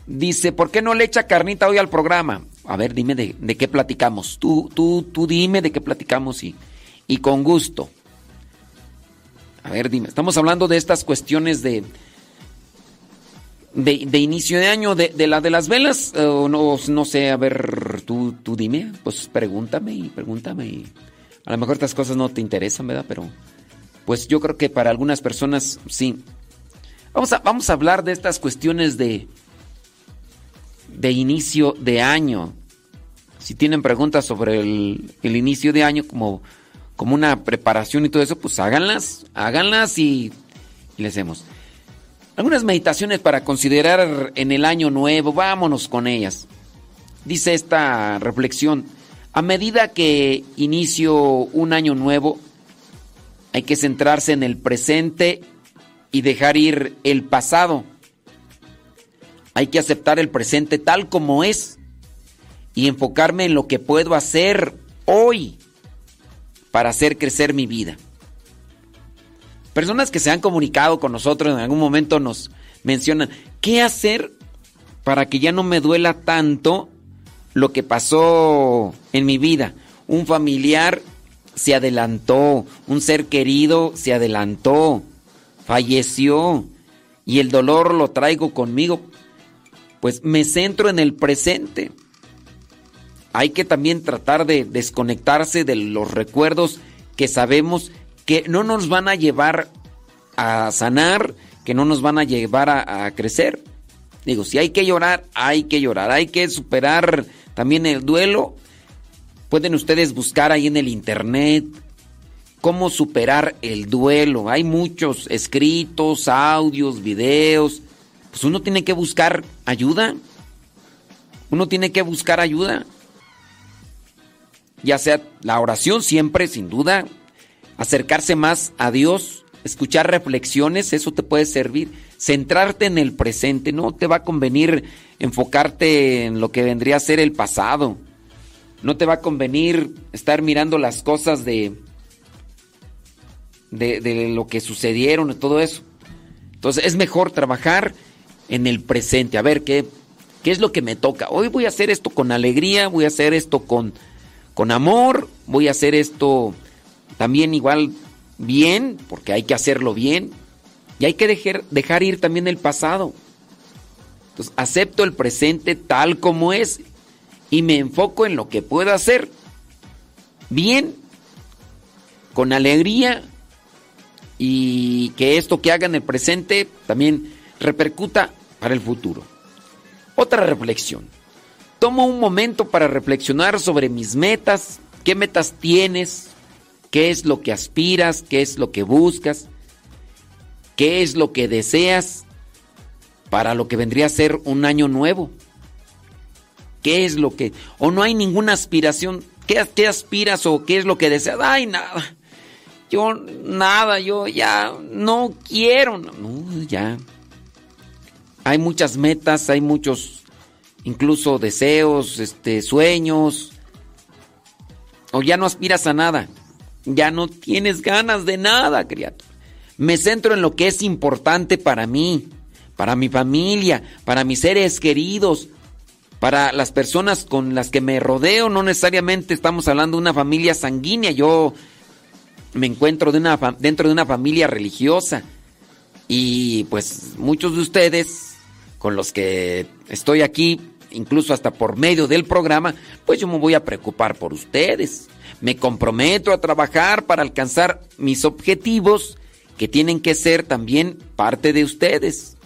Dice, ¿por qué no le echa carnita hoy al programa? A ver, dime de, de qué platicamos. Tú, tú, tú dime de qué platicamos y, y con gusto. A ver, dime. Estamos hablando de estas cuestiones de, de, de inicio de año, de, de la de las velas. eh, o no, no sé, a ver, tú, tú dime. Pues pregúntame y pregúntame. Y a lo mejor estas cosas no te interesan, ¿verdad? Pero pues yo creo que para algunas personas sí. Vamos a, vamos a hablar de estas cuestiones de, de inicio de año. Si tienen preguntas sobre el, el inicio de año como, como una preparación y todo eso, pues háganlas, háganlas y, y les hacemos. Algunas meditaciones para considerar en el año nuevo, vámonos con ellas. Dice esta reflexión, a medida que inicio un año nuevo, hay que centrarse en el presente y dejar ir el pasado. Hay que aceptar el presente tal como es y enfocarme en lo que puedo hacer hoy para hacer crecer mi vida. Personas que se han comunicado con nosotros en algún momento nos mencionan, ¿qué hacer para que ya no me duela tanto lo que pasó en mi vida? Un familiar se adelantó, un ser querido se adelantó, falleció y el dolor lo traigo conmigo. pues me centro en el presente. Hay que también tratar de desconectarse de los recuerdos que sabemos que no nos van a llevar a sanar, que no nos van a llevar a, crecer. Digo, si hay que llorar, hay que llorar, hay que superar también el duelo. Pueden ustedes buscar ahí en el internet cómo superar el duelo. Hay muchos escritos, audios, videos. Pues uno tiene que buscar ayuda. Uno tiene que buscar ayuda. Ya sea la oración siempre, sin duda. Acercarse más a Dios. Escuchar reflexiones, eso te puede servir. Centrarte en el presente. No te va a convenir enfocarte en lo que vendría a ser el pasado. No te va a convenir estar mirando las cosas de, de, lo que sucedieron y todo eso. Entonces es mejor trabajar en el presente. A ver, ¿qué, ¿qué es lo que me toca? Hoy voy a hacer esto con alegría, voy a hacer esto con, con amor, voy a hacer esto también igual bien, porque hay que hacerlo bien. Y hay que dejar, dejar ir también el pasado. Entonces acepto el presente tal como es y me enfoco en lo que puedo hacer bien, con alegría y que esto que haga en el presente también repercuta para el futuro. Otra reflexión. Tomo un momento para reflexionar sobre mis metas, qué metas tienes, qué es lo que aspiras, qué es lo que buscas, qué es lo que deseas para lo que vendría a ser un año nuevo. ¿Qué es lo que... o no hay ninguna aspiración? ¿Qué, qué aspiras o qué es lo que deseas? Ay, nada. Yo nada, yo ya no quiero. No, ya. Hay muchas metas, hay muchos incluso deseos, este sueños. O ya no aspiras a nada. Ya no tienes ganas de nada, criatura. Me centro en lo que es importante para mí, para mi familia, para mis seres queridos, para las personas con las que me rodeo. No necesariamente estamos hablando de una familia sanguínea. Yo me encuentro dentro de una familia religiosa. Y pues muchos de ustedes con los que estoy aquí, incluso hasta por medio del programa, pues yo me voy a preocupar por ustedes. Me comprometo a trabajar para alcanzar mis objetivos que tienen que ser también parte de ustedes.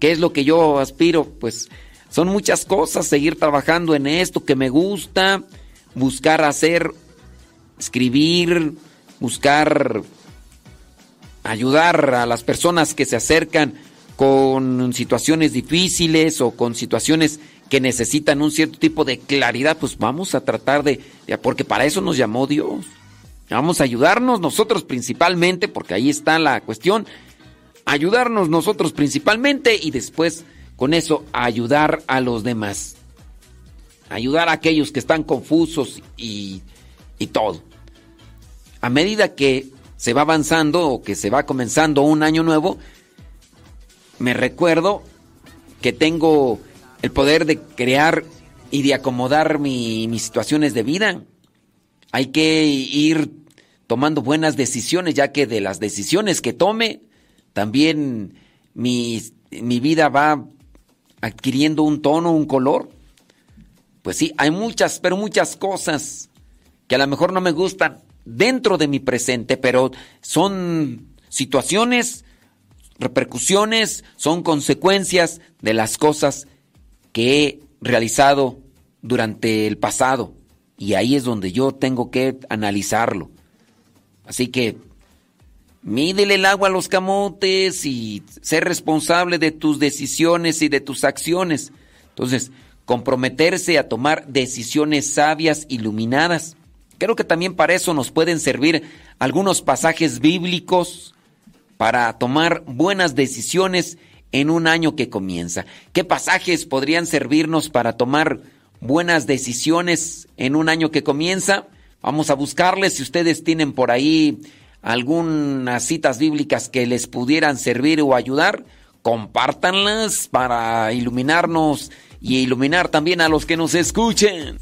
¿Qué es lo que yo aspiro? Pues son muchas cosas, seguir trabajando en esto que me gusta, buscar hacer, escribir, buscar ayudar a las personas que se acercan con situaciones difíciles o con situaciones que necesitan un cierto tipo de claridad, pues vamos a tratar de, porque para eso nos llamó Dios. Vamos a ayudarnos nosotros principalmente, porque ahí está la cuestión, ayudarnos nosotros principalmente y después con eso ayudar a los demás. Ayudar a aquellos que están confusos y, y todo. A medida que se va avanzando o que se va comenzando un año nuevo, me recuerdo que tengo el poder de crear y de acomodar mis situaciones de vida. Hay que ir tomando buenas decisiones, ya que de las decisiones que tome, también mi, mi vida va adquiriendo un tono, un color. Pues sí, hay muchas, pero muchas cosas que a lo mejor no me gustan dentro de mi presente, pero son situaciones, repercusiones, son consecuencias de las cosas que he realizado durante el pasado. Y ahí es donde yo tengo que analizarlo. Así que mídele el agua a los camotes y ser responsable de tus decisiones y de tus acciones. Entonces, comprometerse a tomar decisiones sabias, iluminadas. Creo que también para eso nos pueden servir algunos pasajes bíblicos para tomar buenas decisiones en un año que comienza. ¿Qué pasajes podrían servirnos para tomar buenas decisiones en un año que comienza? Vamos a buscarles si ustedes tienen por ahí algunas citas bíblicas que les pudieran servir o ayudar, compártanlas para iluminarnos y iluminar también a los que nos escuchen.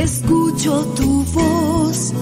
escucho tu voz.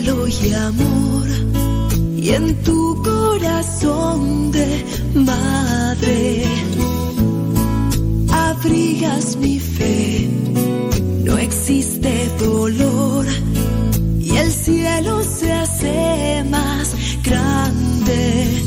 cielo y amor y en tu corazón de madre abrigas mi fe. No existe dolor y el cielo se hace más grande.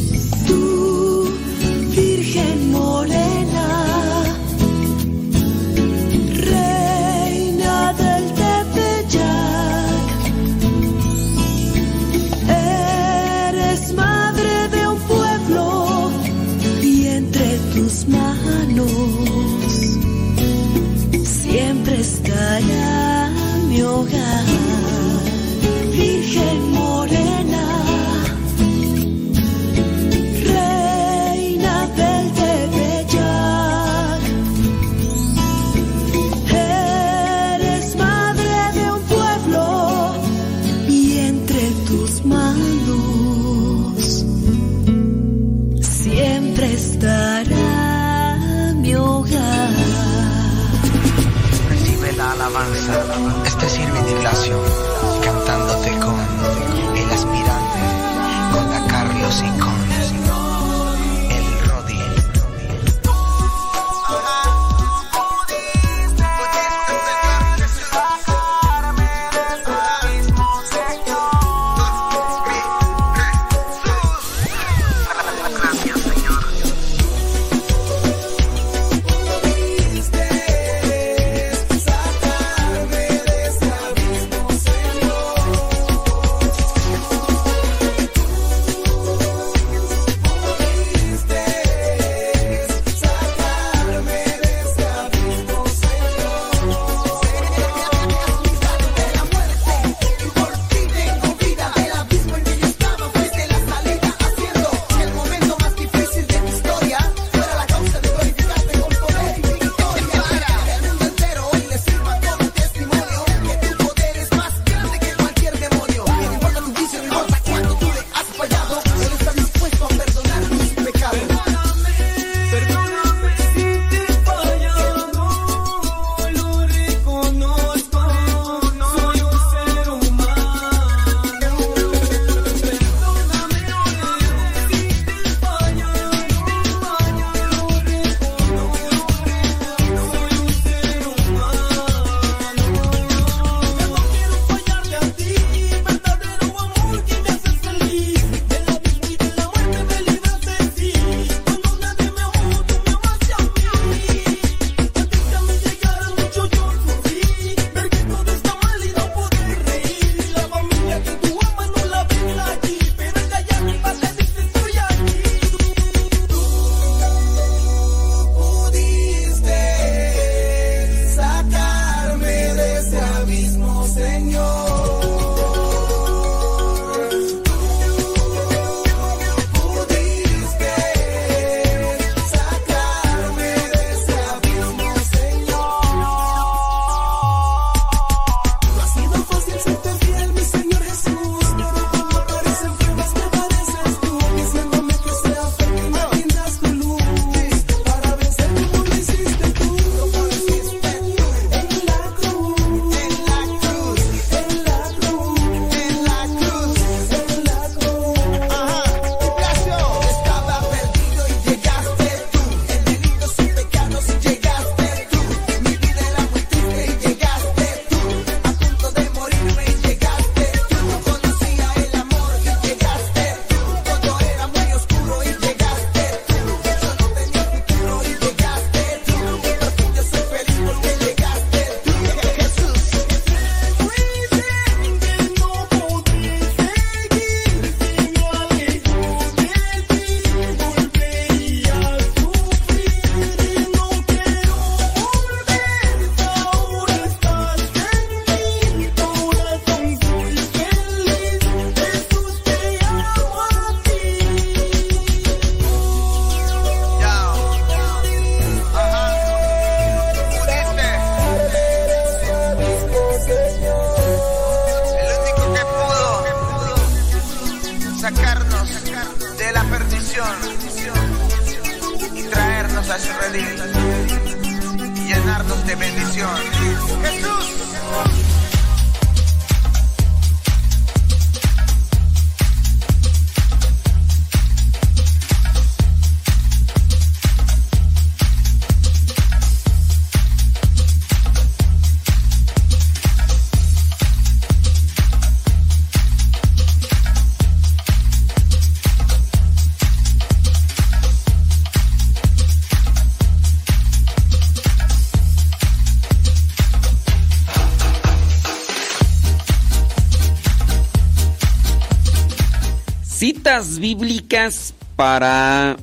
Bíblicas para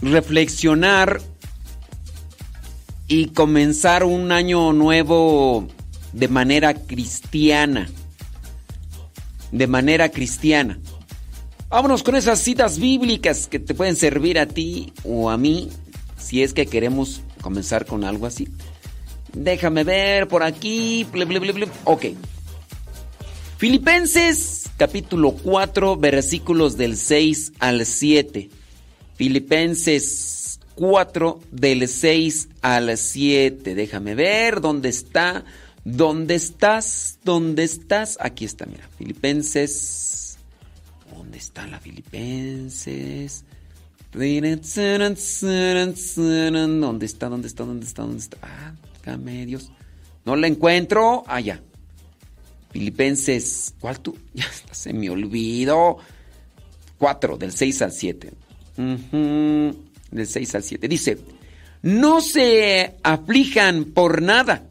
reflexionar y comenzar un año nuevo de manera cristiana. De manera cristiana. Vámonos con esas citas bíblicas que te pueden servir a ti o a mí si es que queremos comenzar con algo así. Déjame ver por aquí. Ok. Filipenses capítulo 4 versículos del 6 al 7. Filipenses 4 del 6 al 7. Déjame ver dónde está. ¿Dónde estás? ¿Dónde estás? Aquí está, mira. Filipenses. ¿Dónde está la Filipenses? ¿Dónde está? ¿Dónde está? ¿Dónde está? ¿Dónde está? Ah, déjame Dios. No la encuentro. Allá. Filipenses, ¿cuál tú? Ya se me olvidó. 4, del 6 al 7. del 6 al 7. Dice, no se aflijan por nada,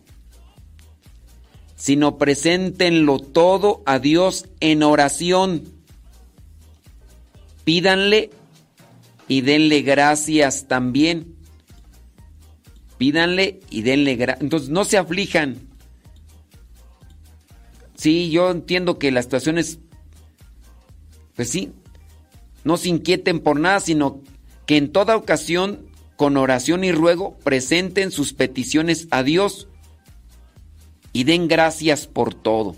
sino preséntenlo todo a Dios en oración. Pídanle y denle gracias también. Pídanle y denle gracias. Entonces, no se aflijan. Sí, yo entiendo que las situaciones, pues sí, no se inquieten por nada, sino que en toda ocasión, con oración y ruego, presenten sus peticiones a Dios y den gracias por todo.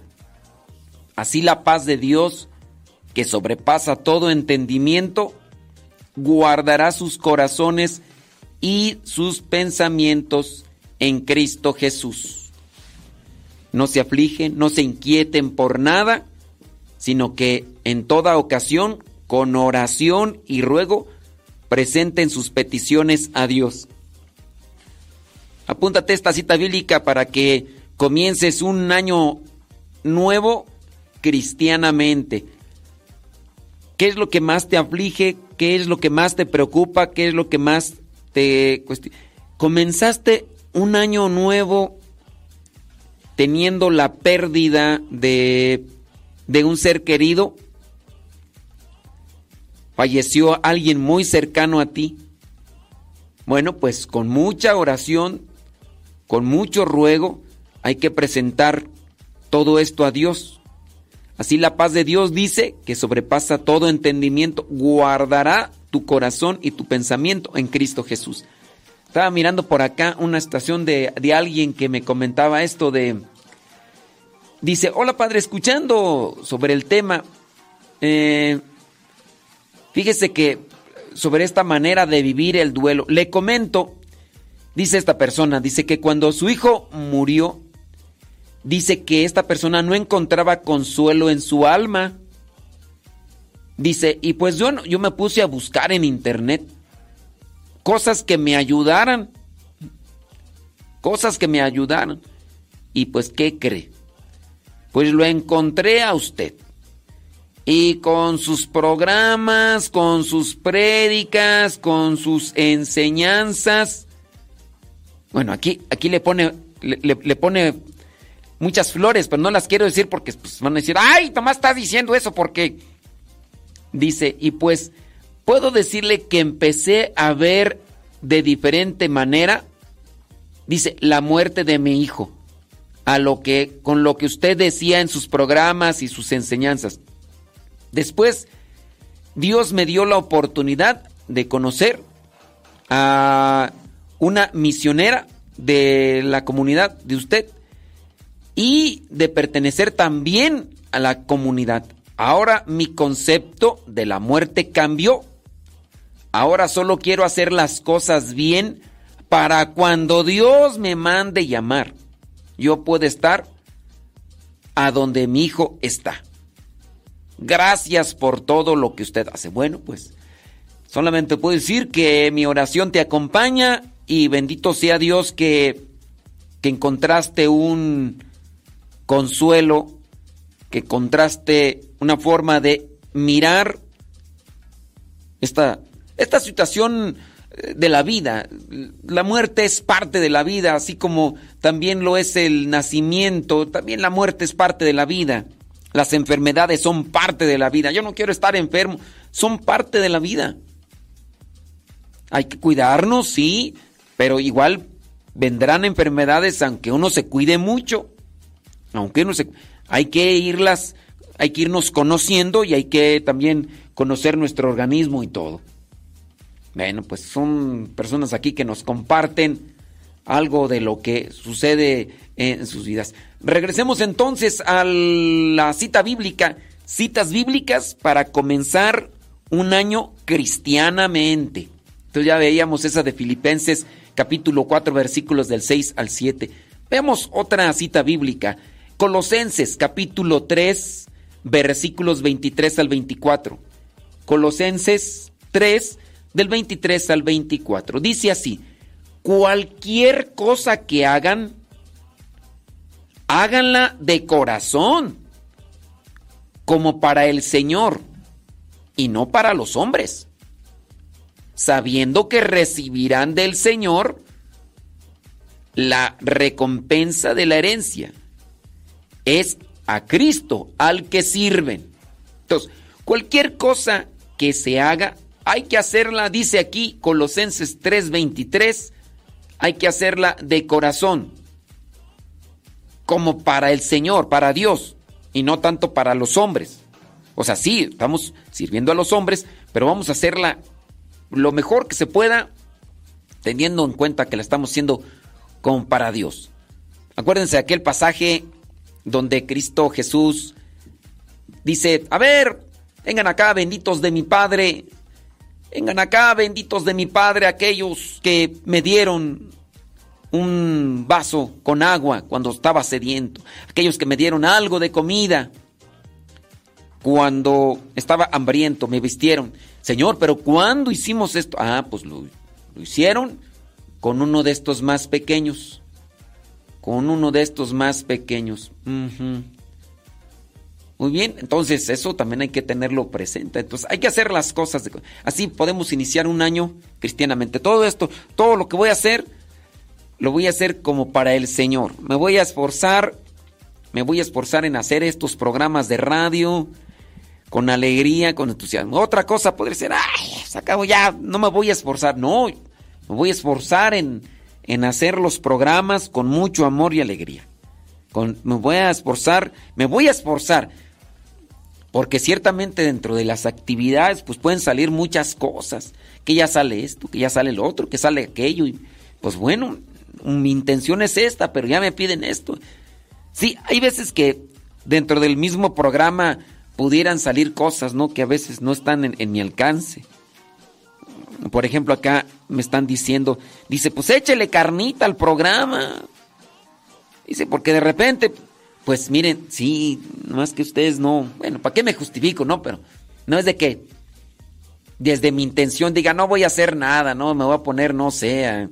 Así la paz de Dios, que sobrepasa todo entendimiento, guardará sus corazones y sus pensamientos en Cristo Jesús. No se afligen, no se inquieten por nada, sino que en toda ocasión, con oración y ruego, presenten sus peticiones a Dios. Apúntate esta cita bíblica para que comiences un año nuevo cristianamente. ¿Qué es lo que más te aflige? ¿Qué es lo que más te preocupa? ¿Qué es lo que más te... Comenzaste un año nuevo teniendo la pérdida de, de un ser querido, falleció alguien muy cercano a ti. Bueno, pues con mucha oración, con mucho ruego, hay que presentar todo esto a Dios. Así la paz de Dios dice que sobrepasa todo entendimiento, guardará tu corazón y tu pensamiento en Cristo Jesús. Estaba mirando por acá una estación de, de alguien que me comentaba esto de, Dice, hola padre, escuchando sobre el tema, eh, fíjese que sobre esta manera de vivir el duelo, le comento, dice esta persona, dice que cuando su hijo murió, dice que esta persona no encontraba consuelo en su alma. Dice, y pues yo, yo me puse a buscar en internet cosas que me ayudaran, cosas que me ayudaran. Y pues, ¿qué cree? Pues lo encontré a usted. Y con sus programas, con sus prédicas, con sus enseñanzas. Bueno, aquí, aquí le pone, le, pone muchas flores, pero no las quiero decir porque pues, van a decir, ay, Tomás está diciendo eso porque dice, y pues puedo decirle que empecé a ver de diferente manera, dice, la muerte de mi hijo a lo que con lo que usted decía en sus programas y sus enseñanzas. Después Dios me dio la oportunidad de conocer a una misionera de la comunidad de usted y de pertenecer también a la comunidad. ahora mi concepto de la muerte cambió. Ahora solo quiero hacer las cosas bien para cuando Dios me mande llamar. Yo puedo estar a donde mi hijo está. Gracias por todo lo que usted hace. Bueno, pues solamente puedo decir que mi oración te acompaña y bendito sea Dios que, que encontraste un consuelo, que encontraste una forma de mirar esta, esta situación de la vida. La muerte es parte de la vida, así como también lo es el nacimiento, también la muerte es parte de la vida. Las enfermedades son parte de la vida. Yo no quiero estar enfermo, son parte de la vida. Hay que cuidarnos, sí, pero igual vendrán enfermedades aunque uno se cuide mucho. Aunque uno se hay que irlas, hay que irnos conociendo y hay que también conocer nuestro organismo y todo. Bueno, pues son personas aquí que nos comparten algo de lo que sucede en sus vidas. Regresemos entonces a la cita bíblica, citas bíblicas para comenzar un año cristianamente. Entonces ya veíamos esa de Filipenses capítulo 4 versículos del 6 al 7. Veamos otra cita bíblica, Colosenses capítulo 3 versículos 23 al 24. Colosenses 3 del 23 al 24. Dice así, cualquier cosa que hagan, háganla de corazón, como para el Señor, y no para los hombres, sabiendo que recibirán del Señor la recompensa de la herencia. Es a Cristo al que sirven. Entonces, cualquier cosa que se haga, hay que hacerla, dice aquí Colosenses 3:23, hay que hacerla de corazón, como para el Señor, para Dios, y no tanto para los hombres. O sea, sí, estamos sirviendo a los hombres, pero vamos a hacerla lo mejor que se pueda, teniendo en cuenta que la estamos haciendo como para Dios. Acuérdense de aquel pasaje donde Cristo Jesús dice, a ver, vengan acá, benditos de mi Padre, vengan acá, benditos de mi Padre, aquellos que me dieron un vaso con agua cuando estaba sediento, aquellos que me dieron algo de comida cuando estaba hambriento, me vistieron. Señor, pero ¿cuándo hicimos esto? Ah, pues lo, lo hicieron con uno de estos más pequeños con uno de estos más pequeños. Muy bien, entonces eso también hay que tenerlo presente. Entonces hay que hacer las cosas. así podemos iniciar un año cristianamente. Todo esto, todo lo que voy a hacer, lo voy a hacer como para el Señor. Me voy a esforzar, me voy a esforzar en hacer estos programas de radio con alegría, con entusiasmo. Otra cosa podría ser, ay, se acabó ya, no me voy a esforzar. No, me voy a esforzar en en hacer los programas con mucho amor y alegría. Con, me voy a esforzar, me voy a esforzar, porque ciertamente dentro de las actividades pues pueden salir muchas cosas, que ya sale esto, que ya sale lo otro, que sale aquello, y pues bueno, mi intención es esta, pero ya me piden esto. Sí, hay veces que dentro del mismo programa pudieran salir cosas, ¿no? Que a veces no están en, en mi alcance. Por ejemplo, acá me están diciendo, dice, pues échele carnita al programa. Dice, porque de repente, pues miren, sí, más que ustedes no, bueno, ¿para qué me justifico, no? Pero no es de que desde mi intención diga, no voy a hacer nada, no, me voy a poner, no sé.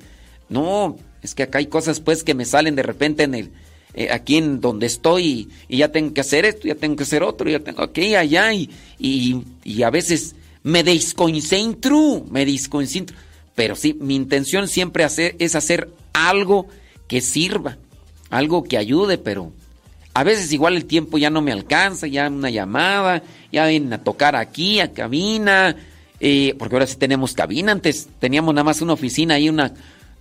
No, es que acá hay cosas pues que me salen de repente en el, eh, aquí en donde estoy y, ya tengo que hacer esto, ya tengo que hacer otro, ya tengo ir allá y, y, y a veces me desconcentro, me desconcentro. Pero sí, mi intención siempre hacer, es hacer algo que sirva, algo que ayude, pero a veces igual el tiempo ya no me alcanza, ya una llamada, ya vienen a tocar aquí, a cabina, eh, porque ahora sí tenemos cabina, antes teníamos nada más una oficina y una,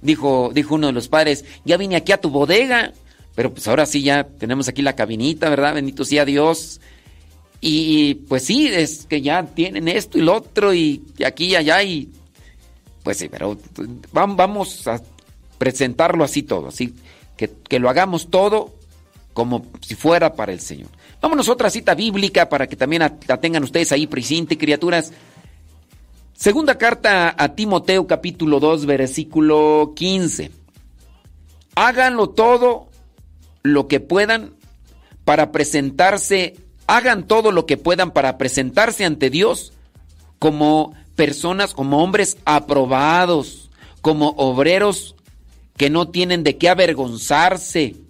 dijo, dijo uno de los padres, ya vine aquí a tu bodega, pero pues ahora sí ya tenemos aquí la cabinita, ¿verdad? Bendito sea Dios. Y pues sí, es que ya tienen esto y lo otro y, aquí y allá y pues sí, pero vamos a presentarlo así todo, así que, que lo hagamos todo como si fuera para el Señor. Vámonos a otra cita bíblica para que también la tengan ustedes ahí presente, criaturas. Segunda carta a Timoteo capítulo 2 versículo 15. Háganlo todo lo que puedan para presentarse, hagan todo lo que puedan para presentarse ante Dios como personas, como hombres aprobados, como obreros que no tienen de qué avergonzarse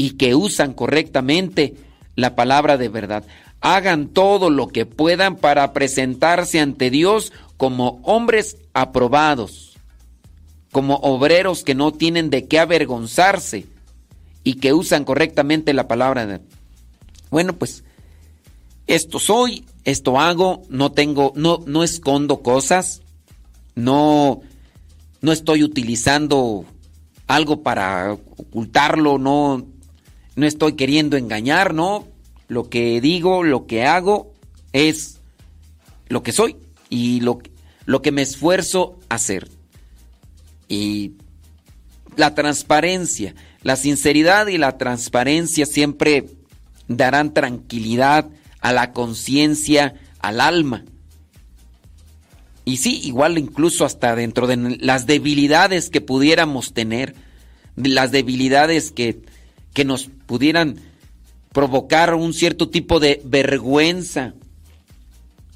y que usan correctamente la palabra de verdad. Hagan todo lo que puedan para presentarse ante Dios como hombres aprobados, como obreros que no tienen de qué avergonzarse y que usan correctamente la palabra de Bueno, pues esto soy, esto hago, no tengo no no escondo cosas, no no estoy utilizando algo para ocultarlo, no no estoy queriendo engañar, no. Lo que digo, lo que hago es lo que soy y lo, lo que me esfuerzo a hacer. Y la transparencia, la sinceridad y la transparencia siempre darán tranquilidad a la conciencia, al alma. Y sí, igual incluso hasta dentro de las debilidades que pudiéramos tener, las debilidades que, que nos pudieran provocar un cierto tipo de vergüenza.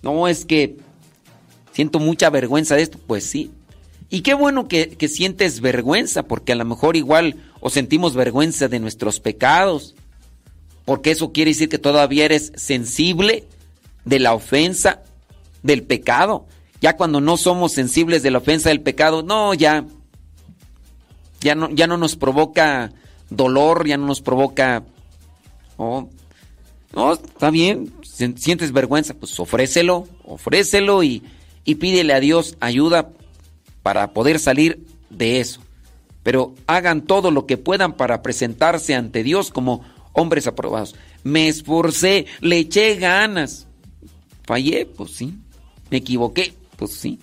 No, es que siento mucha vergüenza de esto, pues sí. Y qué bueno que, que sientes vergüenza, porque a lo mejor igual o sentimos vergüenza de nuestros pecados, porque eso quiere decir que todavía eres sensible de la ofensa del pecado. Ya cuando no somos sensibles de la ofensa del pecado, no, ya, ya no, ya no nos provoca dolor, ya no nos provoca... Oh, no, está bien, sientes vergüenza, pues ofrécelo, ofrécelo y, y pídele a Dios ayuda para poder salir de eso. Pero hagan todo lo que puedan para presentarse ante Dios como hombres aprobados. Me esforcé, le eché ganas. Fallé, pues sí. Me equivoqué, pues sí.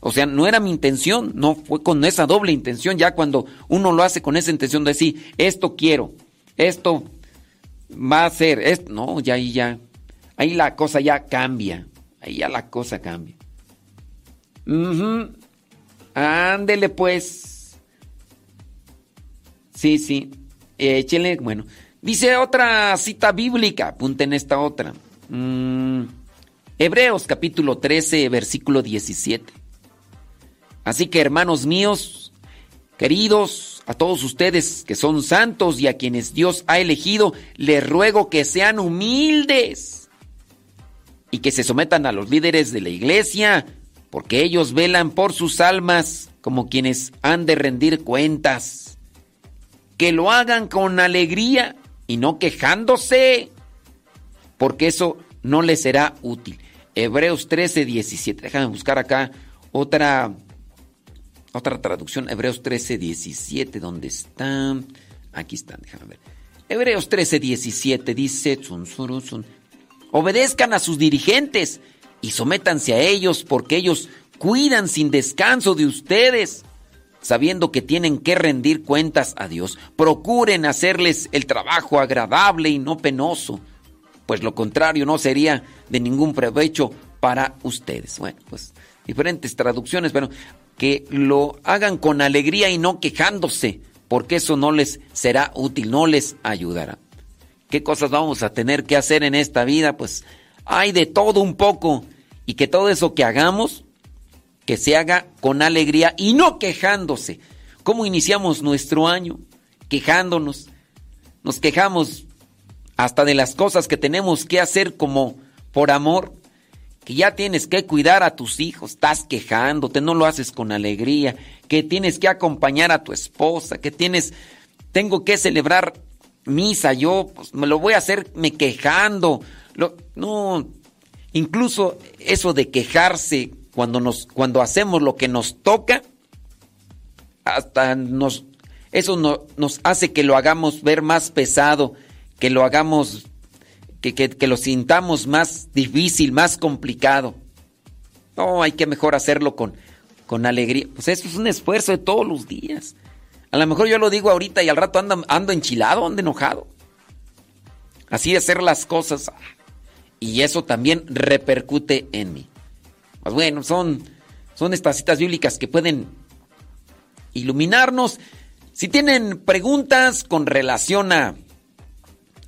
O sea, no era mi intención, no fue con esa doble intención. Ya cuando uno lo hace con esa intención de decir, esto quiero, esto va a ser, esto, no, ya ahí ya, ahí la cosa ya cambia, ahí ya la cosa cambia. Ándele pues. Sí, sí. Échele, bueno. Dice otra cita bíblica, apunten esta otra. Mm, Hebreos capítulo 13, versículo 17. Así que hermanos míos, queridos, a todos ustedes que son santos y a quienes Dios ha elegido, les ruego que sean humildes y que se sometan a los líderes de la iglesia, porque ellos velan por sus almas como quienes han de rendir cuentas. Que lo hagan con alegría y no quejándose, porque eso no les será útil. Hebreos 13, 17. Déjame buscar acá otra, otra traducción. Hebreos 13, 17. ¿Dónde está? Aquí está, déjame ver. Hebreos 13, 17 dice, obedezcan a sus dirigentes y sométanse a ellos porque ellos cuidan sin descanso de ustedes, sabiendo que tienen que rendir cuentas a Dios. Procuren hacerles el trabajo agradable y no penoso, pues lo contrario no sería de ningún provecho para ustedes. Bueno, pues diferentes traducciones, pero que lo hagan con alegría y no quejándose, porque eso no les será útil, no les ayudará. ¿Qué cosas vamos a tener que hacer en esta vida? Pues hay de todo un poco y que todo eso que hagamos, que se haga con alegría y no quejándose. ¿Cómo iniciamos nuestro año? Quejándonos. Nos quejamos hasta de las cosas que tenemos que hacer como por amor, que ya tienes que cuidar a tus hijos, estás quejándote, no lo haces con alegría, que tienes que acompañar a tu esposa, que tienes, tengo que celebrar misa, yo pues, me lo voy a hacer me quejando. No, incluso eso de quejarse cuando nos, cuando hacemos lo que nos toca, hasta nos, eso no, nos hace que lo hagamos ver más pesado, que lo hagamos, que, que, que lo sintamos más difícil, más complicado. No, hay que mejor hacerlo con, con alegría. Pues eso es un esfuerzo de todos los días. A lo mejor yo lo digo ahorita y al rato ando, ando enchilado, ando enojado. Así de hacer las cosas. Y eso también repercute en mí. Pues bueno, son, son estas citas bíblicas que pueden iluminarnos. Si tienen preguntas con relación a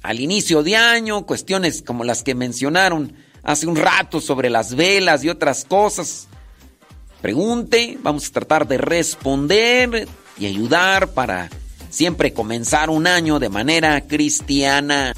al inicio de año, cuestiones como las que mencionaron hace un rato sobre las velas y otras cosas. Pregunte, vamos a tratar de responder y ayudar para siempre comenzar un año de manera cristiana.